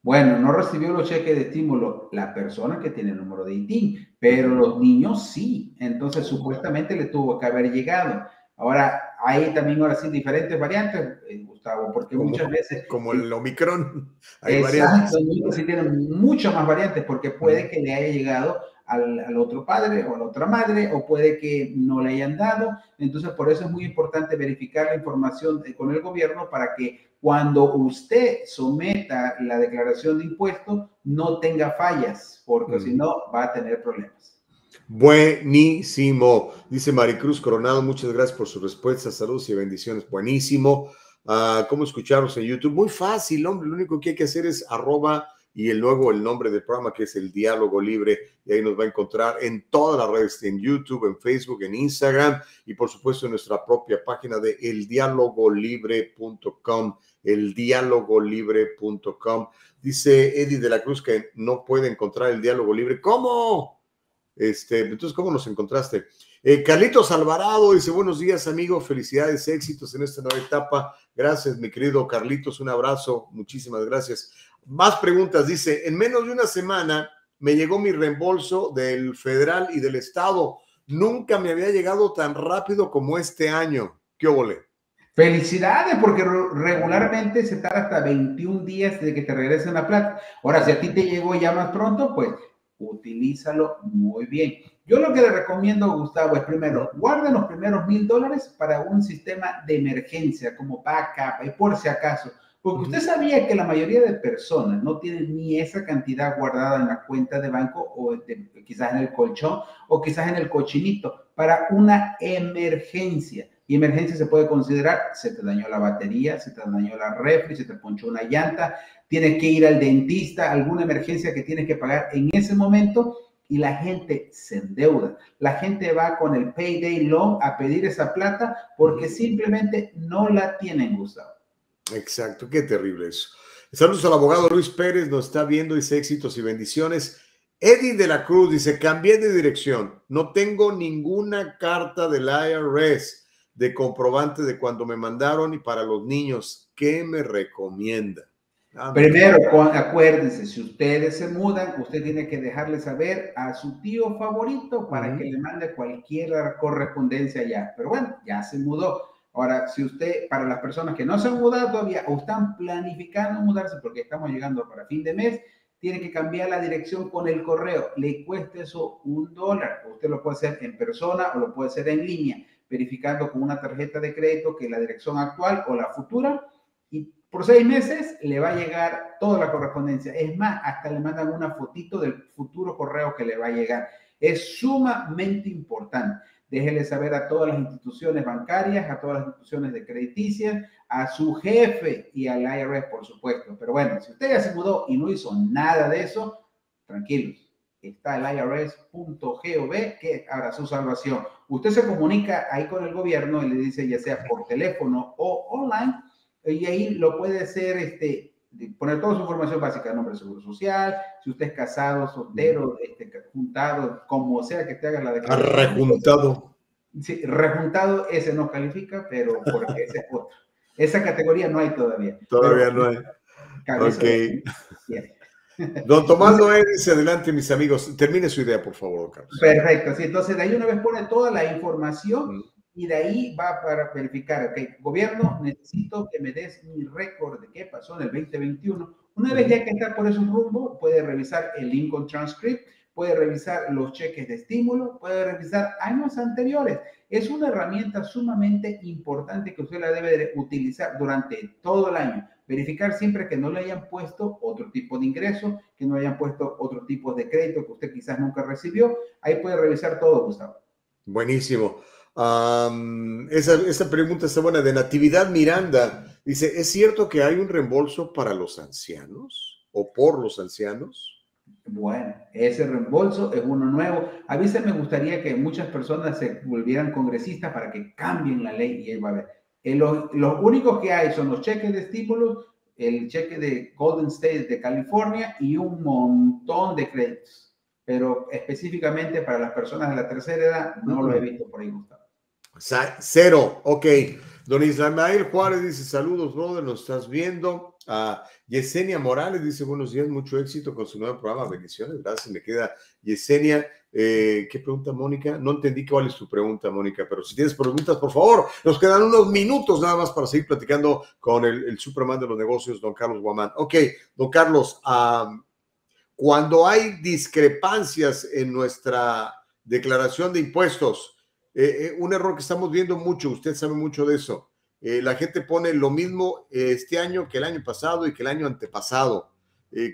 Bueno, no recibió los cheques de estímulo la persona que tiene el número de ITIN, pero los niños sí. Entonces, supuestamente le tuvo que haber llegado. Ahora, hay también ahora sí diferentes variantes, eh, Gustavo, porque muchas veces... Como el Omicron, hay variantes. sí tienen muchas más variantes, porque puede que le haya llegado al, otro padre o a la otra madre, o puede que no le hayan dado. Entonces, por eso es muy importante verificar la información con el gobierno para que cuando usted someta la declaración de impuestos no tenga fallas, porque si no va a tener problemas. Buenísimo. Dice Maricruz Coronado, muchas gracias por su respuesta. Saludos y bendiciones. Buenísimo. Uh, ¿Cómo escucharlos en YouTube? Muy fácil, hombre. Lo único que hay que hacer es arroba y el, luego el nombre del programa que es el Diálogo Libre y ahí nos va a encontrar en todas las redes, en YouTube, en Facebook, en Instagram y por supuesto en nuestra propia página de eldialogolibre.com, eldialogolibre.com. Dice Eddie de la Cruz que no puede encontrar el Diálogo Libre. ¿Cómo? Este, entonces, ¿cómo nos encontraste? Eh, Carlitos Alvarado dice, buenos días, amigo, felicidades, éxitos en esta nueva etapa. Gracias, mi querido Carlitos, un abrazo, muchísimas gracias. Más preguntas, dice, en menos de una semana me llegó mi reembolso del federal y del estado. Nunca me había llegado tan rápido como este año. ¿Qué ole? Felicidades, porque regularmente se tarda hasta 21 días de que te regresen la plata. Ahora, si a ti te llegó ya más pronto, pues utilízalo muy bien. Yo lo que le recomiendo, Gustavo, es primero, guarden los primeros mil dólares para un sistema de emergencia como backup y por si acaso. Porque usted sabía que la mayoría de personas no tienen ni esa cantidad guardada en la cuenta de banco o quizás en el colchón o quizás en el cochinito para una emergencia. Y emergencia se puede considerar, se te dañó la batería, se te dañó la refri, se te ponchó una llanta, tienes que ir al dentista, alguna emergencia que tienes que pagar en ese momento y la gente se endeuda. La gente va con el payday loan a pedir esa plata porque simplemente no la tienen, Gustavo. Exacto, qué terrible eso. Saludos al abogado Luis Pérez, nos está viendo, dice éxitos y bendiciones. Eddie de la Cruz dice, cambié de dirección, no tengo ninguna carta del IRS de comprobante de cuando me mandaron y para los niños, ¿qué me recomienda? Ah, Primero, acuérdense, si ustedes se mudan, usted tiene que dejarle saber a su tío favorito para que le mande cualquier correspondencia allá. Pero bueno, ya se mudó. Ahora, si usted, para las personas que no se han mudado todavía o están planificando mudarse porque estamos llegando para fin de mes, tiene que cambiar la dirección con el correo. Le cuesta eso un dólar. Usted lo puede hacer en persona o lo puede hacer en línea, verificando con una tarjeta de crédito que la dirección actual o la futura. Y por seis meses le va a llegar toda la correspondencia. Es más, hasta le mandan una fotito del futuro correo que le va a llegar. Es sumamente importante. Déjele saber a todas las instituciones bancarias, a todas las instituciones de crediticia, a su jefe y al IRS, por supuesto. Pero bueno, si usted ya se mudó y no hizo nada de eso, tranquilos. Está el IRS.gov que habrá su salvación. Usted se comunica ahí con el gobierno y le dice ya sea por teléfono o online y ahí lo puede hacer este, poner toda su información básica, nombre de seguro social, si usted es casado, soltero, este, juntado, como sea que te haga la declaración. Rejuntado. Sí, rejuntado, ese no califica, pero porque ese es otro. Esa categoría no hay todavía. Todavía no hay. Ok. Don Tomás Noé dice, adelante mis amigos, termine su idea, por favor, Carlos. Perfecto, sí, entonces de ahí una vez pone toda la información y de ahí va para verificar, ok, gobierno, necesito que me des mi récord de qué pasó en el 2021. Una vez ya que está por esos rumbo, puede revisar el Lincoln Transcript, puede revisar los cheques de estímulo, puede revisar años anteriores. Es una herramienta sumamente importante que usted la debe utilizar durante todo el año. Verificar siempre que no le hayan puesto otro tipo de ingreso, que no le hayan puesto otro tipo de crédito que usted quizás nunca recibió. Ahí puede revisar todo, Gustavo. Buenísimo esa, pregunta está buena. De Natividad Miranda dice: ¿Es cierto que hay un reembolso para los ancianos o por los ancianos? Bueno, ese reembolso es uno nuevo. A veces me gustaría que muchas personas se volvieran congresistas para que cambien la ley y ahí va a ver. Eh, los, los únicos que hay son los cheques de estímulos, el cheque de Golden State de California y un montón de créditos. Pero específicamente para las personas de la tercera edad no lo he visto por ahí, Gustavo. Cero, ok. Don Ismael Juárez dice, saludos, brother, nos estás viendo. a Yesenia Morales dice, buenos días, mucho éxito con su nuevo programa, bendiciones, gracias, me queda Yesenia. Eh, ¿Qué pregunta, Mónica? No entendí cuál es tu pregunta, Mónica, pero si tienes preguntas, por favor, nos quedan unos minutos nada más para seguir platicando con el, Superman de los negocios, don Carlos Guamán. Ok, don Carlos, cuando hay discrepancias en nuestra declaración de impuestos, eh, eh, un error que estamos viendo mucho, usted sabe mucho de eso. Eh, la gente pone lo mismo este año que el año pasado y que el año antepasado.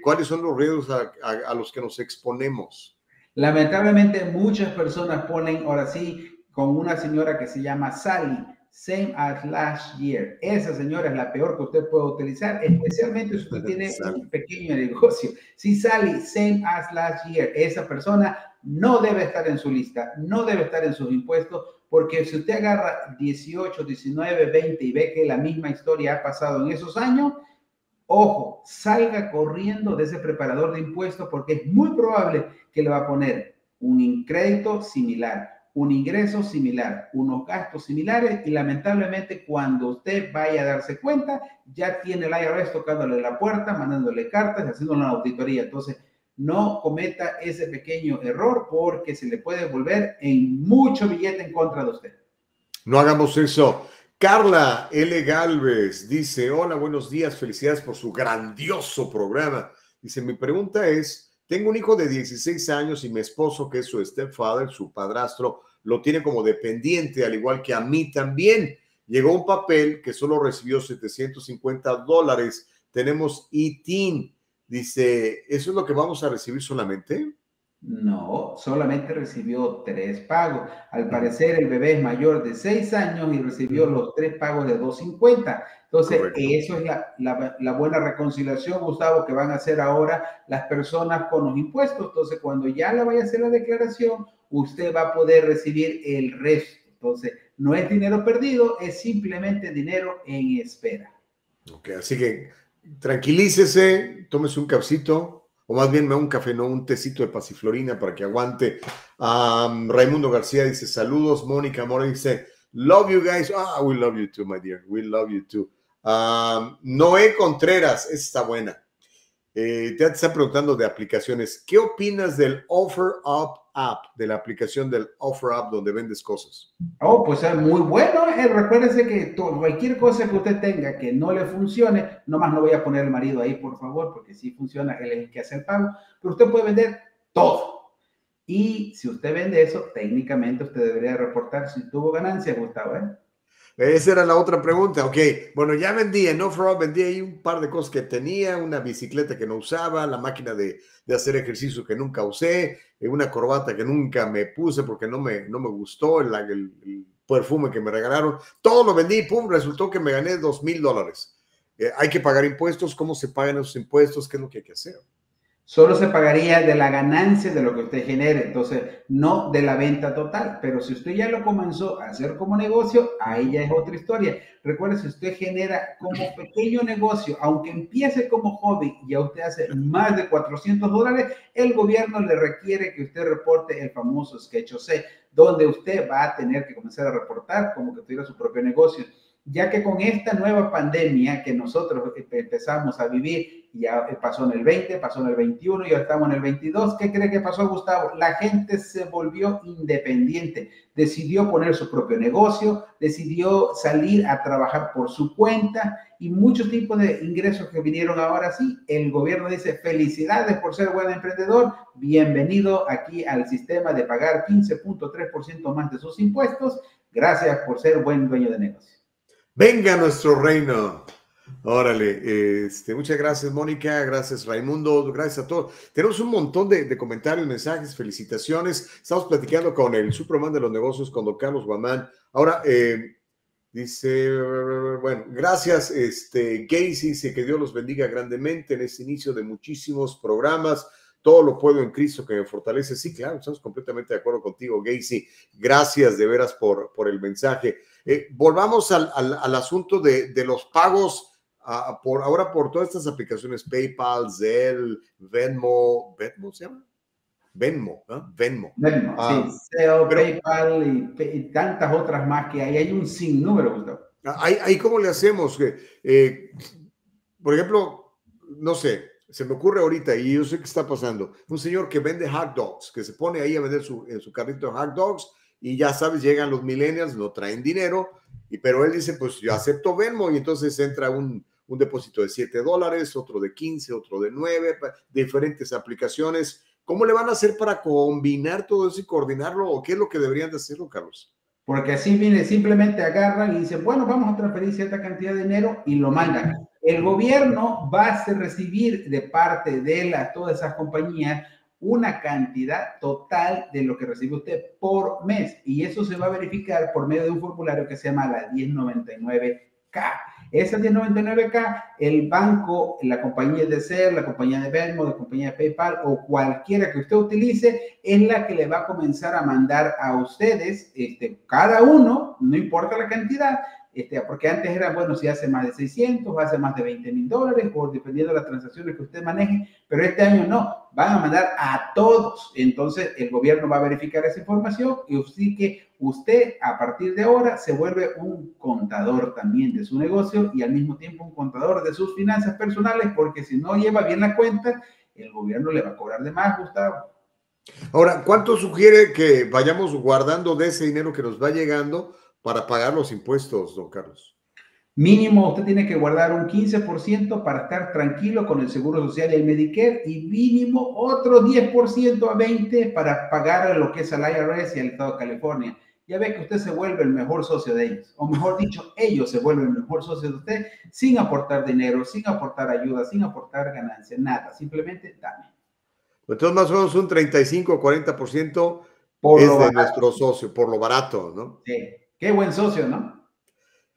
¿Cuáles son los riesgos a, a, los que nos exponemos? Lamentablemente muchas personas ponen, ahora sí, con una señora que se llama Sally, same as last year. Esa señora es la peor que usted puede utilizar, especialmente si usted tiene un pequeño negocio. Si Sally, same as last year, esa persona no debe estar en su lista, no debe estar en sus impuestos, porque si usted agarra 18, 19, 20 y ve que la misma historia ha pasado en esos años, ojo, salga corriendo de ese preparador de impuestos porque es muy probable que le va a poner un crédito similar, un ingreso similar, unos gastos similares y lamentablemente cuando usted vaya a darse cuenta, ya tiene el IRS tocándole la puerta, mandándole cartas, haciendo una auditoría. Entonces, no cometa ese pequeño error porque se le puede volver en mucho billete en contra de usted. No hagamos eso. Carla L. Galvez dice, hola, buenos días, felicidades por su grandioso programa. Dice, mi pregunta es, tengo un hijo de 16 años y mi esposo, que es su stepfather, su padrastro, lo tiene como dependiente, al igual que a mí también. Llegó un papel que solo recibió 750 dólares. Tenemos ITIN Dice, ¿eso es lo que vamos a recibir solamente? No, solamente recibió tres pagos. Al parecer el bebé es mayor de seis años y recibió los tres pagos de 250. Entonces, eso es la, la, buena reconciliación, Gustavo, que van a hacer ahora las personas con los impuestos. Entonces, cuando ya le vaya a hacer la declaración, usted va a poder recibir el resto. Entonces, no es dinero perdido, es simplemente dinero en espera. Ok, así que tranquilícese, tómese un cafecito, o más bien un café, no un tecito de pasiflorina para que aguante. Raimundo García dice, saludos, Mónica Mora dice, love you guys. Ah, we love you too, my dear, we love you too. Noé Contreras, está buena. Eh, te está preguntando de aplicaciones. ¿Qué opinas del Offer Up App, de la aplicación del Offer Up donde vendes cosas? Oh, pues es muy bueno. Eh, recuérdese que cualquier cosa que usted tenga que no le funcione, nomás no voy a poner el marido ahí, por favor, porque si funciona, él es el que hace el pago. Pero usted puede vender todo. Y si usted vende eso, técnicamente usted debería reportar si tuvo ganancias, Gustavo. ¿eh? Esa era la otra pregunta. Ok, bueno, ya vendí no for vendí ahí un par de cosas que tenía, una bicicleta que no usaba, la máquina de, de hacer ejercicio que nunca usé, eh, una corbata que nunca me puse porque no me, no me gustó, el, el, perfume que me regalaron. Todo lo vendí, pum, resultó que me gané dos mil dólares. Eh, hay que pagar impuestos, ¿cómo se pagan esos impuestos? ¿Qué es lo que hay que hacer? Solo se pagaría de la ganancia de lo que usted genere, entonces no de la venta total. Pero si usted ya lo comenzó a hacer como negocio, ahí ya es otra historia. Recuerde, si usted genera como pequeño negocio, aunque empiece como hobby y ya usted hace más de 400 dólares, el gobierno le requiere que usted reporte el famoso Sketch C, donde usted va a tener que comenzar a reportar como que tuviera su propio negocio ya que con esta nueva pandemia que nosotros empezamos a vivir, ya pasó en el 20, pasó en el 21, ya estamos en el 22, ¿qué cree que pasó, Gustavo? La gente se volvió independiente, decidió poner su propio negocio, decidió salir a trabajar por su cuenta y muchos tipos de ingresos que vinieron ahora sí. El gobierno dice, felicidades por ser buen emprendedor, bienvenido aquí al sistema de pagar 15.3% más de sus impuestos, gracias por ser buen dueño de negocio. Venga nuestro reino. Órale, este, muchas gracias Mónica, gracias Raimundo, gracias a todos. Tenemos un montón de, comentarios, mensajes, felicitaciones. Estamos platicando con el Superman de los negocios, con don Carlos Guamán. Ahora, eh, dice, bueno, gracias este, Gacy, que Dios los bendiga grandemente en este inicio de muchísimos programas. Todo lo puedo en Cristo que me fortalece. Sí, claro, estamos completamente de acuerdo contigo, Gacy. Gracias de veras por, por el mensaje. Eh, volvamos al, al, asunto de, de, los pagos por ahora por todas estas aplicaciones PayPal, Zelle, Venmo, ¿Venmo se llama? Venmo, Venmo. Venmo, ah, sí, PayPal y, tantas otras más que hay. Hay un sinnúmero, Gustavo. Ahí, ahí cómo le hacemos? Eh, por ejemplo, no sé, se me ocurre ahorita y yo sé qué está pasando. Un señor que vende hot dogs, que se pone ahí a vender su, en su carrito de hot dogs y ya sabes, llegan los millennials, no traen dinero, y, pero él dice, pues yo acepto Venmo y entonces entra un, un depósito de 7 dólares, otro de 15, otro de 9, diferentes aplicaciones. ¿Cómo le van a hacer para combinar todo eso y coordinarlo o qué es lo que deberían de hacerlo, Carlos? Porque así viene, simplemente agarran y dicen, bueno, vamos a transferir cierta cantidad de dinero y lo mandan. El gobierno va a recibir de parte de la, todas esas compañías una cantidad total de lo que recibe usted por mes. Y eso se va a verificar por medio de un formulario que se llama la 1099K. Esa 1099K, el banco, la compañía de ser, la compañía de Venmo, la compañía de PayPal o cualquiera que usted utilice, es la que le va a comenzar a mandar a ustedes, este, cada uno, no importa la cantidad, este, porque antes era, bueno, si hace más de 600, hace más de 20 mil dólares, o dependiendo de las transacciones que usted maneje, pero este año no, van a mandar a todos. Entonces, el gobierno va a verificar esa información y así que usted a partir de ahora se vuelve un contador también de su negocio y al mismo tiempo un contador de sus finanzas personales, porque si no lleva bien la cuenta, el gobierno le va a cobrar de más, Gustavo. Ahora, ¿cuánto sugiere que vayamos guardando de ese dinero que nos va llegando? Para pagar los impuestos, don Carlos? Mínimo, usted tiene que guardar un 15% para estar tranquilo con el Seguro Social y el Medicare y mínimo otro 10% a 20% para pagar lo que es el IRS y el Estado de California. Ya ve que usted se vuelve el mejor socio de ellos, o mejor dicho, ellos se vuelven el mejor socio de usted sin aportar dinero, sin aportar ayuda, sin aportar ganancia, nada, simplemente dame. Entonces, más o menos un 35 o 40% por es de nuestro socio, por lo barato, ¿no? Sí. Qué buen socio, ¿no?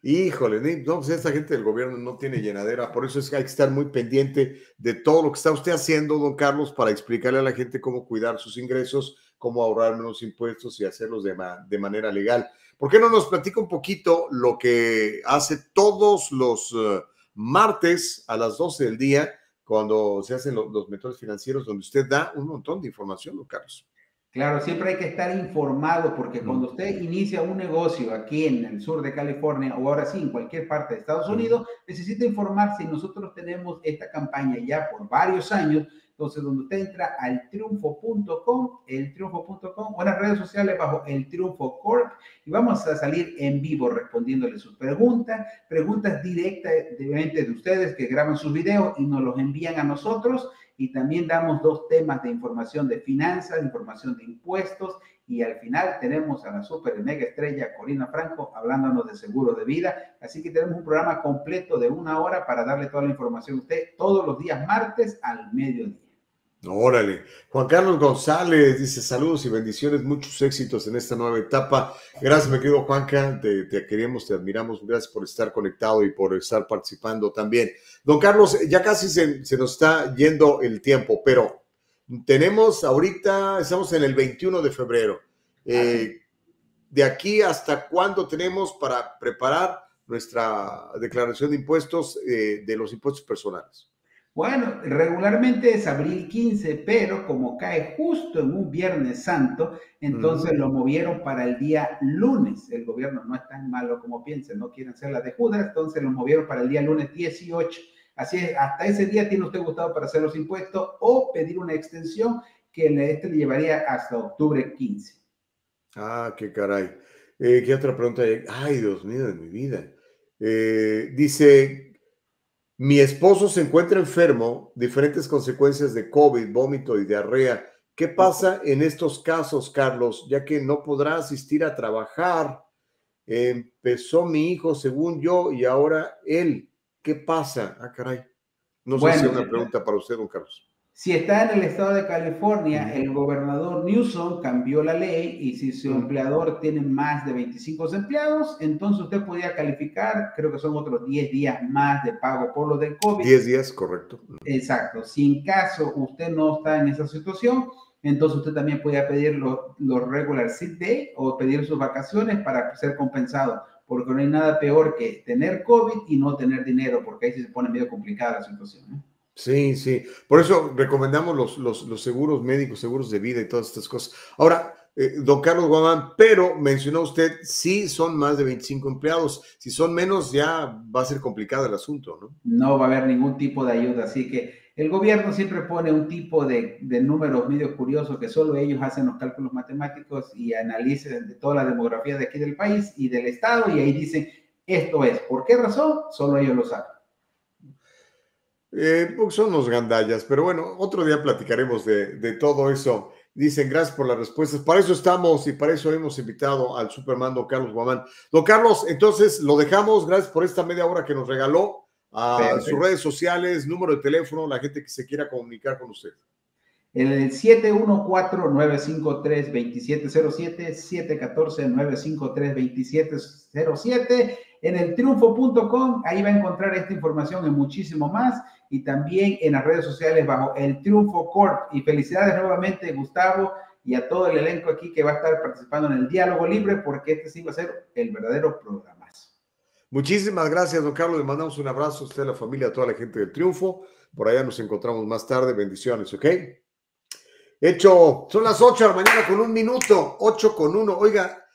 Híjole, no, pues esta gente del gobierno no tiene llenadera, por eso es que hay que estar muy pendiente de todo lo que está usted haciendo, don Carlos, para explicarle a la gente cómo cuidar sus ingresos, cómo ahorrar menos impuestos y hacerlos de, de manera legal. ¿Por qué no nos platica un poquito lo que hace todos los eh, martes a las 12 del día, cuando se hacen los, los métodos financieros, donde usted da un montón de información, don Carlos? Claro, siempre hay que estar informado porque cuando usted inicia un negocio aquí en el sur de California o ahora sí en cualquier parte de Estados Unidos, necesita informarse y nosotros tenemos esta campaña ya por varios años. Entonces, donde usted entra al triunfo.com, el triunfo.com o en las redes sociales bajo el triunfo corp y vamos a salir en vivo respondiéndole sus preguntas, preguntas directamente de ustedes que graban sus videos y nos los envían a nosotros. Y también damos dos temas de información de finanzas, información de impuestos y al final tenemos a la super mega estrella Corina Franco hablándonos de seguro de vida. Así que tenemos un programa completo de una hora para darle toda la información a usted todos los días martes al mediodía. Órale. Juan Carlos González dice saludos y bendiciones, muchos éxitos en esta nueva etapa. Gracias, mi querido Juanca, te, te, queremos, te admiramos, gracias por estar conectado y por estar participando también. Don Carlos, ya casi se, se nos está yendo el tiempo, pero tenemos ahorita, estamos en el 21 de febrero. Eh, de aquí hasta cuándo tenemos para preparar nuestra declaración de impuestos eh, de los impuestos personales. Bueno, regularmente es abril 15, pero como cae justo en un Viernes Santo, entonces lo movieron para el día lunes. El gobierno no es tan malo como piensen, no quieren hacer la de Judas, entonces lo movieron para el día lunes 18. Así es, hasta ese día tiene usted gustado para hacer los impuestos o pedir una extensión que este le llevaría hasta octubre 15. Ah, qué caray. Eh, ¿Qué otra pregunta? Ay, Dios mío de mi vida. Eh, dice, mi esposo se encuentra enfermo, diferentes consecuencias de COVID, vómito y diarrea. ¿Qué pasa en estos casos, Carlos? Ya que no podrá asistir a trabajar. Empezó mi hijo, según yo, y ahora él. ¿Qué pasa? Ah, caray. No sé si es una pregunta para usted, don Carlos. Si está en el estado de California, el gobernador Newsom cambió la ley y si su empleador tiene más de 25 empleados, entonces usted podría calificar, creo que son otros 10 días más de pago por lo del COVID. 10 días, correcto. Exacto. Si en caso usted no está en esa situación, entonces usted también puede pedir los, los regular sick day o pedir sus vacaciones para ser compensado, porque no hay nada peor que tener COVID y no tener dinero, porque ahí se pone medio complicada la situación. ¿no? Sí, sí. Por eso recomendamos los, los, los, seguros médicos, seguros de vida y todas estas cosas. Ahora, eh, don Carlos Guamán, pero mencionó usted, sí son más de 25 empleados. Si son menos, ya va a ser complicado el asunto, ¿no? No va a haber ningún tipo de ayuda. Así que el gobierno siempre pone un tipo de, números medio curiosos que solo ellos hacen los cálculos matemáticos y analizan de toda la demografía de aquí del país y del Estado y ahí dicen, esto es. ¿Por qué razón? Solo ellos lo saben. Eh, pues son los gandallas, pero bueno, otro día platicaremos de, de, todo eso. Dicen, gracias por las respuestas. Para eso estamos y para eso hemos invitado al Superman don Carlos Guamán. Don Carlos, entonces lo dejamos. Gracias por esta media hora que nos regaló. A sus redes sociales, número de teléfono, la gente que se quiera comunicar con usted. El 714-953-2707, 714-953-2707 en el triunfo.com, ahí va a encontrar esta información y muchísimo más, y también en las redes sociales bajo el Triunfo Corp. Y felicidades nuevamente, Gustavo, y a todo el elenco aquí que va a estar participando en el diálogo libre, porque este sí va a ser el verdadero programa. Muchísimas gracias, don Carlos. Le mandamos un abrazo a usted, a la familia, a toda la gente del Triunfo. Por allá nos encontramos más tarde. Bendiciones, ¿ok? Hecho, son las 8 de la mañana con un minuto, 8 con 1. Oiga,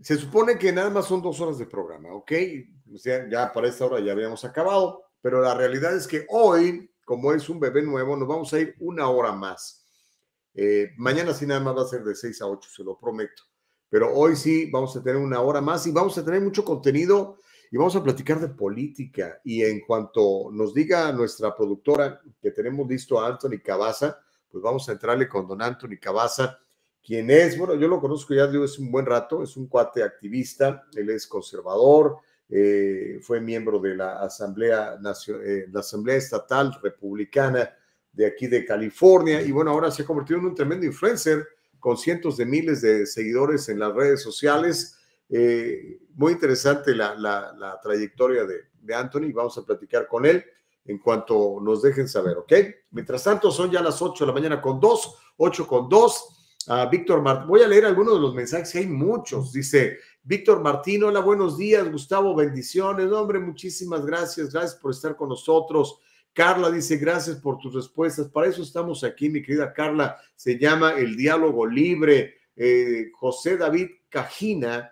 se supone que nada más son dos horas de programa, ¿ok? O sea, ya para esta hora ya habíamos acabado, pero la realidad es que hoy, como es un bebé nuevo, nos vamos a ir una hora más. Eh, mañana sí nada más va a ser de 6 a 8, se lo prometo. Pero hoy sí vamos a tener una hora más y vamos a tener mucho contenido y vamos a platicar de política. Y en cuanto nos diga nuestra productora que tenemos listo a Anthony Cabaza, pues vamos a entrarle con don Anthony Cabaza quien es, bueno, yo lo conozco ya es un buen rato, es un cuate activista, él es conservador, eh, fue miembro de la Asamblea, eh, la Asamblea Estatal Republicana de aquí de California y bueno, ahora se ha convertido en un tremendo influencer con cientos de miles de seguidores en las redes sociales. Eh, muy interesante la, la, trayectoria de, Anthony, vamos a platicar con él en cuanto nos dejen saber, ¿ok? Mientras tanto, son ya las 8 de la mañana con 2, 8 con 2. A Víctor Martín. Voy a leer algunos de los mensajes, hay muchos. Dice Víctor Martín, hola, buenos días, Gustavo, bendiciones. Hombre, muchísimas gracias, gracias por estar con nosotros. Carla dice, gracias por tus respuestas. Para eso estamos aquí, mi querida Carla. Se llama El Diálogo Libre. Eh, José David Cajina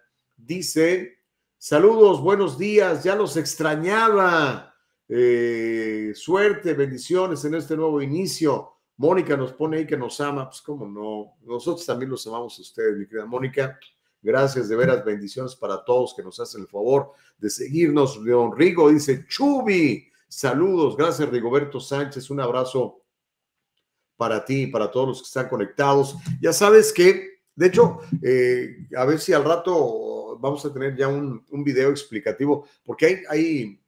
dice, saludos, buenos días, ya los extrañaba. Eh, suerte, bendiciones en este nuevo inicio. Mónica nos pone ahí que nos ama, pues cómo no, nosotros también los amamos a ustedes, mi querida Mónica. Gracias, de veras, bendiciones para todos que nos hacen el favor de seguirnos. León Rigo dice, Chubi, saludos, gracias Rigoberto Sánchez, un abrazo para ti y para todos los que están conectados. Ya sabes que, de hecho, eh, a ver si al rato vamos a tener ya un, un video explicativo, porque hay, hay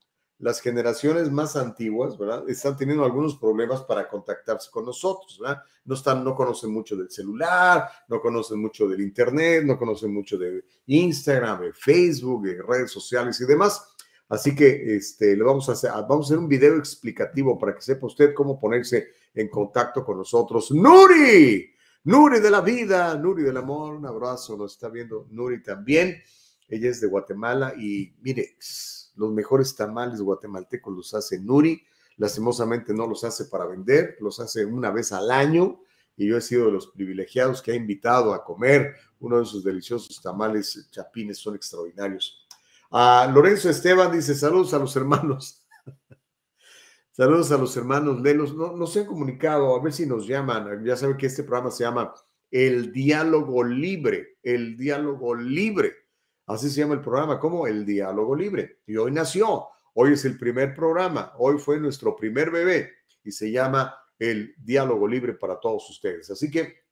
las generaciones más antiguas, ¿verdad? Están teniendo algunos problemas para contactarse con nosotros, ¿verdad? No, están, no conocen mucho del celular, no conocen mucho del Internet, no conocen mucho de Instagram, de Facebook, de redes sociales y demás. Así que este, le vamos a hacer, vamos a hacer un video explicativo para que sepa usted cómo ponerse en contacto con nosotros. Nuri, Nuri de la vida, Nuri del amor, un abrazo, nos está viendo Nuri también. Ella es de Guatemala y mire, los mejores tamales guatemaltecos los hace Nuri. Lastimosamente no los hace para vender, los hace una vez al año. Y yo he sido de los privilegiados que ha invitado a comer uno de sus deliciosos tamales chapines, son extraordinarios. A Lorenzo Esteban dice: Saludos a los hermanos. Saludos a los hermanos Lelos. No, no se han comunicado, a ver si nos llaman. Ya saben que este programa se llama El Diálogo Libre. El Diálogo Libre. Así se llama el programa, como El Diálogo Libre. Y hoy nació, hoy es el primer programa, hoy fue nuestro primer bebé y se llama El Diálogo Libre para todos ustedes. Así que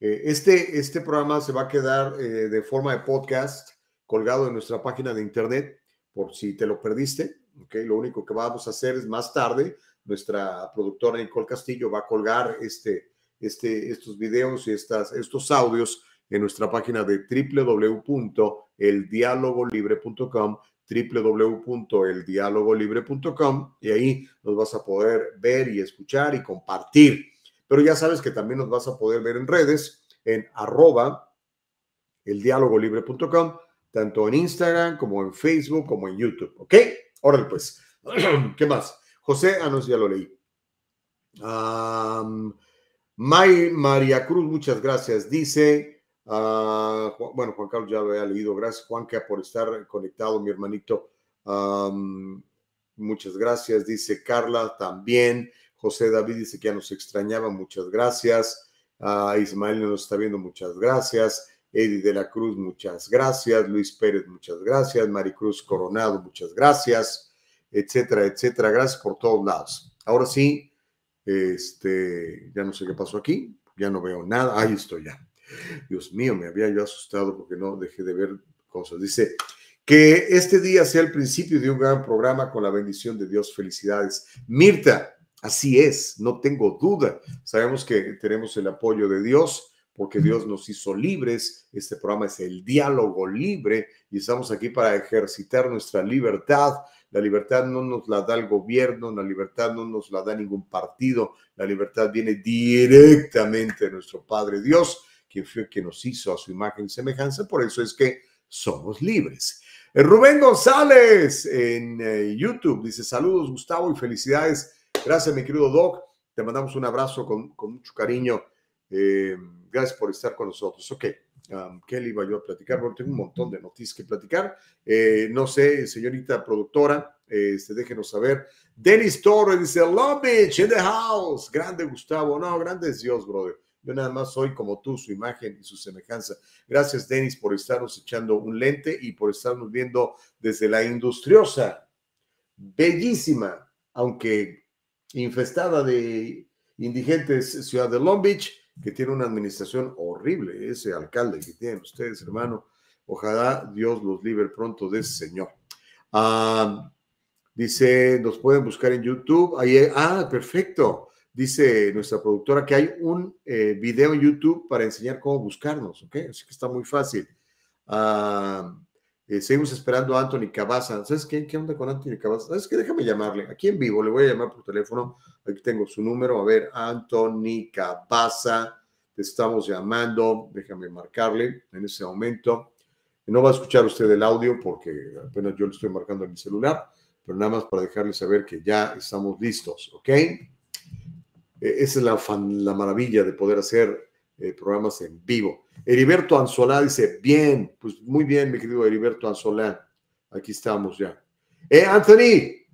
eh, este, este programa se va a quedar eh, de forma de podcast colgado en nuestra página de internet por si te lo perdiste. Okay, lo único que vamos a hacer es más tarde, nuestra productora Nicole Castillo va a colgar este, este, estos videos y estas, estos audios en nuestra página de www.eldialogolibre.com www.eldialogolibre.com y ahí nos vas a poder ver y escuchar y compartir. Pero ya sabes que también nos vas a poder ver en redes en arroba eldialogolibre.com, tanto en Instagram como en Facebook como en YouTube. ¿Ok? Órale pues. ¿Qué más? José, ah, no, ya lo leí. María Cruz, muchas gracias. Dice, Ah, bueno, Juan Carlos ya lo había leído. Gracias, Juanca, por estar conectado, mi hermanito. muchas gracias, dice Carla también. José David dice que ya nos extrañaba, muchas gracias. Uh, Ismael nos está viendo, muchas gracias. Eddie de la Cruz, muchas gracias. Luis Pérez, muchas gracias. Maricruz Coronado, muchas gracias. Etcétera, etcétera. Gracias por todos lados. Ahora sí, este, ya no sé qué pasó aquí. Ya no veo nada. Ahí estoy ya. Dios mío, me había yo asustado porque no dejé de ver cosas. Dice, que este día sea el principio de un gran programa con la bendición de Dios. Felicidades. Mirta, así es, no tengo duda. Sabemos que tenemos el apoyo de Dios porque Dios nos hizo libres. Este programa es el diálogo libre y estamos aquí para ejercitar nuestra libertad. La libertad no nos la da el gobierno, la libertad no nos la da ningún partido, la libertad viene directamente de nuestro Padre Dios que fue que nos hizo a su imagen y semejanza, por eso es que somos libres. Eh, Rubén González en eh, YouTube dice saludos Gustavo y felicidades. Gracias mi querido Doc, te mandamos un abrazo con, mucho cariño. Eh, gracias por estar con nosotros. Ok, um, ¿qué le iba yo a platicar? Bueno, tengo un montón de noticias que platicar. no sé, señorita productora, este, déjenos saber. Denis Torres dice, Love Beach in the house. Grande Gustavo. No, grande es Dios, brother. Yo nada más soy como tú, su imagen y su semejanza. Gracias, Denis, por estarnos echando un lente y por estarnos viendo desde la industriosa, bellísima, aunque infestada de indigentes ciudad de Long Beach, que tiene una administración horrible, ese alcalde que tienen ustedes, hermano. Ojalá Dios los libre pronto de ese señor. Ah, dice, nos pueden buscar en YouTube. Ahí, ah, perfecto dice nuestra productora que hay un eh, video en YouTube para enseñar cómo buscarnos, ¿ok? Así que está muy fácil. Ah, eh, seguimos esperando a Anthony Cabaza. ¿Sabes qué? ¿Qué onda con Anthony Cabaza? ¿Sabes qué? Déjame llamarle. Aquí en vivo le voy a llamar por teléfono. Aquí tengo su número. A ver, Anthony Cabaza. Te estamos llamando. Déjame marcarle en ese momento. No va a escuchar usted el audio porque apenas yo le estoy marcando en mi celular, pero nada más para dejarle saber que ya estamos listos, ¿ok? Eh, esa es la, la, maravilla de poder hacer eh, programas en vivo. Heriberto Anzolá dice, bien, pues muy bien, mi querido Heriberto Anzolá. Aquí estamos ya. Eh, Anthony,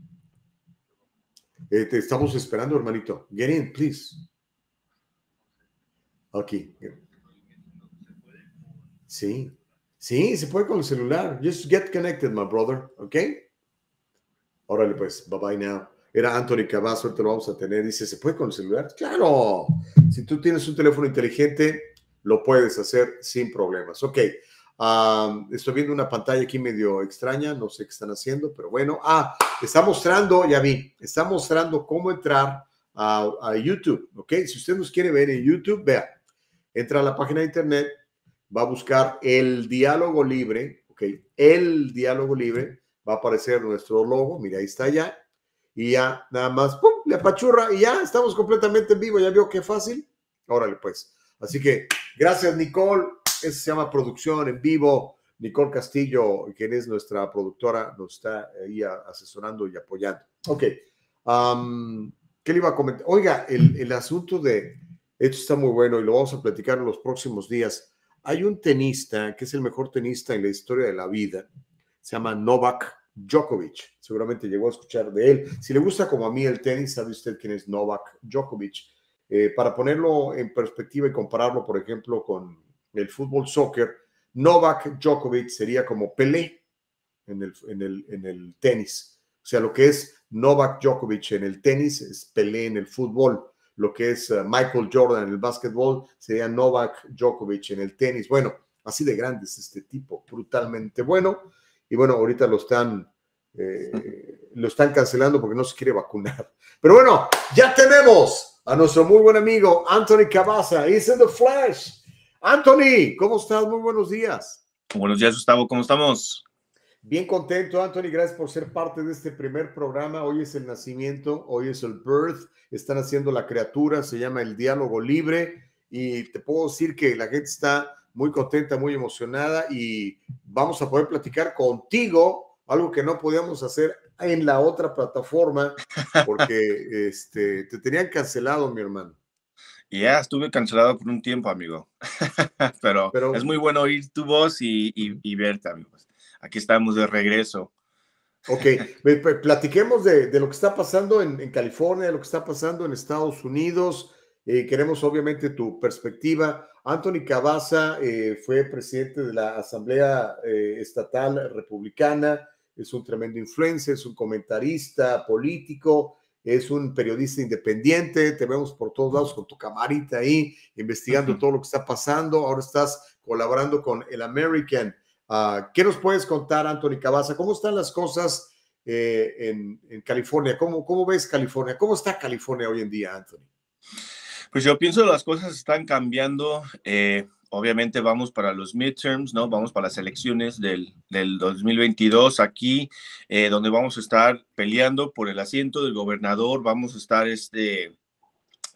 eh, te estamos esperando, hermanito. Get in, please. Aquí. Sí, sí, se puede con el celular. Just get connected, my brother, ¿ok? Órale, pues, bye bye now. Era Anthony Cavazo, ahorita lo vamos a tener. Dice, ¿se puede con el celular? Claro, si tú tienes un teléfono inteligente, lo puedes hacer sin problemas. Ok, estoy viendo una pantalla aquí medio extraña, no sé qué están haciendo, pero bueno. Ah, está mostrando, ya vi, está mostrando cómo entrar a, a YouTube, ¿ok? Si usted nos quiere ver en YouTube, vea, entra a la página de internet, va a buscar el diálogo libre, ¿ok? El diálogo libre, va a aparecer nuestro logo, mira, ahí está ya, y ya nada más, ¡pum!, le apachurra y ya estamos completamente en vivo, ya vio qué fácil, órale pues. Así que gracias Nicole, eso se llama producción en vivo. Nicole Castillo, quien es nuestra productora, nos está ahí asesorando y apoyando. Ok, ¿qué le iba a comentar? Oiga, el, el asunto de, esto está muy bueno y lo vamos a platicar en los próximos días. Hay un tenista que es el mejor tenista en la historia de la vida, se llama Novak Djokovic. Seguramente llegó a escuchar de él. Si le gusta como a mí el tenis, ¿sabe usted quién es Novak Djokovic? Eh, para ponerlo en perspectiva y compararlo, por ejemplo, con el fútbol soccer, Novak Djokovic sería como Pelé en el, en el, en el tenis. O sea, lo que es Novak Djokovic en el tenis es Pelé en el fútbol. Lo que es eh, Michael Jordan en el básquetbol sería Novak Djokovic en el tenis. Bueno, así de grande es este tipo, brutalmente bueno. Y bueno, ahorita lo están, eh, lo están cancelando porque no se quiere vacunar. Pero bueno, ya tenemos a nuestro muy buen amigo Anthony Cabaza. He's in the flash. Anthony, ¿cómo estás? Muy buenos días. Buenos días, Gustavo. ¿Cómo estamos? Bien contento, Anthony. Gracias por ser parte de este primer programa. Hoy es el nacimiento, hoy es el birth. Están haciendo la criatura, se llama el diálogo libre. Y te puedo decir que la gente está muy contenta, muy emocionada y vamos a poder platicar contigo, algo que no podíamos hacer en la otra plataforma porque este, te tenían cancelado, mi hermano. Ya estuve cancelado por un tiempo, amigo. Pero, es muy bueno oír tu voz y, verte, amigos. Aquí estamos de regreso. Ok, platiquemos de, lo que está pasando en, California, de lo que está pasando en Estados Unidos. Eh, queremos obviamente tu perspectiva. Anthony Cabaza eh, fue presidente de la Asamblea eh, Estatal Republicana, es un tremendo influencer, es un comentarista político, es un periodista independiente, te vemos por todos lados con tu camarita ahí, investigando todo lo que está pasando, ahora estás colaborando con el American. Ah, ¿Qué nos puedes contar, Anthony Cabaza? ¿Cómo están las cosas eh, en, California? ¿Cómo, ¿Cómo ves California? ¿Cómo está California hoy en día, Anthony? Pues yo pienso que las cosas están cambiando. Eh, obviamente vamos para los midterms, ¿no? Vamos para las elecciones del, del 2022 aquí, eh, donde vamos a estar peleando por el asiento del gobernador, vamos a estar este,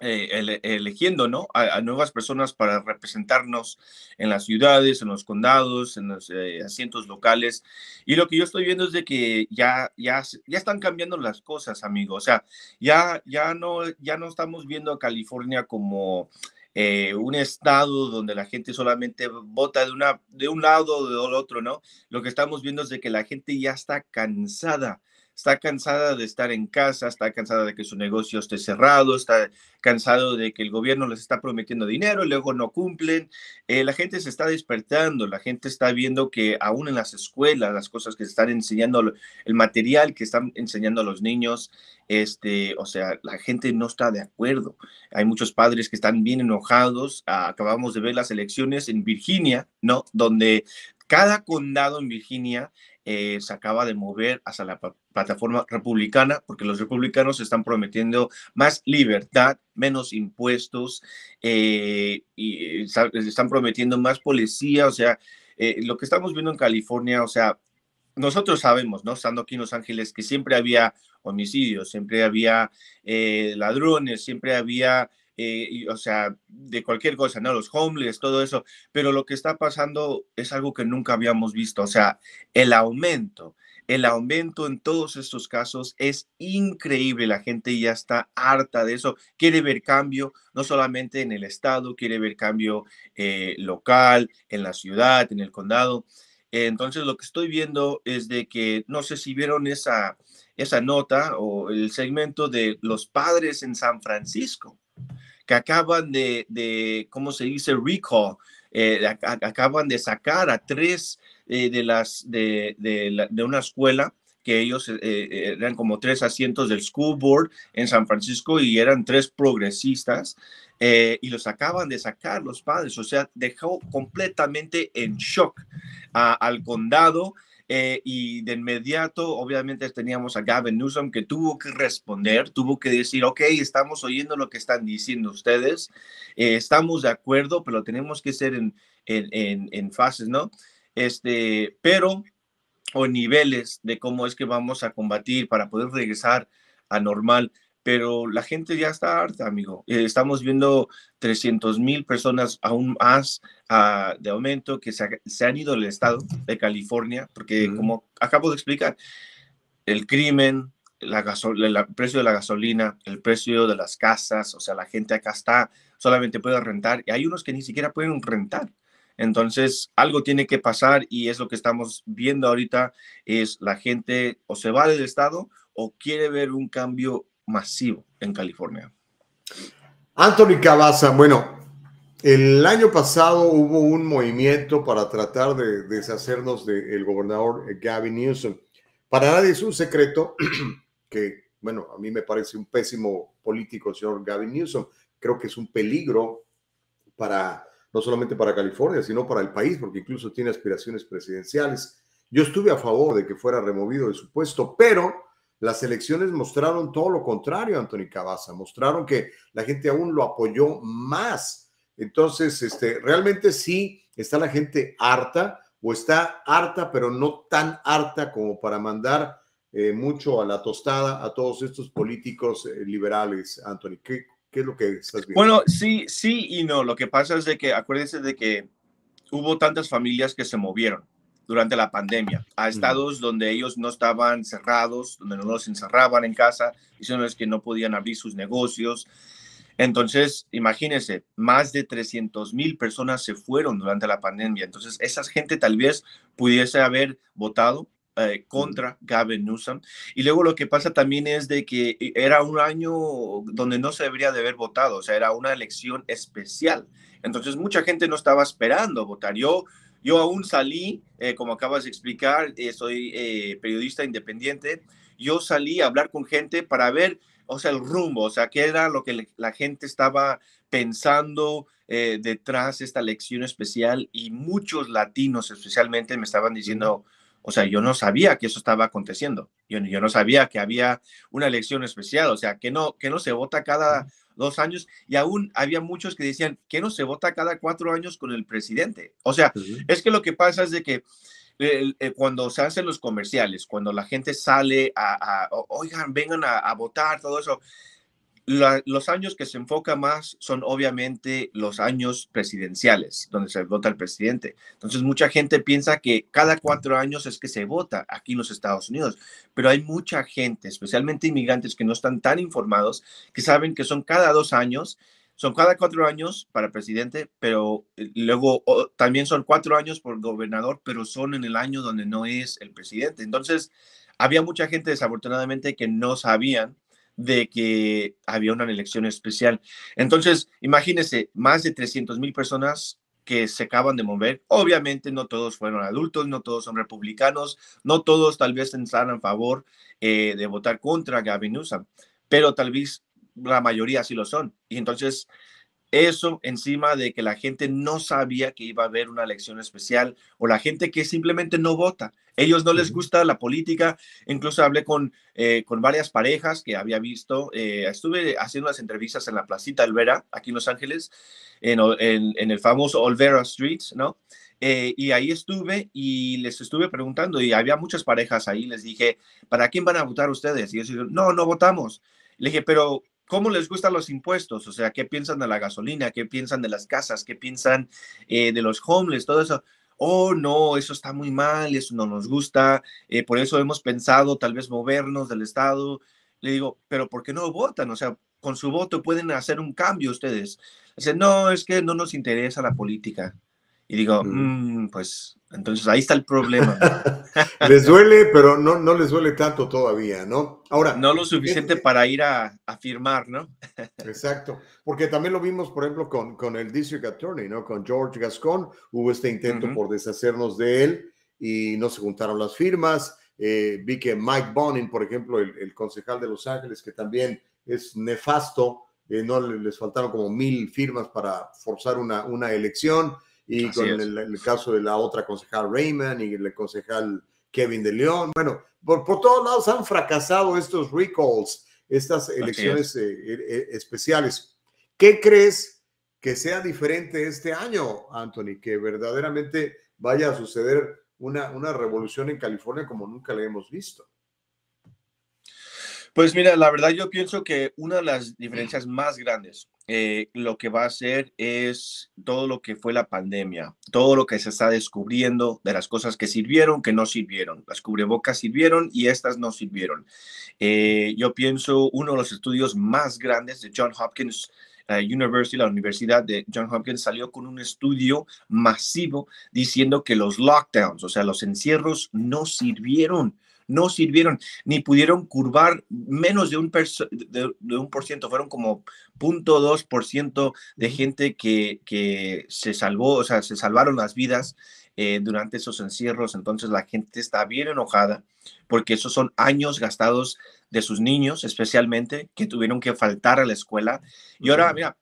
eh, eligiendo, ¿no? A, nuevas personas para representarnos en las ciudades, en los condados, en los eh, asientos locales. Y lo que yo estoy viendo es de que ya, ya, ya están cambiando las cosas, amigo. O sea, ya, ya, no, ya no estamos viendo a California como eh, un estado donde la gente solamente vota de, una, de un lado o del otro, ¿no? Lo que estamos viendo es de que la gente ya está cansada está cansada de estar en casa, está cansada de que su negocio esté cerrado, está cansado de que el gobierno les está prometiendo dinero y luego no cumplen. Eh, la gente se está despertando, la gente está viendo que aún en las escuelas, las cosas que están enseñando, el material que están enseñando a los niños, este, o sea, la gente no está de acuerdo. Hay muchos padres que están bien enojados. acabamos de ver las elecciones en Virginia, ¿no? Donde cada condado en Virginia eh, se acaba de mover hacia la plataforma republicana, porque los republicanos están prometiendo más libertad, menos impuestos, eh, y están prometiendo más policía, o sea, eh, lo que estamos viendo en California, o sea, nosotros sabemos, ¿no? Estando aquí en Los Ángeles, que siempre había homicidios, siempre había ladrones, siempre había eh, o sea, de cualquier cosa, ¿no? Los homeless, todo eso, pero lo que está pasando es algo que nunca habíamos visto, o sea, el aumento, el aumento en todos estos casos es increíble, la gente ya está harta de eso, quiere ver cambio, no solamente en el estado, quiere ver cambio eh, local, en la ciudad, en el condado. Entonces, lo que estoy viendo es de que, no sé si vieron esa, esa nota o el segmento de los padres en San Francisco que acaban de, de ¿cómo se dice? Recall, eh, acaban de sacar a tres eh, de las de, de, una escuela que ellos eh, eh, eran como tres asientos del school board en San Francisco y eran tres progresistas y los acaban de sacar los padres, o sea, dejó completamente en shock al condado. y de inmediato, obviamente, teníamos a Gavin Newsom que tuvo que responder, tuvo que decir, ok, estamos oyendo lo que están diciendo ustedes, estamos de acuerdo, pero tenemos que ser en, en, en fases, ¿no? Este, pero o niveles de cómo es que vamos a combatir para poder regresar a normal. Pero la gente ya está harta, amigo. Eh, estamos viendo 300 mil personas aún más uh, de aumento que se, se, han ido del estado de California, porque como acabo de explicar, el crimen, la el precio de la gasolina, el precio de las casas, o sea, la gente acá está, solamente puede rentar, y hay unos que ni siquiera pueden rentar. Entonces, algo tiene que pasar y es lo que estamos viendo ahorita, es la gente o se va del estado o quiere ver un cambio masivo en California. Anthony Cabaza, bueno, el año pasado hubo un movimiento para tratar de deshacernos del gobernador Gavin Newsom. Para nadie es un secreto que, bueno, a mí me parece un pésimo político el señor Gavin Newsom. Creo que es un peligro para no solamente para California, sino para el país, porque incluso tiene aspiraciones presidenciales. Yo estuve a favor de que fuera removido de su puesto, pero las elecciones mostraron todo lo contrario, Anthony Cabaza, mostraron que la gente aún lo apoyó más. Entonces, este, realmente sí está la gente harta o está harta, pero no tan harta como para mandar eh, mucho a la tostada a todos estos políticos eh, liberales, Anthony. ¿Qué, ¿Qué es lo que estás viendo? Bueno, sí, sí y no. Lo que pasa es de que acuérdense de que hubo tantas familias que se movieron durante la pandemia a estados donde ellos no estaban cerrados, donde no los encerraban en casa, es que no podían abrir sus negocios. Entonces, imagínense, más de 300 mil personas se fueron durante la pandemia. Entonces, esa gente tal vez pudiese haber votado eh, contra Gavin Newsom. Y luego lo que pasa también es de que eh, era un año donde no se debería de haber votado, o sea, era una elección especial. Entonces mucha gente no estaba esperando votar. Yo, yo aún salí, eh, como acabas de explicar, soy periodista independiente, yo salí a hablar con gente para ver, o sea, el rumbo, o sea, qué era lo que la gente estaba pensando detrás de esta elección especial y muchos latinos especialmente me estaban diciendo, o sea, yo no sabía que eso estaba aconteciendo. Yo, yo no sabía que había una elección especial, o sea, que no, que no se vota cada dos años y aún había muchos que decían que no se vota cada cuatro años con el presidente. O sea, es que lo que pasa es de que cuando se hacen los comerciales, cuando la gente sale a, oigan, vengan a, a votar, todo eso, los años que se enfoca más son obviamente los años presidenciales, donde se vota el presidente. Entonces, mucha gente piensa que cada cuatro años es que se vota aquí en los Estados Unidos, pero hay mucha gente, especialmente inmigrantes que no están tan informados, que saben que son cada dos años, son cada cuatro años para presidente, pero eh, luego también son cuatro años por gobernador, pero son en el año donde no es el presidente. Entonces, había mucha gente desafortunadamente que no sabían de que había una elección especial. Entonces, imagínense, más de 300 mil personas que se acaban de mover. Obviamente no todos fueron adultos, no todos son republicanos, no todos tal vez están a favor eh, de votar contra Gavin Newsom, pero tal vez la mayoría sí lo son. Y entonces eso encima de que la gente no sabía que iba a haber una elección especial o la gente que simplemente no vota. Ellos no les gusta la política. Incluso hablé con, eh, con varias parejas que había visto. Eh, estuve haciendo las entrevistas en la Placita Olvera, aquí en Los Ángeles, en, en, el famoso Olvera Street, ¿no? Eh, y ahí estuve y les estuve preguntando y había muchas parejas ahí. Les dije, ¿para quién van a votar ustedes? Y ellos dijeron, no, no votamos. Le dije, pero ¿Cómo les gustan los impuestos? O sea, ¿qué piensan de la gasolina? ¿Qué piensan de las casas? ¿Qué piensan eh, de los homeless? Todo eso. Oh, no, eso está muy mal, eso no nos gusta. Eh, por eso hemos pensado tal vez movernos del Estado. Le digo, pero ¿por qué no votan? O sea, con su voto pueden hacer un cambio ustedes. Dice, no, es que no nos interesa la política. Y digo, mm, pues entonces ahí está el problema. les duele, pero no, no les duele tanto todavía, ¿no? Ahora. No lo suficiente para ir a, a, firmar, ¿no? exacto, porque también lo vimos, por ejemplo, con, con el District Attorney, ¿no? Con George Gascon, hubo este intento por deshacernos de él y no se juntaron las firmas. Eh, vi que Mike Bonin, por ejemplo, el, concejal de Los Ángeles, que también es nefasto, eh, no les faltaron como mil firmas para forzar una, una elección. Y con el, caso de la otra concejal Raymond y el concejal Kevin de León. Bueno, por, por todos lados han fracasado estos recalls, estas elecciones eh, especiales. ¿Qué crees que sea diferente este año, Anthony? Que verdaderamente vaya a suceder una, una revolución en California como nunca la hemos visto. Pues mira, la verdad yo pienso que una de las diferencias más grandes, eh, lo que va a ser es todo lo que fue la pandemia, todo lo que se está descubriendo de las cosas que sirvieron, que no sirvieron. Las cubrebocas sirvieron y estas no sirvieron. Eh, yo pienso uno de los estudios más grandes de John Hopkins University, la Universidad de John Hopkins, salió con un estudio masivo diciendo que los lockdowns, o sea, los encierros, no sirvieron no sirvieron ni pudieron curvar menos de un, de, un por ciento, fueron como 0.2 por ciento de gente que, que se salvó, o sea, se salvaron las vidas eh, durante esos encierros, entonces la gente está bien enojada porque esos son años gastados de sus niños, especialmente, que tuvieron que faltar a la escuela. Y ahora, mira,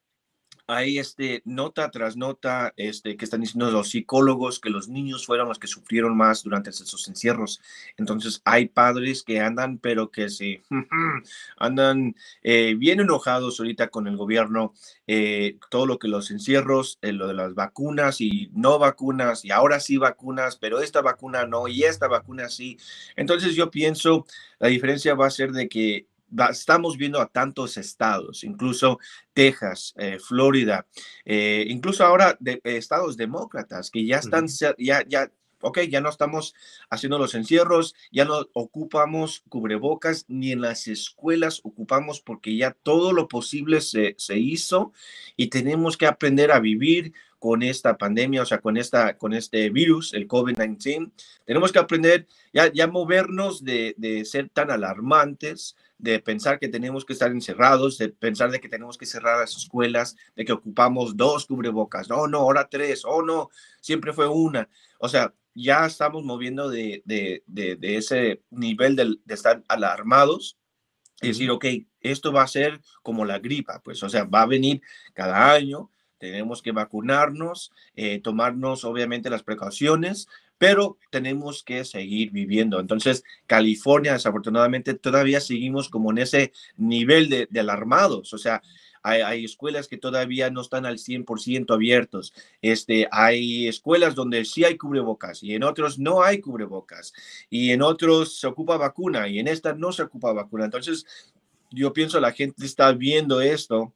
hay este, nota tras nota este, que están diciendo los psicólogos que los niños fueron los que sufrieron más durante esos encierros. Entonces hay padres que andan, pero que sí, andan eh, bien enojados ahorita con el gobierno, eh, todo lo que los encierros, eh, lo de las vacunas y no vacunas, y ahora sí vacunas, pero esta vacuna no, y esta vacuna sí. Entonces yo pienso, la diferencia va a ser de que estamos viendo a tantos estados, incluso Texas, eh, Florida, eh, incluso ahora de, estados demócratas que ya están, ya, ya, ok, ya no estamos haciendo los encierros, ya no ocupamos cubrebocas, ni en las escuelas ocupamos porque ya todo lo posible se, se hizo y tenemos que aprender a vivir con esta pandemia, o sea, con, esta, con este virus, el COVID-19. Tenemos que aprender ya, ya movernos de, de ser tan alarmantes de pensar que tenemos que estar encerrados, de pensar de que tenemos que cerrar las escuelas, de que ocupamos dos cubrebocas, no, no, ahora tres, oh no, siempre fue una. O sea, ya estamos moviendo de, de, de, ese nivel de, estar alarmados y decir, ok, esto va a ser como la gripa, pues, o sea, va a venir cada año, tenemos que vacunarnos, eh, tomarnos obviamente las precauciones, pero tenemos que seguir viviendo. Entonces, California, desafortunadamente, todavía seguimos como en ese nivel de, alarmados, o sea, hay, escuelas que todavía no están al 100% abiertos. Este, hay escuelas donde sí hay cubrebocas y en otros no hay cubrebocas. Y en otros se ocupa vacuna y en esta no se ocupa vacuna. Entonces, yo pienso la gente está viendo esto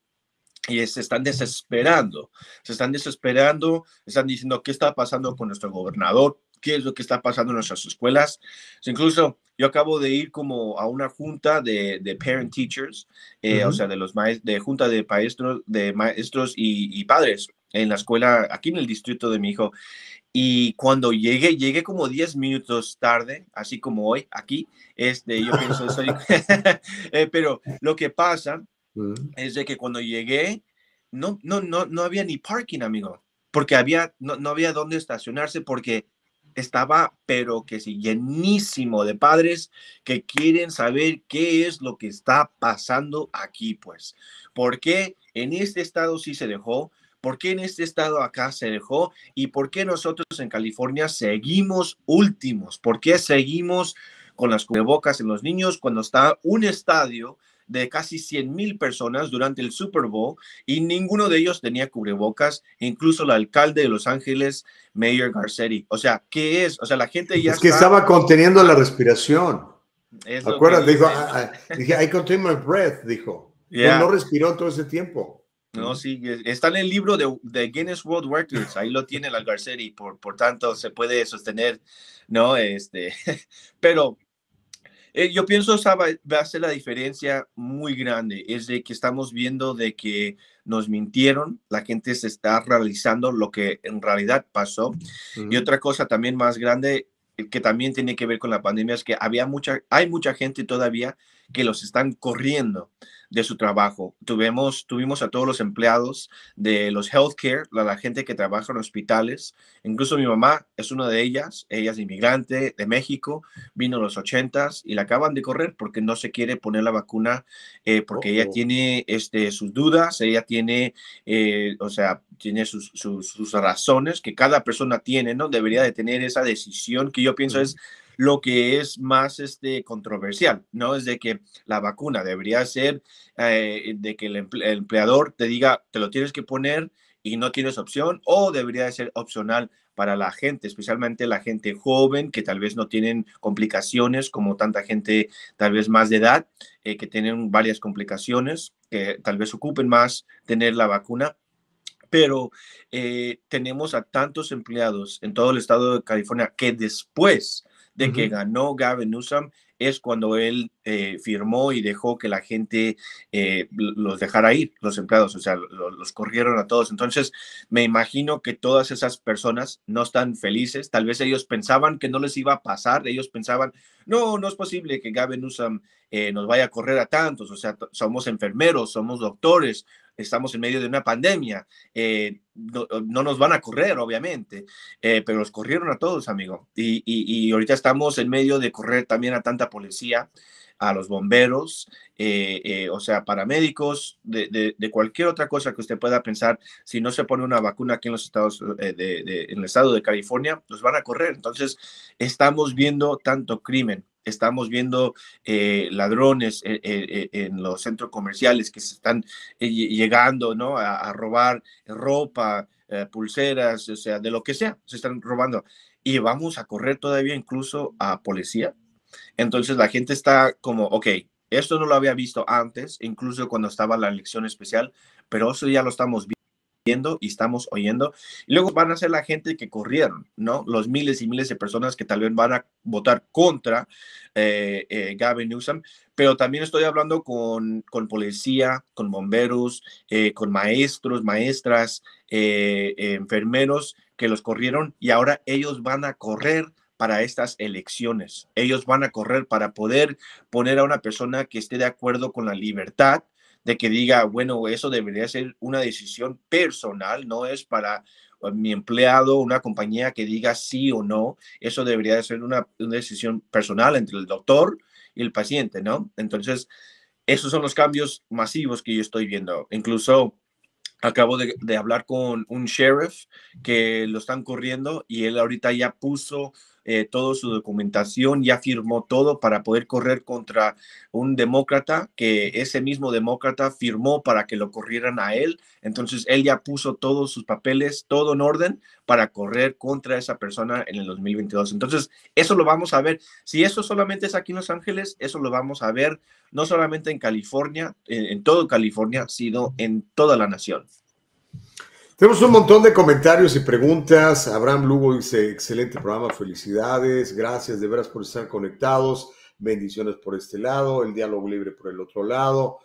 y se están desesperando. Se están desesperando, están diciendo qué está pasando con nuestro gobernador, qué es lo que está pasando en nuestras escuelas. Incluso yo acabo de ir como a una junta de, de parent teachers, eh, o sea, de los de junta de maestros, de maestros y, padres en la escuela aquí en el distrito de mi hijo. Y cuando llegué, llegué como 10 minutos tarde, así como hoy, aquí, este, yo pienso, soy, eh, pero lo que pasa es de que cuando llegué, no, no, no, no había ni parking, amigo, porque había, no, no había dónde estacionarse porque estaba, pero que sí, llenísimo de padres que quieren saber qué es lo que está pasando aquí, pues. ¿Por qué en este estado sí se dejó? ¿Por qué en este estado acá se dejó? ¿Y por qué nosotros en California seguimos últimos? ¿Por qué seguimos con las cubrebocas en los niños cuando está un estadio de casi 100 mil personas durante el Super Bowl y ninguno de ellos tenía cubrebocas, incluso el alcalde de Los Ángeles, Mayor Garcetti. O sea, ¿qué es? O sea, la gente ya... Es que estaba conteniendo la respiración. ¿Acuerdas? Dijo, ah, ah, dije, I contain my breath, dijo. No, respiró todo ese tiempo. No, sí, está en el libro de, de, Guinness World Records, ahí lo tiene el Garcetti, por, por tanto se puede sostener, ¿no? Este, pero eh, yo pienso que va, va, a ser la diferencia muy grande, es de que estamos viendo de que nos mintieron, la gente se está realizando lo que en realidad pasó. Y otra cosa también más grande eh, que también tiene que ver con la pandemia es que había mucha, hay mucha gente todavía que los están corriendo de su trabajo. Tuvimos, tuvimos a todos los empleados de los healthcare, la, la gente que trabaja en hospitales. Incluso mi mamá es una de ellas. Ella es inmigrante de México, vino en los ochentas y la acaban de correr porque no se quiere poner la vacuna, eh, porque ella tiene este, sus dudas, ella tiene, eh, o sea, tiene sus, sus, sus, razones que cada persona tiene, ¿no? Debería de tener esa decisión que yo pienso es lo que es más este, controversial, ¿no? Es de que la vacuna debería ser eh, de que el, empleador te diga, te lo tienes que poner y no tienes opción, o debería ser opcional para la gente, especialmente la gente joven que tal vez no tienen complicaciones como tanta gente tal vez más de edad, eh, que tienen varias complicaciones, que tal vez ocupen más tener la vacuna pero eh, tenemos a tantos empleados en todo el estado de California que después de que ganó Gavin Newsom es cuando él eh, firmó y dejó que la gente eh, los dejara ir, los empleados, o sea, los corrieron a todos. Entonces, me imagino que todas esas personas no están felices. Tal vez ellos pensaban que no les iba a pasar, ellos pensaban, no, no es posible que Gavin Newsom eh, nos vaya a correr a tantos, o sea, somos enfermeros, somos doctores, estamos en medio de una pandemia, eh, no, nos van a correr, obviamente, eh, pero los corrieron a todos, amigo. Y, y, ahorita estamos en medio de correr también a tanta policía, a los bomberos, eh, o sea, paramédicos, de, de, cualquier otra cosa que usted pueda pensar, si no se pone una vacuna aquí en los estados, de, en el estado de California, los van a correr. Entonces, estamos viendo tanto crimen, estamos viendo eh, ladrones eh, eh, en los centros comerciales que se están llegando, ¿no? A, robar ropa, pulseras, o sea, de lo que sea, se están robando. Y vamos a correr todavía incluso a policía. Entonces la gente está como, ok, esto no lo había visto antes, incluso cuando estaba la elección especial, pero eso ya lo estamos viendo y estamos oyendo. Y luego van a ser la gente que corrieron, ¿no? Los miles y miles de personas que tal vez van a votar contra eh, eh, Gavin Newsom, pero también estoy hablando con, con policía, con bomberos, eh, con maestros, maestras, enfermeros que los corrieron y ahora ellos van a correr para estas elecciones. Ellos van a correr para poder poner a una persona que esté de acuerdo con la libertad, de que diga, bueno, eso debería ser una decisión personal, no es para uh, mi empleado, una compañía que diga sí o no, eso debería ser una, decisión personal entre el doctor y el paciente, ¿no? Entonces, esos son los cambios masivos que yo estoy viendo. Incluso acabo de, de hablar con un sheriff que lo están corriendo y él ahorita ya puso eh, toda su documentación, ya firmó todo para poder correr contra un demócrata, que ese mismo demócrata firmó para que lo corrieran a él. Entonces, él ya puso todos sus papeles, todo en orden para correr contra esa persona en el 2022. Entonces, eso lo vamos a ver. Si eso solamente es aquí en Los Ángeles, eso lo vamos a ver no solamente en California, en, en todo California, sino en toda la nación. Tenemos un montón de comentarios y preguntas. Abraham Lugo dice, excelente programa, felicidades, gracias de veras por estar conectados, bendiciones por este lado, el diálogo libre por el otro lado.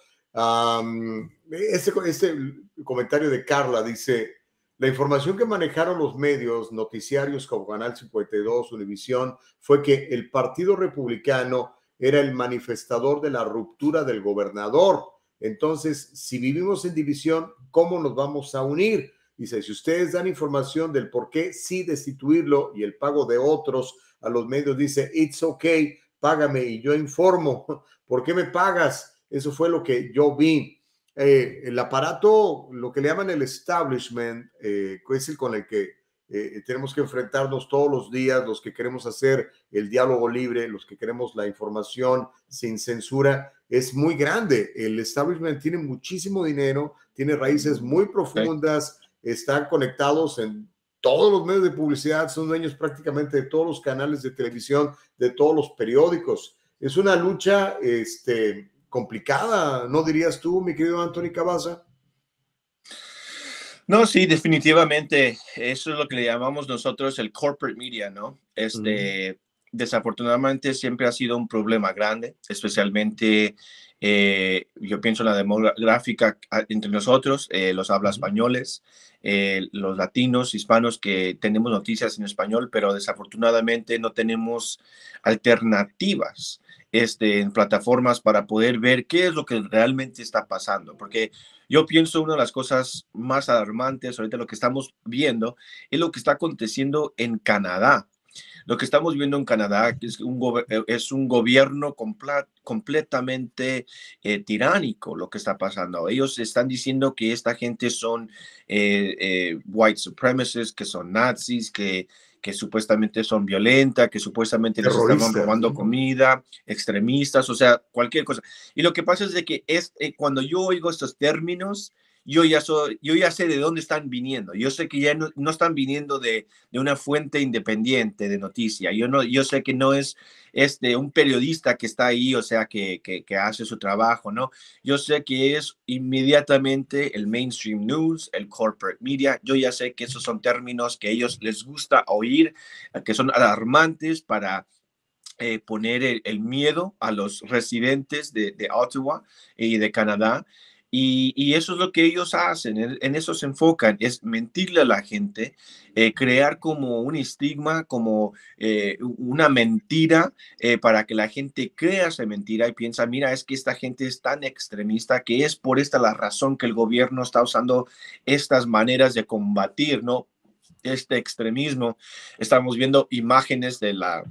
este, este comentario de Carla dice, la información que manejaron los medios, noticiarios como Canal 52, Univisión, fue que el Partido Republicano era el manifestador de la ruptura del gobernador. Entonces, si vivimos en división, ¿cómo nos vamos a unir? Dice, si ustedes dan información del por qué sí destituirlo y el pago de otros a los medios, dice, it's okay, págame y yo informo. ¿Por qué me pagas? Eso fue lo que yo vi. Eh, el aparato, lo que le llaman el establishment, eh, es el con el que eh, tenemos que enfrentarnos todos los días, los que queremos hacer el diálogo libre, los que queremos la información sin censura, es muy grande. El establishment tiene muchísimo dinero, tiene raíces muy profundas están conectados en todos los medios de publicidad, son dueños prácticamente de todos los canales de televisión, de todos los periódicos. Es una lucha este, complicada, ¿no dirías tú, mi querido Anthony Cabaza? No, sí, definitivamente. Eso es lo que le llamamos nosotros el corporate media, ¿no? Este, Desafortunadamente siempre ha sido un problema grande, especialmente Eh, yo pienso en la demográfica ah, entre nosotros, eh, los habla españoles, eh, los latinos, hispanos que tenemos noticias en español, pero desafortunadamente no tenemos alternativas este, en plataformas para poder ver qué es lo que realmente está pasando. Porque yo pienso una de las cosas más alarmantes ahorita lo que estamos viendo es lo que está aconteciendo en Canadá. Lo que estamos viendo en Canadá es un, eh, es un gobierno completamente eh, tiránico lo que está pasando. Ellos están diciendo que esta gente son eh, white supremacists, que son nazis, que, que supuestamente son violentas, que supuestamente les están robando comida, extremistas, o sea, cualquier cosa. Y lo que pasa es de que es, cuando yo oigo estos términos, yo ya, soy, yo ya sé de dónde están viniendo. Yo sé que ya no, no están viniendo de, de, una fuente independiente de noticia. Yo, no, yo sé que no es este, un periodista que está ahí, o sea, que, que, hace su trabajo, ¿no? Yo sé que es inmediatamente el mainstream news, el corporate media. Yo ya sé que esos son términos que a ellos les gusta oír, que son alarmantes para... Eh, poner el, el, miedo a los residentes de, de Ottawa y de Canadá y, eso es lo que ellos hacen, en, eso se enfocan, es mentirle a la gente, eh, crear como un estigma, como eh, una mentira eh, para que la gente crea esa mentira y piensa, mira, es que esta gente es tan extremista que es por esta la razón que el gobierno está usando estas maneras de combatir, ¿no? Este extremismo. Estamos viendo imágenes de la...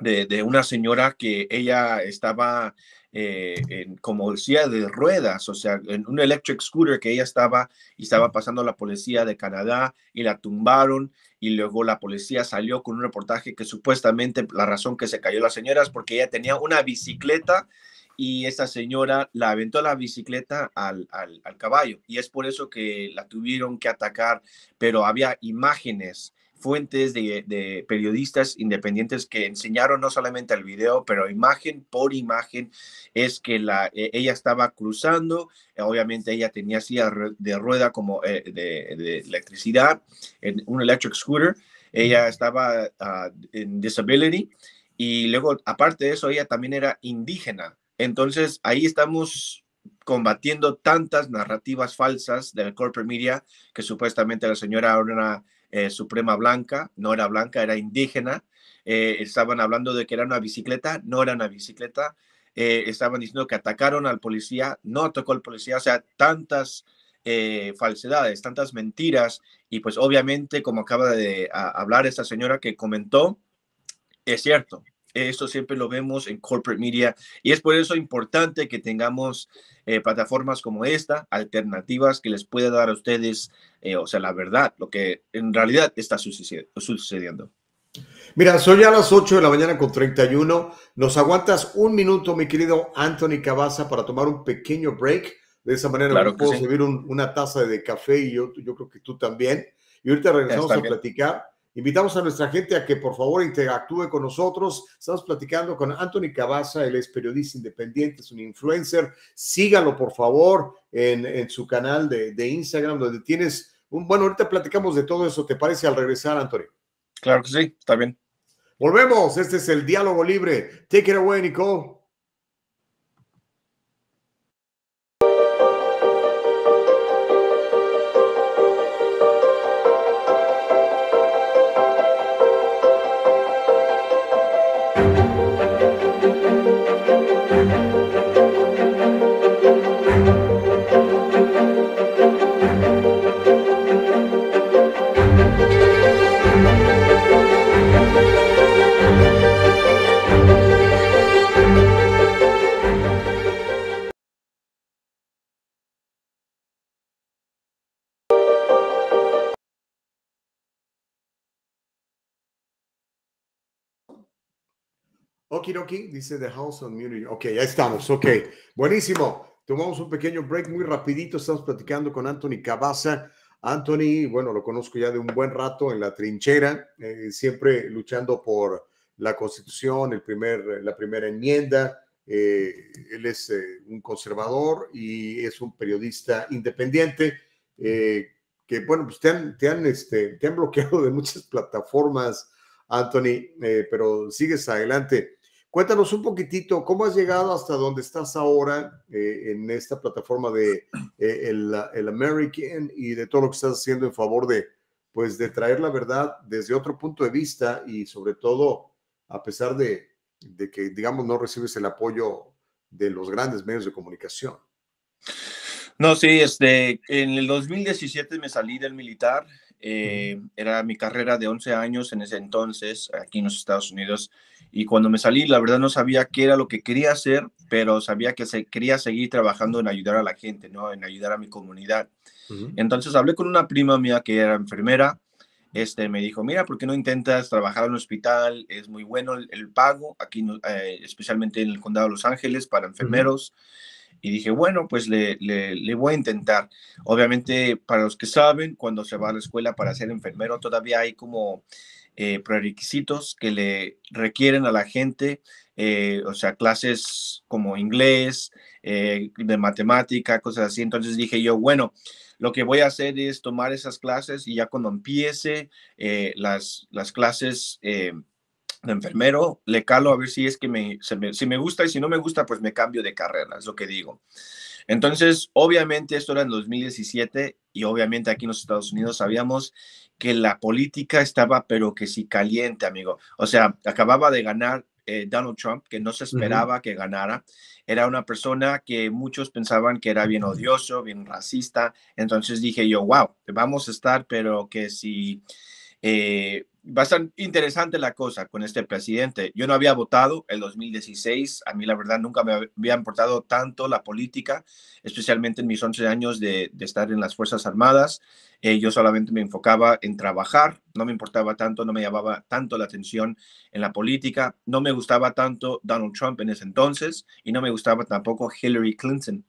De, de una señora que ella estaba eh, en, como decía, de ruedas, o sea, en un electric scooter que ella estaba y estaba pasando la policía de Canadá y la tumbaron y luego la policía salió con un reportaje que supuestamente la razón que se cayó la señora es porque ella tenía una bicicleta y esa señora la aventó la bicicleta al, al, al caballo. Y es por eso que la tuvieron que atacar, pero había imágenes fuentes de, periodistas independientes que enseñaron no solamente el video, pero imagen por imagen, es que la, e, ella estaba cruzando, eh, obviamente ella tenía silla de rueda como eh, de, electricidad, en un electric scooter, ella estaba ah, en disability y luego, aparte de eso, ella también era indígena. Entonces, ahí estamos combatiendo tantas narrativas falsas del corporate media que supuestamente la señora era una eh, suprema blanca, no era blanca, era indígena. Eh, estaban hablando de que era una bicicleta, no era una bicicleta. Eh, estaban diciendo que atacaron al policía, no atacó al policía, o sea, tantas falsedades, tantas mentiras. Y pues obviamente, como acaba de hablar esta señora que comentó, es cierto, esto siempre lo vemos en corporate media y es por eso importante que tengamos eh, plataformas como esta, alternativas que les pueda dar a ustedes, eh, o sea, la verdad, lo que en realidad está sucediendo. Mira, soy a las 8 de la mañana con 31. Nos aguantas un minuto, mi querido Anthony Cabaza, para tomar un pequeño break. De esa manera claro puedo servir una taza de café y yo, yo creo que tú también. Y ahorita regresamos a platicar Invitamos a nuestra gente a que por favor interactúe con nosotros. Estamos platicando con Anthony Cabaza, él es periodista independiente, es un influencer. Sígalo por favor en, su canal de, de, Instagram, donde tienes un... Bueno, ahorita platicamos de todo eso. ¿Te parece al regresar, Anthony? Claro que sí, está bien. Volvemos. Este es el diálogo libre. Take it away, Nicole. Okidoki, dice The House of Munich. Ok, ya estamos, ok. Buenísimo. Tomamos un pequeño break muy rapidito. Estamos platicando con Anthony Cabaza. Anthony, bueno, lo conozco ya de un buen rato en la trinchera, eh, siempre luchando por la constitución, el primer, la primera enmienda. Eh, él es eh, un conservador y es un periodista independiente que, bueno, pues te han, te han, este, te han bloqueado de muchas plataformas, Anthony, pero sigues adelante. Cuéntanos un poquitito, ¿cómo has llegado hasta donde estás ahora eh, en esta plataforma de eh, el, American y de todo lo que estás haciendo en favor de, pues, de traer la verdad desde otro punto de vista y sobre todo, a pesar de, de que, digamos, no recibes el apoyo de los grandes medios de comunicación? No, sí, este, en el 2017 me salí del militar. Eh, era mi carrera de 11 años en ese entonces, aquí en los Estados Unidos. Y cuando me salí, la verdad no sabía qué era lo que quería hacer, pero sabía que se, quería seguir trabajando en ayudar a la gente, ¿no? En ayudar a mi comunidad. Entonces hablé con una prima mía que era enfermera. Este, me dijo, mira, ¿por qué no intentas trabajar en un hospital? Es muy bueno el, pago, aquí, eh, especialmente en el condado de Los Ángeles, para enfermeros. Y dije, bueno, pues le, le, voy a intentar. Obviamente, para los que saben, cuando se va a la escuela para ser enfermero, todavía hay como eh, prerequisitos que le requieren a la gente, eh, o sea, clases como inglés, eh, de matemática, cosas así. Entonces dije yo, bueno, lo que voy a hacer es tomar esas clases y ya cuando empiece las, las clases de enfermero, le calo a ver si es que me, si me gusta y si no me gusta, pues me cambio de carrera, es lo que digo. Entonces, obviamente esto era en 2017 y obviamente aquí en los Estados Unidos sabíamos que la política estaba, pero que sí caliente, amigo. O sea, acababa de ganar eh, Donald Trump, que no se esperaba que ganara. Era una persona que muchos pensaban que era bien odioso, bien racista. Entonces dije yo, wow, vamos a estar, pero que si... Eh, ser interesante la cosa con este presidente. Yo no había votado el 2016. A mí, la verdad, nunca me había importado tanto la política, especialmente en mis 11 años de, estar en las Fuerzas Armadas. Eh, yo solamente me enfocaba en trabajar, no me importaba tanto, no me llamaba tanto la atención en la política. No me gustaba tanto Donald Trump en ese entonces y no me gustaba tampoco Hillary Clinton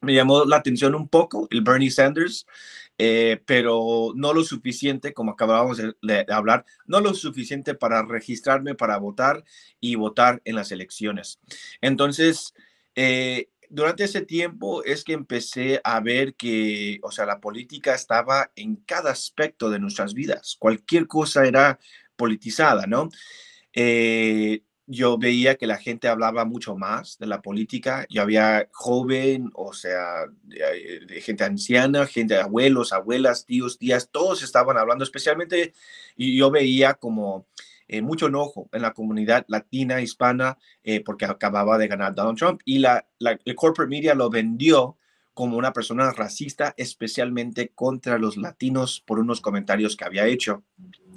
me llamó la atención un poco el Bernie Sanders, eh, pero no lo suficiente, como acabábamos de, hablar, no lo suficiente para registrarme para votar y votar en las elecciones. Entonces, eh, durante ese tiempo es que empecé a ver que, o sea, la política estaba en cada aspecto de nuestras vidas. Cualquier cosa era politizada, ¿no? Eh, yo veía que la gente hablaba mucho más de la política. Yo había joven, o sea, gente anciana, gente de abuelos, abuelas, tíos, tías, todos estaban hablando, especialmente, yo veía como eh, mucho enojo en la comunidad latina, hispana, eh, porque acababa de ganar Donald Trump y la, la, el corporate media lo vendió como una persona racista, especialmente contra los latinos por unos comentarios que había hecho.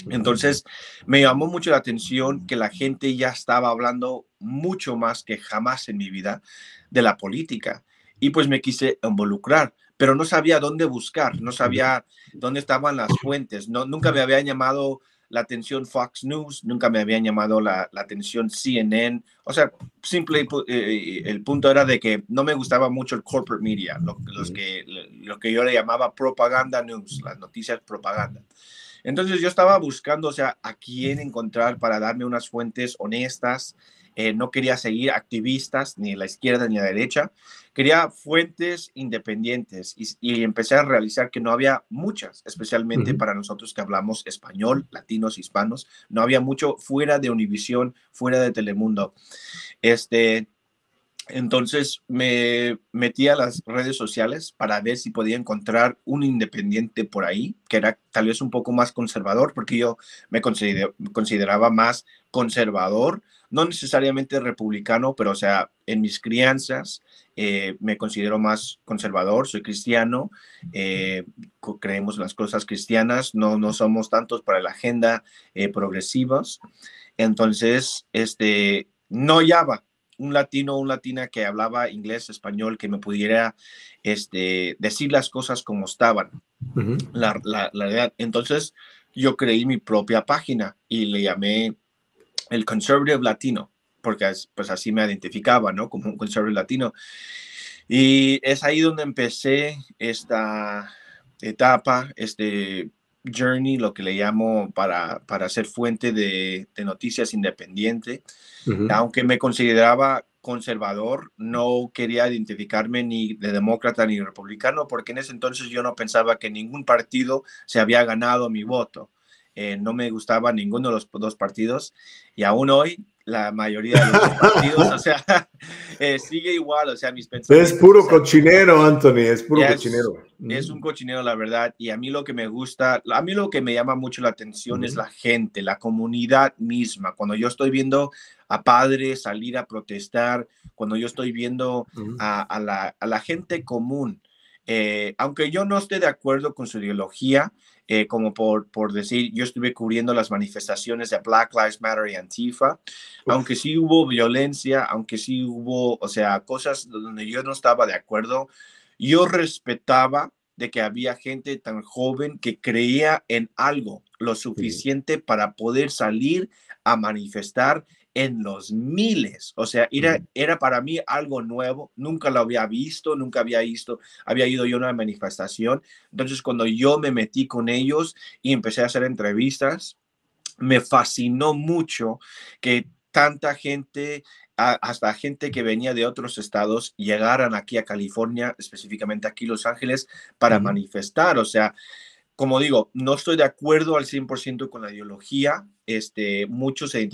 Entonces, me llamó mucho la atención que la gente ya estaba hablando mucho más que jamás en mi vida de la política. Y pues me quise involucrar, pero no sabía dónde buscar, no sabía dónde estaban las fuentes, no, nunca me había llamado la atención Fox News, nunca me habían llamado la, atención CNN. O sea, simple, eh, el punto era de que no me gustaba mucho el corporate media, lo, los que, lo que yo le llamaba propaganda news, las noticias propaganda. Entonces yo estaba buscando, o sea, a quién encontrar para darme unas fuentes honestas. Eh, no quería seguir activistas ni la izquierda ni la derecha. Quería fuentes independientes y, empecé a realizar que no había muchas, especialmente para nosotros que hablamos español, latinos, hispanos. No había mucho fuera de Univisión, fuera de Telemundo. Este, entonces me metí a las redes sociales para ver si podía encontrar un independiente por ahí, que era tal vez un poco más conservador, porque yo me consideraba más conservador, no necesariamente republicano, pero o sea, en mis crianzas eh, me considero más conservador, soy cristiano, eh, creemos las cosas cristianas, no, no somos tantos para la agenda eh, progresivas. Entonces, este, no hallaba un latino o una latina que hablaba inglés, español, que me pudiera este, decir las cosas como estaban. la, la, Entonces yo creí mi propia página y le llamé el Conservative Latino, porque pues así me identificaba, ¿no? Como un Conservative Latino. Y es ahí donde empecé esta etapa, este journey, lo que le llamo para, para ser fuente de, noticias independiente. Aunque me consideraba conservador, no quería identificarme ni de demócrata ni republicano, porque en ese entonces yo no pensaba que ningún partido se había ganado mi voto. Eh, no me gustaba ninguno de los dos partidos y aún hoy la mayoría de los partidos, o sea, eh, sigue igual, o sea, mis pensamientos. Es puro cochinero, Anthony, es puro cochinero. Es, un cochinero, la verdad, y a mí lo que me gusta, a mí lo que me llama mucho la atención es la gente, la comunidad misma. Cuando yo estoy viendo a padres salir a protestar, cuando yo estoy viendo a, la, a la gente común, eh, aunque yo no esté de acuerdo con su ideología, eh, como por, por decir, yo estuve cubriendo las manifestaciones de Black Lives Matter y Antifa, aunque sí hubo violencia, aunque sí hubo, o sea, cosas donde yo no estaba de acuerdo, yo respetaba de que había gente tan joven que creía en algo lo suficiente para poder salir a manifestar en los miles. O sea, era, era para mí algo nuevo. Nunca lo había visto, nunca había visto, había ido yo a una manifestación. Entonces, cuando yo me metí con ellos y empecé a hacer entrevistas, me fascinó mucho que tanta gente, hasta gente que venía de otros estados, llegaran aquí a California, específicamente aquí Los Ángeles, para manifestar. O sea, como digo, no estoy de acuerdo al 100% con la ideología. Este, muchos se,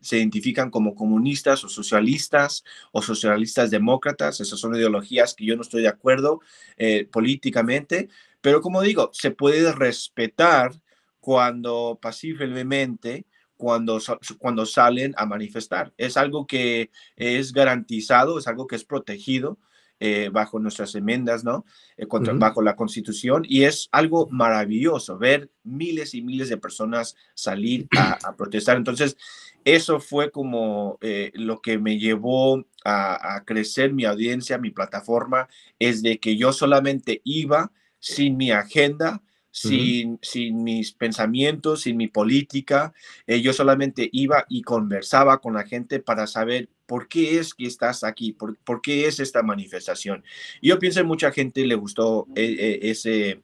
se identifican como comunistas o socialistas o socialistas demócratas. Esas son ideologías que yo no estoy de acuerdo eh, políticamente. Pero como digo, se puede respetar cuando pacíficamente, cuando, cuando salen a manifestar. Es algo que es garantizado, es algo que es protegido eh, bajo nuestras enmiendas, ¿no? Eh, contra, Bajo la constitución. Y es algo maravilloso ver miles y miles de personas salir a, protestar. Entonces, eso fue como eh, lo que me llevó a, crecer mi audiencia, mi plataforma, es de que yo solamente iba sin mi agenda, sin, sin, mis pensamientos, sin mi política. yo solamente iba y conversaba con la gente para saber ¿Por qué es que estás aquí? ¿Por, qué es esta manifestación? Y yo pienso que mucha gente le gustó eh, eh, ese,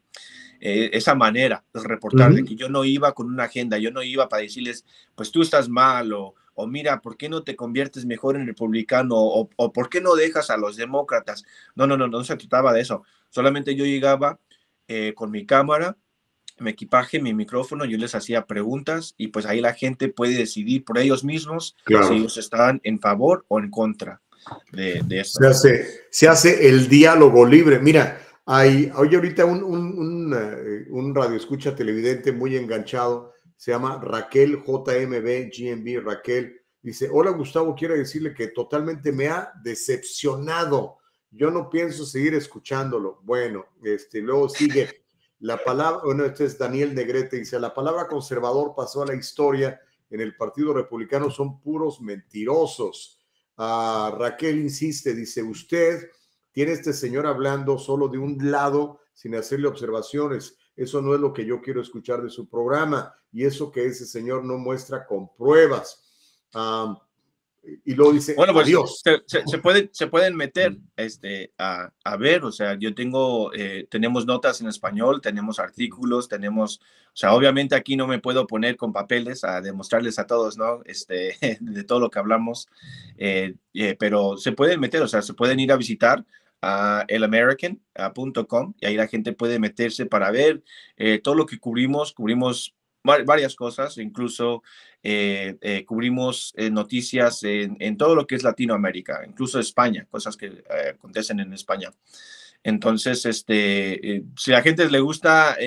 eh, esa manera de reportar, de que yo no iba con una agenda, yo no iba para decirles, pues tú estás mal o, o mira, ¿por qué no te conviertes mejor en republicano? O, o, ¿por qué no dejas a los demócratas? No, no, no, no se trataba de eso. Solamente yo llegaba con mi cámara, mi equipaje, mi micrófono, yo les hacía preguntas y pues ahí la gente puede decidir por ellos mismos si ellos están en favor o en contra de, eso. Se hace, se hace el diálogo libre. Mira, hay, hoy ahorita un, un, un, eh, un radio escucha televidente muy enganchado, se llama Raquel JMB GMB Raquel. Dice, hola Gustavo, quiero decirle que totalmente me ha decepcionado. Yo no pienso seguir escuchándolo. Bueno, este, luego sigue. La palabra, bueno, este es Daniel Negrete, dice, la palabra conservador pasó a la historia en el Partido Republicano, son puros mentirosos. Ah, Raquel insiste, dice, usted tiene este señor hablando solo de un lado sin hacerle observaciones. Eso no es lo que yo quiero escuchar de su programa y eso que ese señor no muestra con pruebas. Ah, y luego dice, bueno, pues Dios. Se, pueden, se pueden meter este, a, a, ver, o sea, yo tengo, eh, tenemos notas en español, tenemos artículos, tenemos, o sea, obviamente aquí no me puedo poner con papeles a demostrarles a todos, ¿no? Este, de todo lo que hablamos, eh, eh, pero se pueden meter, o sea, se pueden ir a visitar a elamerican.com y ahí la gente puede meterse para ver todo lo que cubrimos, cubrimos varias cosas, incluso eh, eh, cubrimos eh, noticias en, todo lo que es Latinoamérica, incluso España, cosas que acontecen en España. Entonces, este, si a la gente le gusta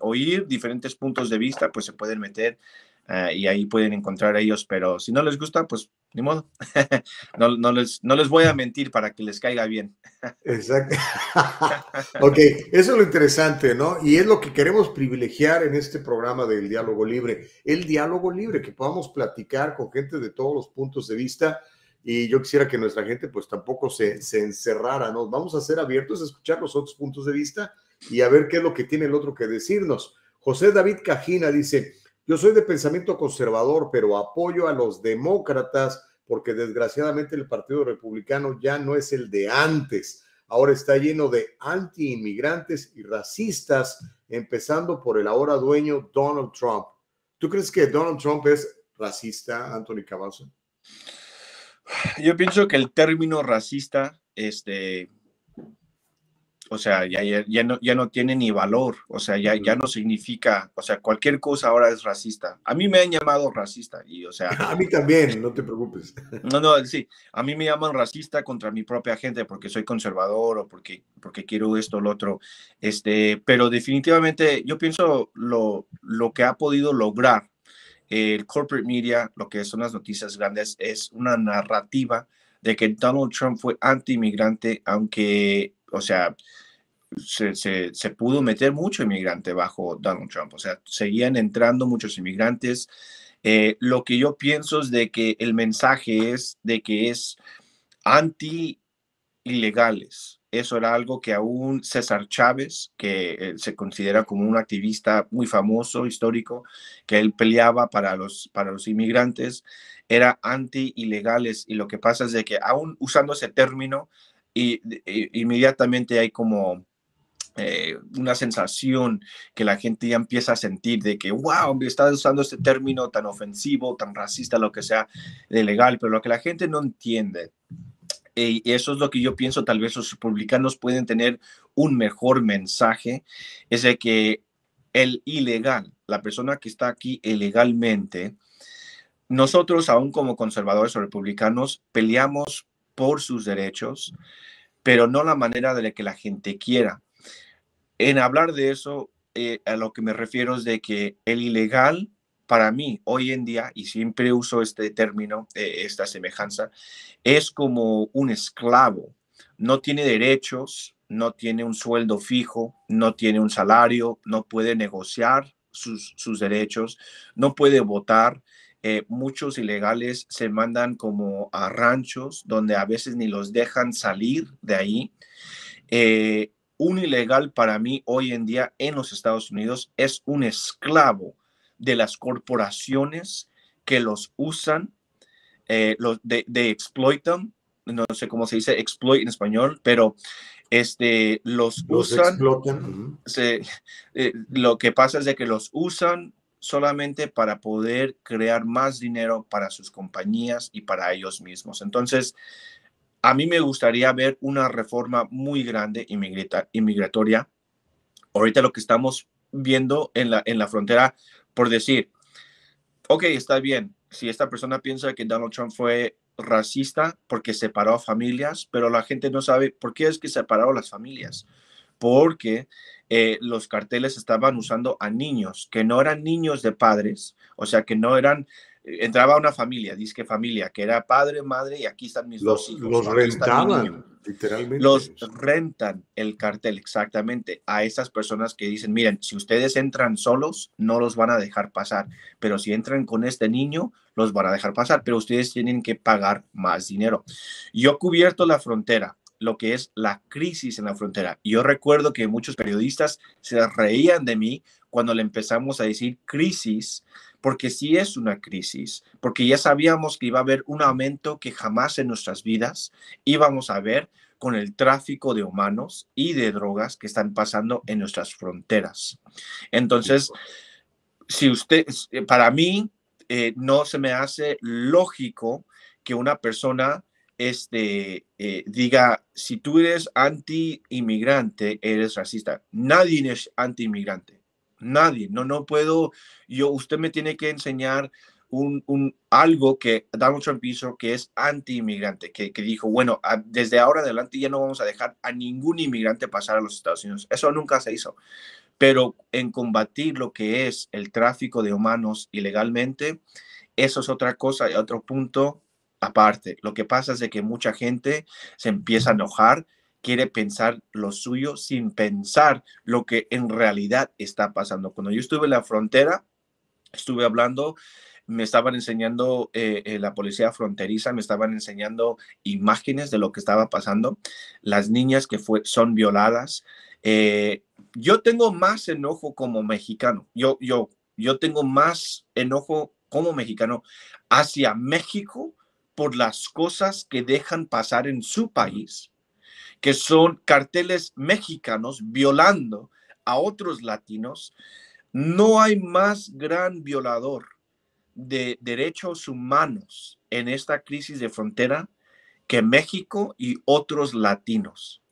oír diferentes puntos de vista, pues se pueden meter Ah, y ahí pueden encontrar a ellos, pero si no les gusta, pues ni modo. no, no, les, no les voy a mentir para que les caiga bien. Exacto. ok, eso es lo interesante, ¿no? Y es lo que queremos privilegiar en este programa del diálogo libre, el diálogo libre, que podamos platicar con gente de todos los puntos de vista. Y yo quisiera que nuestra gente pues tampoco se, se encerrara, ¿no? Vamos a ser abiertos a escuchar los otros puntos de vista y a ver qué es lo que tiene el otro que decirnos. José David Cajina dice, yo soy de pensamiento conservador, pero apoyo a los demócratas porque desgraciadamente el Partido Republicano ya no es el de antes. Ahora está lleno de anti-inmigrantes y racistas, empezando por el ahora dueño Donald Trump. ¿Tú crees que Donald Trump es racista, Anthony Cavazos? Yo pienso que el término racista este, o sea, ya, ya, no, ya no tiene ni valor, o sea, ya, ya no significa, o sea, cualquier cosa ahora es racista. A mí me han llamado racista y, o sea... A mí también, no te preocupes. No, no, sí, a mí me llaman racista contra mi propia gente porque soy conservador o porque, porque quiero esto o lo otro, este, pero definitivamente yo pienso lo, lo que ha podido lograr el corporate media, lo que son las noticias grandes, es una narrativa de que Donald Trump fue anti-inmigrante, aunque, o sea, se, pudo meter mucho inmigrante bajo Donald Trump, o sea, seguían entrando muchos inmigrantes. Eh, lo que yo pienso es de que el mensaje es de que es anti-ilegales. Eso era algo que aún César Chávez, que eh, se considera como un activista muy famoso, histórico, que él peleaba para los, para los inmigrantes, era anti-ilegales. Y lo que pasa es de que aún usando ese término, y, inmediatamente hay como eh, una sensación que la gente ya empieza a sentir de que, wow, estás usando este término tan ofensivo, tan racista, lo que sea, de legal, pero lo que la gente no entiende, y eso es lo que yo pienso, tal vez los republicanos pueden tener un mejor mensaje, es de que el ilegal, la persona que está aquí ilegalmente, nosotros, aún como conservadores o republicanos, peleamos por sus derechos, pero no la manera de la que la gente quiera. En hablar de eso, eh, a lo que me refiero es de que el ilegal, para mí, hoy en día, y siempre uso este término, eh, esta semejanza, es como un esclavo. No tiene derechos, no tiene un sueldo fijo, no tiene un salario, no puede negociar sus, sus derechos, no puede votar, eh, muchos ilegales se mandan como a ranchos donde a veces ni los dejan salir de ahí. Eh, un ilegal para mí hoy en día en los Estados Unidos es un esclavo de las corporaciones que los usan, eh, los de, exploitan, no sé cómo se dice exploit en español, pero este, los, usan. lo que pasa es de que los usan solamente para poder crear más dinero para sus compañías y para ellos mismos. Entonces, a mí me gustaría ver una reforma muy grande inmigratoria. Ahorita lo que estamos viendo en la, en la frontera, por decir, ok, está bien, si esta persona piensa que Donald Trump fue racista porque separó a familias, pero la gente no sabe por qué es que separó las familias. Porque eh, los carteles estaban usando a niños que no eran niños de padres, o sea, que no eran, entraba una familia, dice que familia, que era padre, madre y aquí están mis los, dos hijos. Los rentaban, literalmente. Los rentan el cartel, exactamente, a esas personas que dicen, miren, si ustedes entran solos, no los van a dejar pasar, pero si entran con este niño, los van a dejar pasar, pero ustedes tienen que pagar más dinero. Yo cubierto la frontera lo que es la crisis en la frontera. Yo recuerdo que muchos periodistas se reían de mí cuando le empezamos a decir crisis, porque sí es una crisis, porque ya sabíamos que iba a haber un aumento que jamás en nuestras vidas íbamos a ver con el tráfico de humanos y de drogas que están pasando en nuestras fronteras. Entonces, si usted, para mí, eh, no se me hace lógico que una persona este, eh, diga, si tú eres anti-inmigrante, eres racista. Nadie es anti-inmigrante. Nadie. No, no puedo, yo, usted me tiene que enseñar un, un, algo que Donald Trump hizo que es anti-inmigrante, que, que, dijo, bueno, desde ahora adelante ya no vamos a dejar a ningún inmigrante pasar a los Estados Unidos. Eso nunca se hizo. Pero en combatir lo que es el tráfico de humanos ilegalmente, eso es otra cosa y otro punto aparte. Lo que pasa es de que mucha gente se empieza a enojar, quiere pensar lo suyo sin pensar lo que en realidad está pasando. Cuando yo estuve en la frontera, estuve hablando, me estaban enseñando eh, eh, la policía fronteriza, me estaban enseñando imágenes de lo que estaba pasando, las niñas que fue, son violadas. Eh, yo tengo más enojo como mexicano, yo, yo, yo tengo más enojo como mexicano hacia México por las cosas que dejan pasar en su país, que son carteles mexicanos violando a otros latinos, no hay más gran violador de derechos humanos en esta crisis de frontera que México y otros latinos.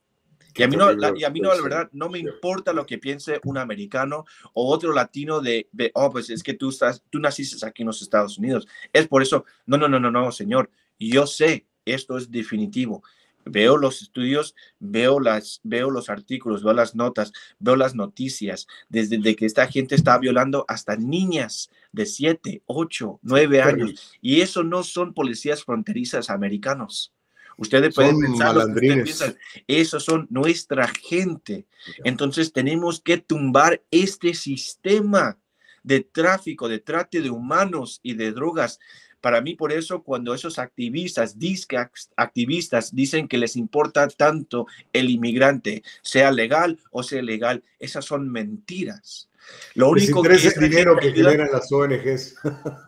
Y a mí no, la, y a mí no, la verdad, no me importa lo que piense un americano o otro latino de, de, oh, pues es que tú estás, tú naciste aquí en los Estados Unidos. Es por eso, no, no, no, no, no, señor. Yo sé, esto es definitivo veo los estudios, veo, las, veo los artículos, veo las notas, veo las noticias, desde de que esta gente está violando hasta niñas de 7, 8, 9 años. Y eso no son policías fronterizas americanos. Ustedes pueden pensar, ustedes eso son nuestra gente. Entonces tenemos que tumbar este sistema de tráfico, de trate de humanos y de drogas para mí, por eso, cuando esos activistas, activistas, dicen que les importa tanto el inmigrante, sea legal o sea ilegal, esas son mentiras. Lo único que el dinero que generan las ONGs.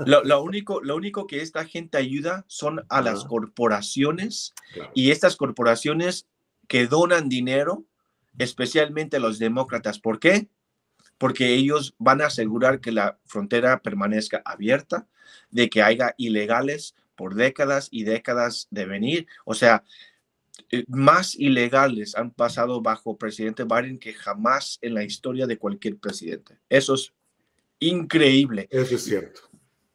Lo, único, lo único que esta gente ayuda son a las corporaciones y estas corporaciones que donan dinero, especialmente a los demócratas. ¿Por qué? Porque ellos van a asegurar que la frontera permanezca abierta, de que haya ilegales por décadas y décadas de venir. O sea, eh, más ilegales han pasado bajo presidente Biden que jamás en la historia de cualquier presidente. Eso es increíble. Eso es cierto.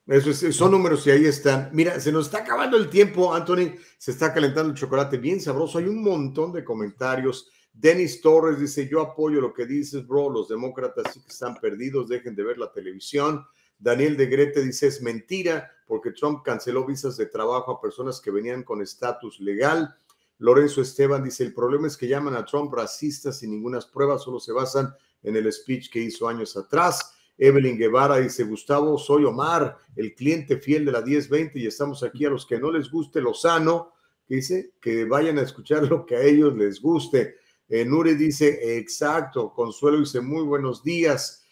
Eso es, son números y ahí están. Mira, se nos está acabando el tiempo, Anthony. Se está calentando el chocolate bien sabroso. Hay un montón de comentarios. Denis Torres dice: Yo apoyo lo que dices, bro. Los demócratas sí que están perdidos. Dejen de ver la televisión. Daniel de Grete dice es mentira porque Trump canceló visas de trabajo a personas que venían con estatus legal. Lorenzo Esteban dice el problema es que llaman a Trump racista sin ninguna prueba, solo se basan en el speech que hizo años atrás. Evelyn Guevara dice, Gustavo, soy Omar, el cliente fiel de la 1020 y estamos aquí a los que no les guste lo sano, que dice que vayan a escuchar lo que a ellos les guste. Eh, Nuri dice, exacto, Consuelo dice, muy buenos días.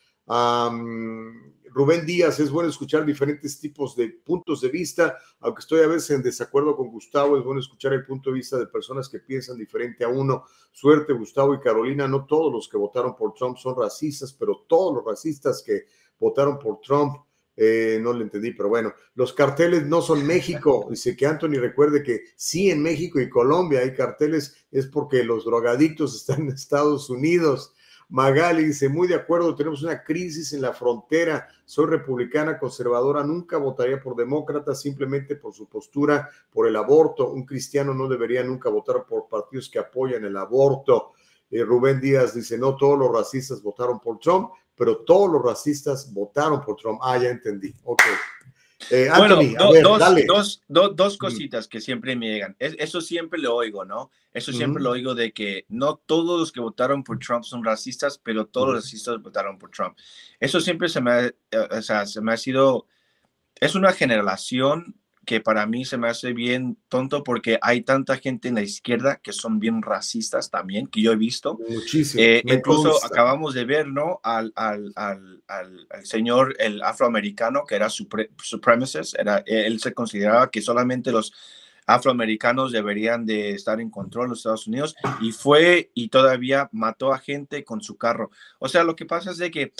Rubén Díaz, es bueno escuchar diferentes tipos de puntos de vista, aunque estoy a veces en desacuerdo con Gustavo, es bueno escuchar el punto de vista de personas que piensan diferente a uno. Suerte, Gustavo y Carolina, no todos los que votaron por Trump son racistas, pero todos los racistas que votaron por Trump, eh, no le entendí, pero bueno, los carteles no son México. Dice que Anthony recuerde que sí en México y Colombia hay carteles, es porque los drogadictos están en Estados Unidos. Magali dice, muy de acuerdo, tenemos una crisis en la frontera. Soy republicana conservadora, nunca votaría por demócrata simplemente por su postura por el aborto. Un cristiano no debería nunca votar por partidos que apoyan el aborto. Eh, Rubén Díaz dice, no todos los racistas votaron por Trump, pero todos los racistas votaron por Trump. Ah, ya entendí. Ok. Eh, bueno, dos, dos, cositas que siempre me llegan. eso siempre lo oigo, ¿no? Eso siempre lo oigo de que no todos los que votaron por Trump son racistas, pero todos los racistas votaron por Trump. Eso siempre se me ha, eh, o sea, se me ha sido, es una generación que para mí se me hace bien tonto porque hay tanta gente en la izquierda que son bien racistas también, que yo he visto. Muchísimo. Eh, incluso acabamos de ver, ¿no? Al, al, al, al, señor, el afroamericano, que era supremacist, era, él se consideraba que solamente los afroamericanos deberían de estar en control los Estados Unidos y fue y todavía mató a gente con su carro. O sea, lo que pasa es de que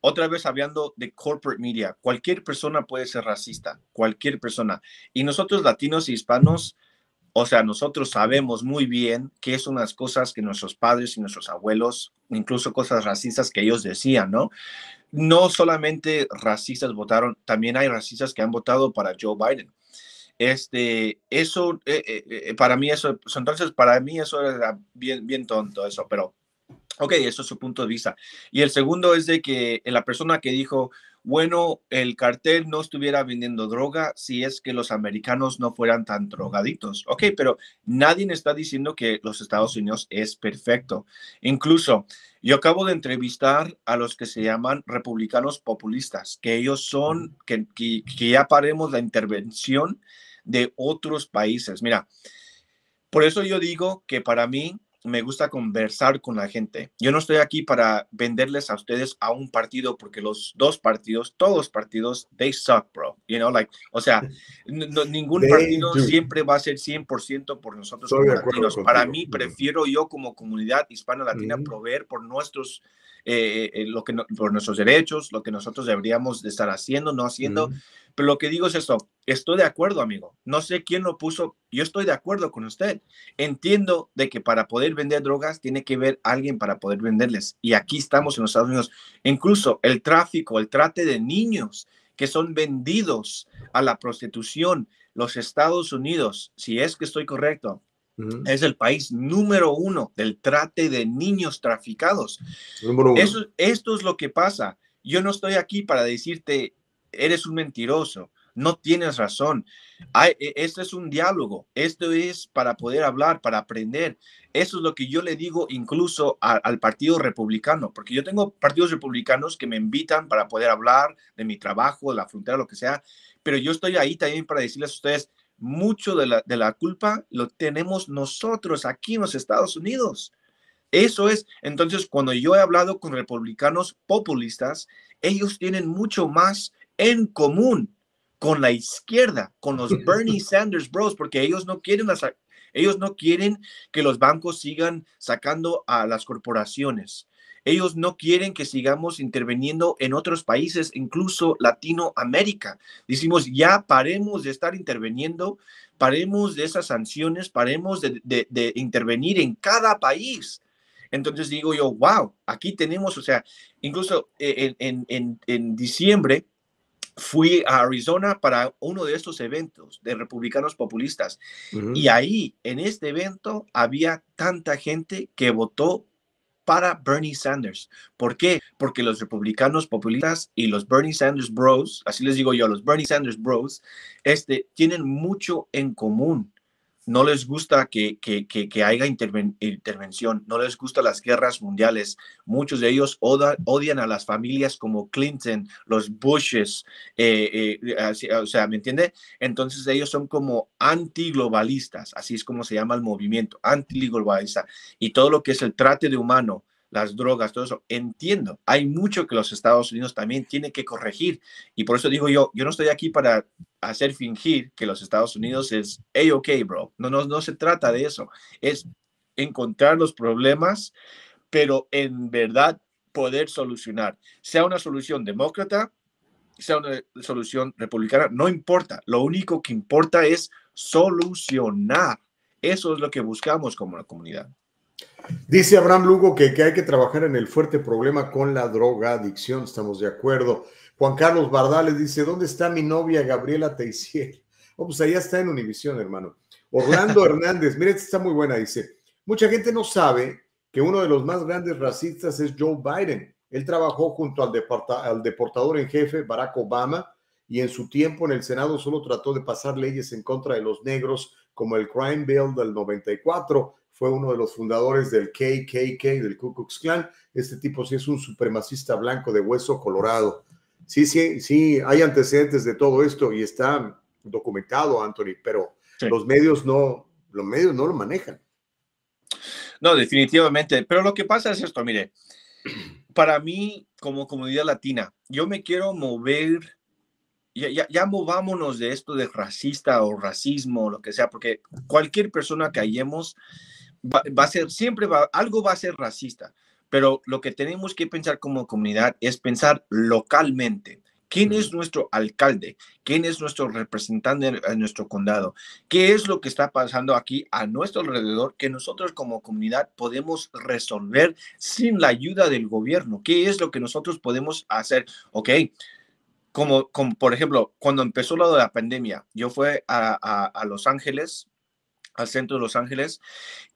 otra vez hablando de corporate media, cualquier persona puede ser racista, cualquier persona. Y nosotros latinos y hispanos, o sea, nosotros sabemos muy bien qué son las cosas que nuestros padres y nuestros abuelos, incluso cosas racistas que ellos decían, ¿no? No solamente racistas votaron, también hay racistas que han votado para Joe Biden. Este, eso, eh, eh, eh, para mí eso, entonces para mí eso era bien, bien tonto eso, pero Ok, eso es su punto de vista. Y el segundo es de que la persona que dijo, bueno, el cartel no estuviera vendiendo droga si es que los americanos no fueran tan drogaditos. Ok, pero nadie está diciendo que los Estados Unidos es perfecto. Incluso yo acabo de entrevistar a los que se llaman republicanos populistas, que ellos son, que, que, que ya paremos la intervención de otros países. Mira, por eso yo digo que para mí me gusta conversar con la gente. Yo no estoy aquí para venderles a ustedes a un partido porque los dos partidos, todos los partidos, they suck, bro. You know, like, o sea, ningún partido siempre va a ser 100% por nosotros como latinos. Para mí, prefiero yo como comunidad hispana latina proveer por nuestros eh, eh, lo que por nuestros derechos, lo que nosotros deberíamos de estar haciendo, no haciendo. Pero lo que digo es esto, estoy de acuerdo, amigo. No sé quién lo puso, yo estoy de acuerdo con usted. Entiendo de que para poder vender drogas tiene que haber alguien para poder venderles. Y aquí estamos en los Estados Unidos. Incluso el tráfico, el trate de niños que son vendidos a la prostitución, los Estados Unidos, si es que estoy correcto, es el país número uno del trate de niños traficados. Eso, esto es lo que pasa. Yo no estoy aquí para decirte, eres un mentiroso, no tienes razón. Hay, e, esto es un diálogo, esto es para poder hablar, para aprender. Eso es lo que yo le digo incluso al Partido Republicano, porque yo tengo partidos republicanos que me invitan para poder hablar de mi trabajo, de la frontera, lo que sea, pero yo estoy ahí también para decirles a ustedes, mucho de la, de la culpa lo tenemos nosotros aquí en los Estados Unidos. Eso es, entonces, cuando yo he hablado con republicanos populistas, ellos tienen mucho más en común con la izquierda, con los Bernie Sanders Bros, porque ellos no quieren ellos no quieren que los bancos sigan sacando a las corporaciones. Ellos no quieren que sigamos interviniendo en otros países, incluso Latinoamérica. Decimos, ya paremos de estar interviniendo, paremos de esas sanciones, paremos de, intervenir en cada país. Entonces digo yo, wow, aquí tenemos, o sea, incluso en, en, en diciembre, fui a Arizona para uno de estos eventos de republicanos populistas. Y ahí, en este evento, había tanta gente que votó para Bernie Sanders. ¿Por qué? Porque los republicanos populistas y los Bernie Sanders Bros, así les digo yo, los Bernie Sanders Bros, este, tienen mucho en común no les gusta que, que, haya intervención, no les gustan las guerras mundiales. Muchos de ellos odian a las familias como Clinton, los Bushes, eh, eh, o sea, ¿me entiende? Entonces ellos son como antiglobalistas, así es como se llama el movimiento, antiglobalista. Y todo lo que es el trate de humano, las drogas, todo eso. Entiendo, hay mucho que los Estados Unidos también tienen que corregir. Y por eso digo yo, yo no estoy aquí para hacer fingir que los Estados Unidos es, hey, ok, bro. No, no, no se trata de eso. Es encontrar los problemas, pero en verdad poder solucionar. Sea una solución demócrata, sea una solución republicana, no importa. Lo único que importa es solucionar. Eso es lo que buscamos como la comunidad. Dice Abraham Lugo que, hay que trabajar en el fuerte problema con la droga adicción, estamos de acuerdo. Juan Carlos Bardales dice, ¿dónde está mi novia Gabriela Teisier? Oh, pues allá está en Univisión, hermano. Orlando Hernández, mire, esta está muy buena, dice, mucha gente no sabe que uno de los más grandes racistas es Joe Biden. Él trabajó junto al, al deportador en jefe Barack Obama y en su tiempo en el Senado solo trató de pasar leyes en contra de los negros como el Crime Bill del 94 fue uno de los fundadores del KKK, del Ku Klux Klan. Este tipo sí es un supremacista blanco de hueso colorado. Sí, sí, sí, hay antecedentes de todo esto y está documentado, Anthony, pero los medios no, los medios no lo manejan. No, definitivamente. Pero lo que pasa es esto, mire, para mí como comunidad latina, yo me quiero mover ya, ya, ya, movámonos de esto de racista o racismo, lo que sea, porque cualquier persona que hallemos va, a ser, siempre va, algo va a ser racista, pero lo que tenemos que pensar como comunidad es pensar localmente. ¿Quién es nuestro alcalde? ¿Quién es nuestro representante en nuestro condado? ¿Qué es lo que está pasando aquí a nuestro alrededor que nosotros como comunidad podemos resolver sin la ayuda del gobierno? ¿Qué es lo que nosotros podemos hacer? Ok, como, como por ejemplo, cuando empezó lo de la pandemia, yo fui a, a Los Ángeles al centro de Los Ángeles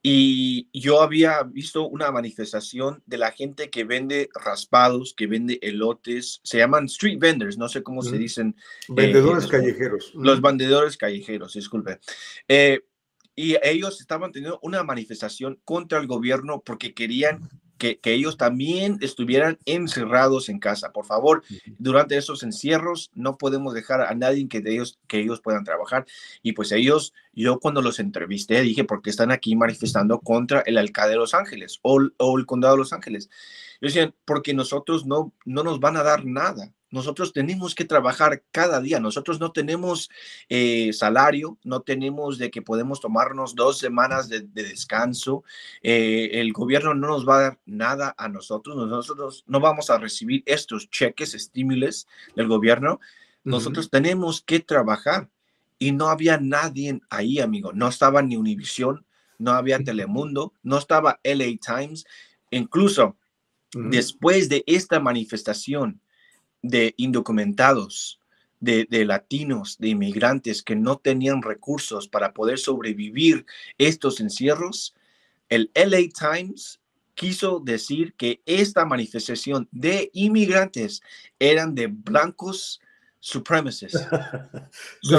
y yo había visto una manifestación de la gente que vende raspados, que vende elotes, se llaman street vendors, no sé cómo se dicen. Eh, vendedores callejeros. Los vendedores callejeros, disculpe. Eh, y ellos estaban teniendo una manifestación contra el gobierno porque querían que, ellos también estuvieran encerrados en casa. Por favor, durante esos encierros no podemos dejar a nadie que, ellos, que ellos puedan trabajar. Y pues ellos, yo cuando los entrevisté dije, ¿por qué están aquí manifestando contra el alcalde de Los Ángeles o, el condado de Los Ángeles? Yo decía, porque nosotros no, no nos van a dar nada. Nosotros tenemos que trabajar cada día. Nosotros no tenemos eh, salario, no tenemos de que podemos tomarnos dos semanas de, descanso. Eh, el gobierno no nos va a dar nada a nosotros. Nosotros no vamos a recibir estos cheques, estímulos del gobierno. Nosotros tenemos que trabajar. Y no había nadie ahí, amigo. No estaba ni Univision, no había Telemundo, no estaba LA Times. Incluso después de esta manifestación, de indocumentados, de, latinos, de inmigrantes que no tenían recursos para poder sobrevivir estos encierros, el LA Times quiso decir que esta manifestación de inmigrantes eran de blancos supremacists.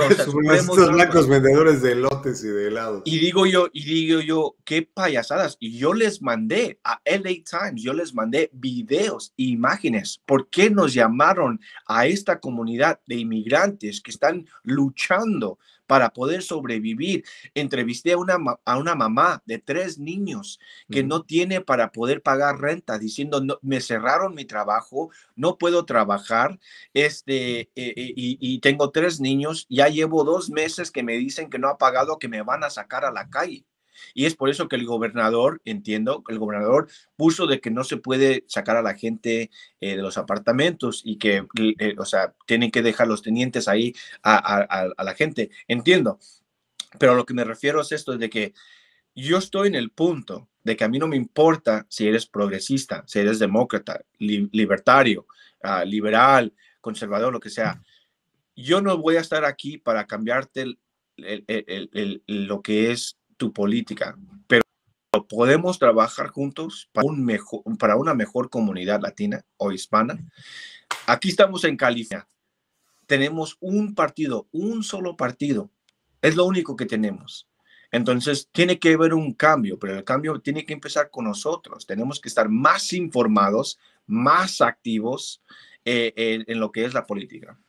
Estos blancos vendedores de lotes y de helados. Y digo yo, y digo yo, qué payasadas. Y yo les mandé a LA Times, yo les mandé videos, imágenes. ¿Por qué nos llamaron a esta comunidad de inmigrantes que están luchando para poder sobrevivir. Entrevisté a una, a una mamá de tres niños que no tiene para poder pagar renta, diciendo, no, me cerraron mi trabajo, no puedo trabajar, este, eh, eh, y, y, tengo tres niños, ya llevo dos meses que me dicen que no ha pagado, que me van a sacar a la calle. Y es por eso que el gobernador, entiendo, el gobernador puso de que no se puede sacar a la gente eh, de los apartamentos y que, eh, o sea, tienen que dejar los tenientes ahí a, la gente. Entiendo. Pero lo que me refiero es esto, de que yo estoy en el punto de que a mí no me importa si eres progresista, si eres demócrata, libertario, ah, liberal, conservador, lo que sea. Yo no voy a estar aquí para cambiarte lo que es tu política, pero podemos trabajar juntos para, un mejor, para una mejor comunidad latina o hispana. Aquí estamos en California. Tenemos un partido, un solo partido. Es lo único que tenemos. Entonces, tiene que haber un cambio, pero el cambio tiene que empezar con nosotros. Tenemos que estar más informados, más activos eh, en lo que es la política.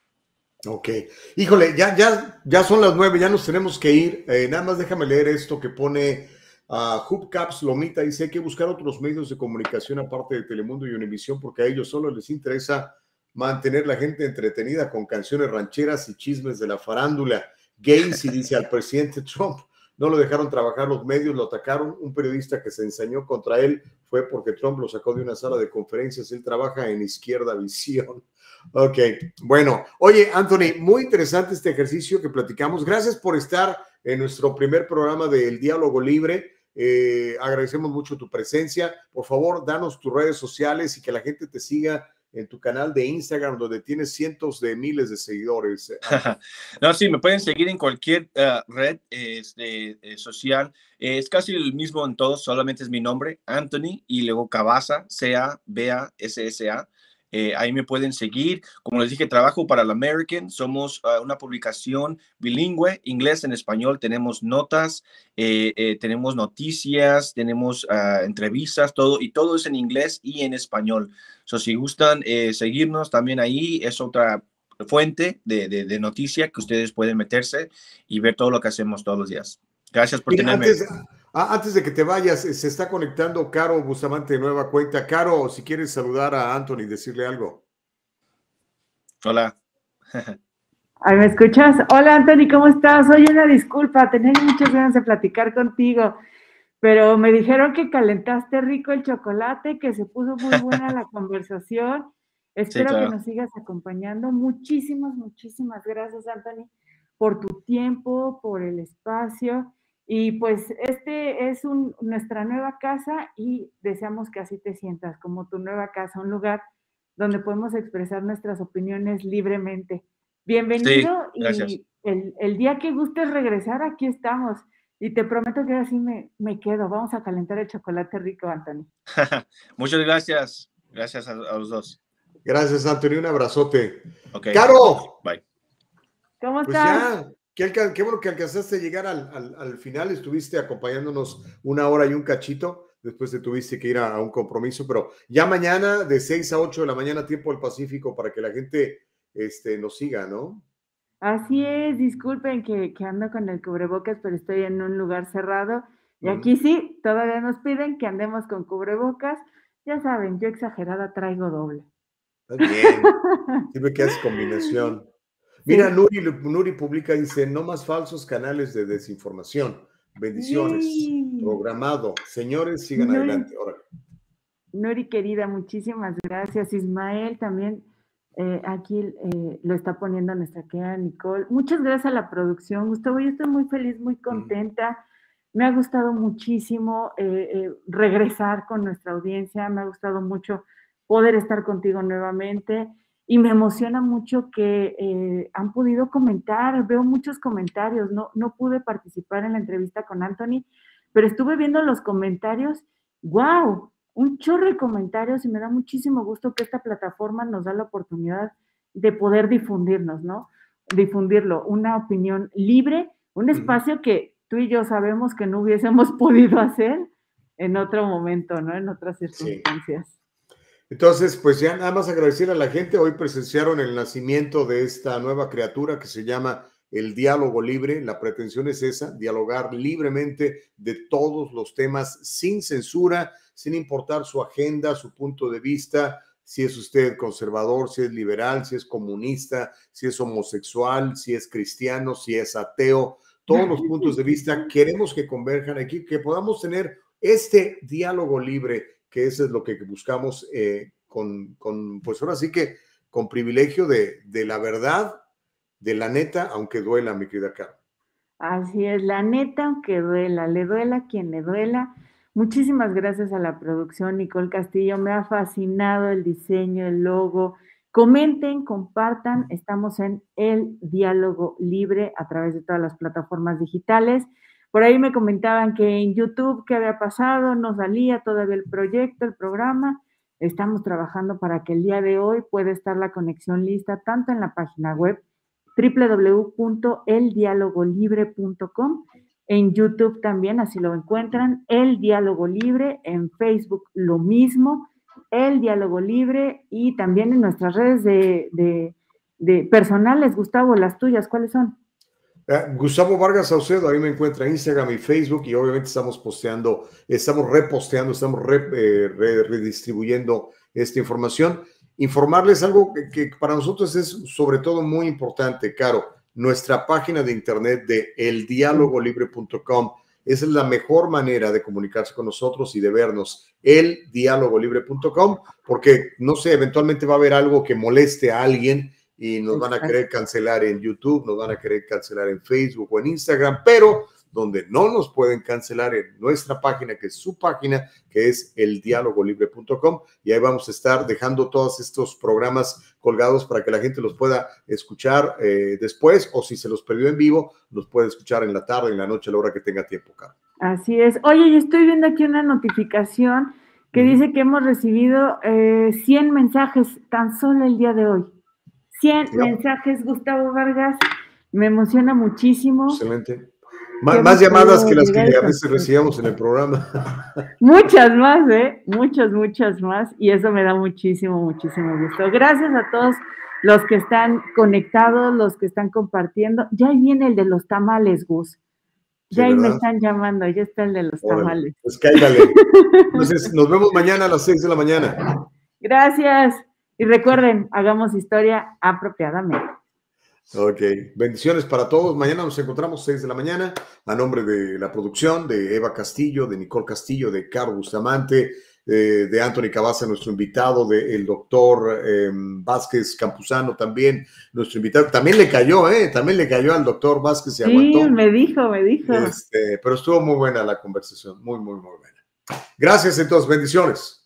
Ok. Híjole, ya, ya, ya son las nueve, ya nos tenemos que ir. Eh, nada más déjame leer esto que pone a uh, Hubcaps Lomita. Dice hay que buscar otros medios de comunicación aparte de Telemundo y Univisión porque a ellos solo les interesa mantener la gente entretenida con canciones rancheras y chismes de la farándula. Gacy dice al presidente Trump, no lo dejaron trabajar los medios, lo atacaron. Un periodista que se ensañó contra él fue porque Trump lo sacó de una sala de conferencias. Él trabaja en Izquierda Visión. Ok, bueno. Oye, Anthony, muy interesante este ejercicio que platicamos. Gracias por estar en nuestro primer programa del Diálogo Libre. Eh, agradecemos mucho tu presencia. Por favor, danos tus redes sociales y que la gente te siga en tu canal de Instagram, donde tienes cientos de miles de seguidores. no, sí, me pueden seguir en cualquier uh, red este, eh, social. Es casi el mismo en todos, solamente es mi nombre, Anthony, y luego Cabaza, C-A-B-A-S-S-A. Eh, ahí me pueden seguir. Como les dije, trabajo para la American. Somos ah, una publicación bilingüe, inglés en español. Tenemos notas, eh, eh, tenemos noticias, tenemos ah, entrevistas, todo, y todo es en inglés y en español. So, si gustan seguirnos también ahí, es otra fuente de, de, noticia que ustedes pueden meterse y ver todo lo que hacemos todos los días. Gracias por tenerme. Ah, antes de que te vayas, eh, se está conectando Caro Bustamante de nueva cuenta. Caro, si quieres saludar a Anthony y decirle algo. Hola. ¿Me escuchas? Hola Anthony, ¿cómo estás? Oye, una disculpa, tenía muchas ganas de platicar contigo, pero me dijeron que calentaste rico el chocolate, que se puso muy buena la conversación. Espero que nos sigas acompañando. Muchísimas, muchísimas gracias, Anthony, por tu tiempo, por el espacio y pues este es nuestra nueva casa y deseamos que así te sientas como tu nueva casa, un lugar donde podemos expresar nuestras opiniones libremente. Bienvenido y el, día que gustes regresar, aquí estamos. Y te prometo que ahora sí me, me quedo. Vamos a calentar el chocolate rico, Anthony. Muchas gracias. Gracias a, los dos. Gracias, Anthony. Un abrazote. Caro. Bye. ¿Cómo pues estás? Qué, bueno que alcanzaste a llegar al, final, estuviste acompañándonos una hora y un cachito, después te tuviste que ir a, un compromiso, pero ya mañana de 6 a 8 de la mañana, tiempo del Pacífico, para que la gente este, nos siga, ¿no? Así es, disculpen que, que ando con el cubrebocas, pero estoy en un lugar cerrado. Y aquí sí, todavía nos piden que andemos con cubrebocas. Ya saben, yo exagerada traigo doble. bien. Dime que haces combinación. Mira, Nuri, Nuri publica, dice, no más falsos canales de desinformación. Bendiciones. Programado. Señores, sigan adelante. Nuri, querida, muchísimas gracias. Ismael también eh, aquí eh, lo está poniendo nuestra querida Nicole. Muchas gracias a la producción. Gustavo, yo estoy muy feliz, muy contenta. Me ha gustado muchísimo eh, regresar con nuestra audiencia. Me ha gustado mucho poder estar contigo nuevamente y me emociona mucho que eh, han podido comentar, veo muchos comentarios, no, no pude participar en la entrevista con Anthony, pero estuve viendo los comentarios, wow, un chorro de comentarios y me da muchísimo gusto que esta plataforma nos da la oportunidad de poder difundirnos, ¿no? Difundirlo, una opinión libre, un espacio que tú y yo sabemos que no hubiésemos podido hacer en otro momento, ¿no? En otras circunstancias. Entonces, pues ya nada más agradecer a la gente. Hoy presenciaron el nacimiento de esta nueva criatura que se llama el diálogo libre. La pretensión es esa, dialogar libremente de todos los temas sin censura, sin importar su agenda, su punto de vista, si es usted conservador, si es liberal, si es comunista, si es homosexual, si es cristiano, si es ateo, todos los puntos de vista queremos que converjan aquí, que podamos tener este diálogo libre que eso es lo que buscamos eh, con, con, pues ahora sí que con privilegio de, de, la verdad, de la neta, aunque duela, mi querida Carmen. Así es, la neta, aunque duela, le duela quien le duela. Muchísimas gracias a la producción, Nicole Castillo. Me ha fascinado el diseño, el logo. Comenten, compartan. Estamos en el diálogo libre a través de todas las plataformas digitales. Por ahí me comentaban que en YouTube, ¿qué había pasado? No salía todavía el proyecto, el programa. Estamos trabajando para que el día de hoy pueda estar la conexión lista tanto en la página web www.eldialogolibre.com, en YouTube también, así lo encuentran, El Diálogo Libre, en Facebook lo mismo, El Diálogo Libre y también en nuestras redes de, de personales. Gustavo, las tuyas, ¿cuáles son? Eh, Gustavo Vargas Saucedo, ahí me encuentra Instagram y Facebook y obviamente estamos posteando, estamos reposteando, estamos eh, redistribuyendo esta información. Informarles algo que, para nosotros es sobre todo muy importante, Caro. Nuestra página de internet de eldialogolibre.com es la mejor manera de comunicarse con nosotros y de vernos, eldialogolibre.com, porque no sé, eventualmente va a haber algo que moleste a alguien y nos van a querer cancelar en YouTube, nos van a querer cancelar en Facebook o en Instagram, pero donde no nos pueden cancelar en nuestra página, que es su página, que es eldialogolibre.com, y ahí vamos a estar dejando todos estos programas colgados para que la gente los pueda escuchar eh, después, o si se los perdió en vivo, los puede escuchar en la tarde, en la noche, a la hora que tenga tiempo, Carlos. Así es. Oye, yo estoy viendo aquí una notificación que dice que hemos recibido 100 eh, mensajes tan solo el día de hoy. 100 mensajes, Gustavo Vargas. Me emociona muchísimo. Excelente. Más, llamadas que las que a veces recibíamos en el programa. Muchas más, ¿eh? Muchas, muchas más. Y eso me da muchísimo, muchísimo gusto. Gracias a todos los que están conectados, los que están compartiendo. Ya ahí viene el de los tamales, Gus. Ya ahí me están llamando, ya está el de los tamales. Pues cállale. Entonces, nos vemos mañana a las 6 de la mañana. Gracias. Y recuerden, hagamos historia apropiadamente. Ok, bendiciones para todos. Mañana nos encontramos 6 de la mañana a nombre de la producción, de Eva Castillo, de Nicole Castillo, de Carlos Bustamante, eh, de Anthony Cabaza, nuestro invitado, del doctor em, Vázquez Campuzano también, nuestro invitado. También le cayó, ¿eh? También le cayó al doctor Vázquez. Se sí, me dijo, me dijo. Este, pero estuvo muy buena la conversación, muy, muy, muy buena. Gracias entonces, bendiciones.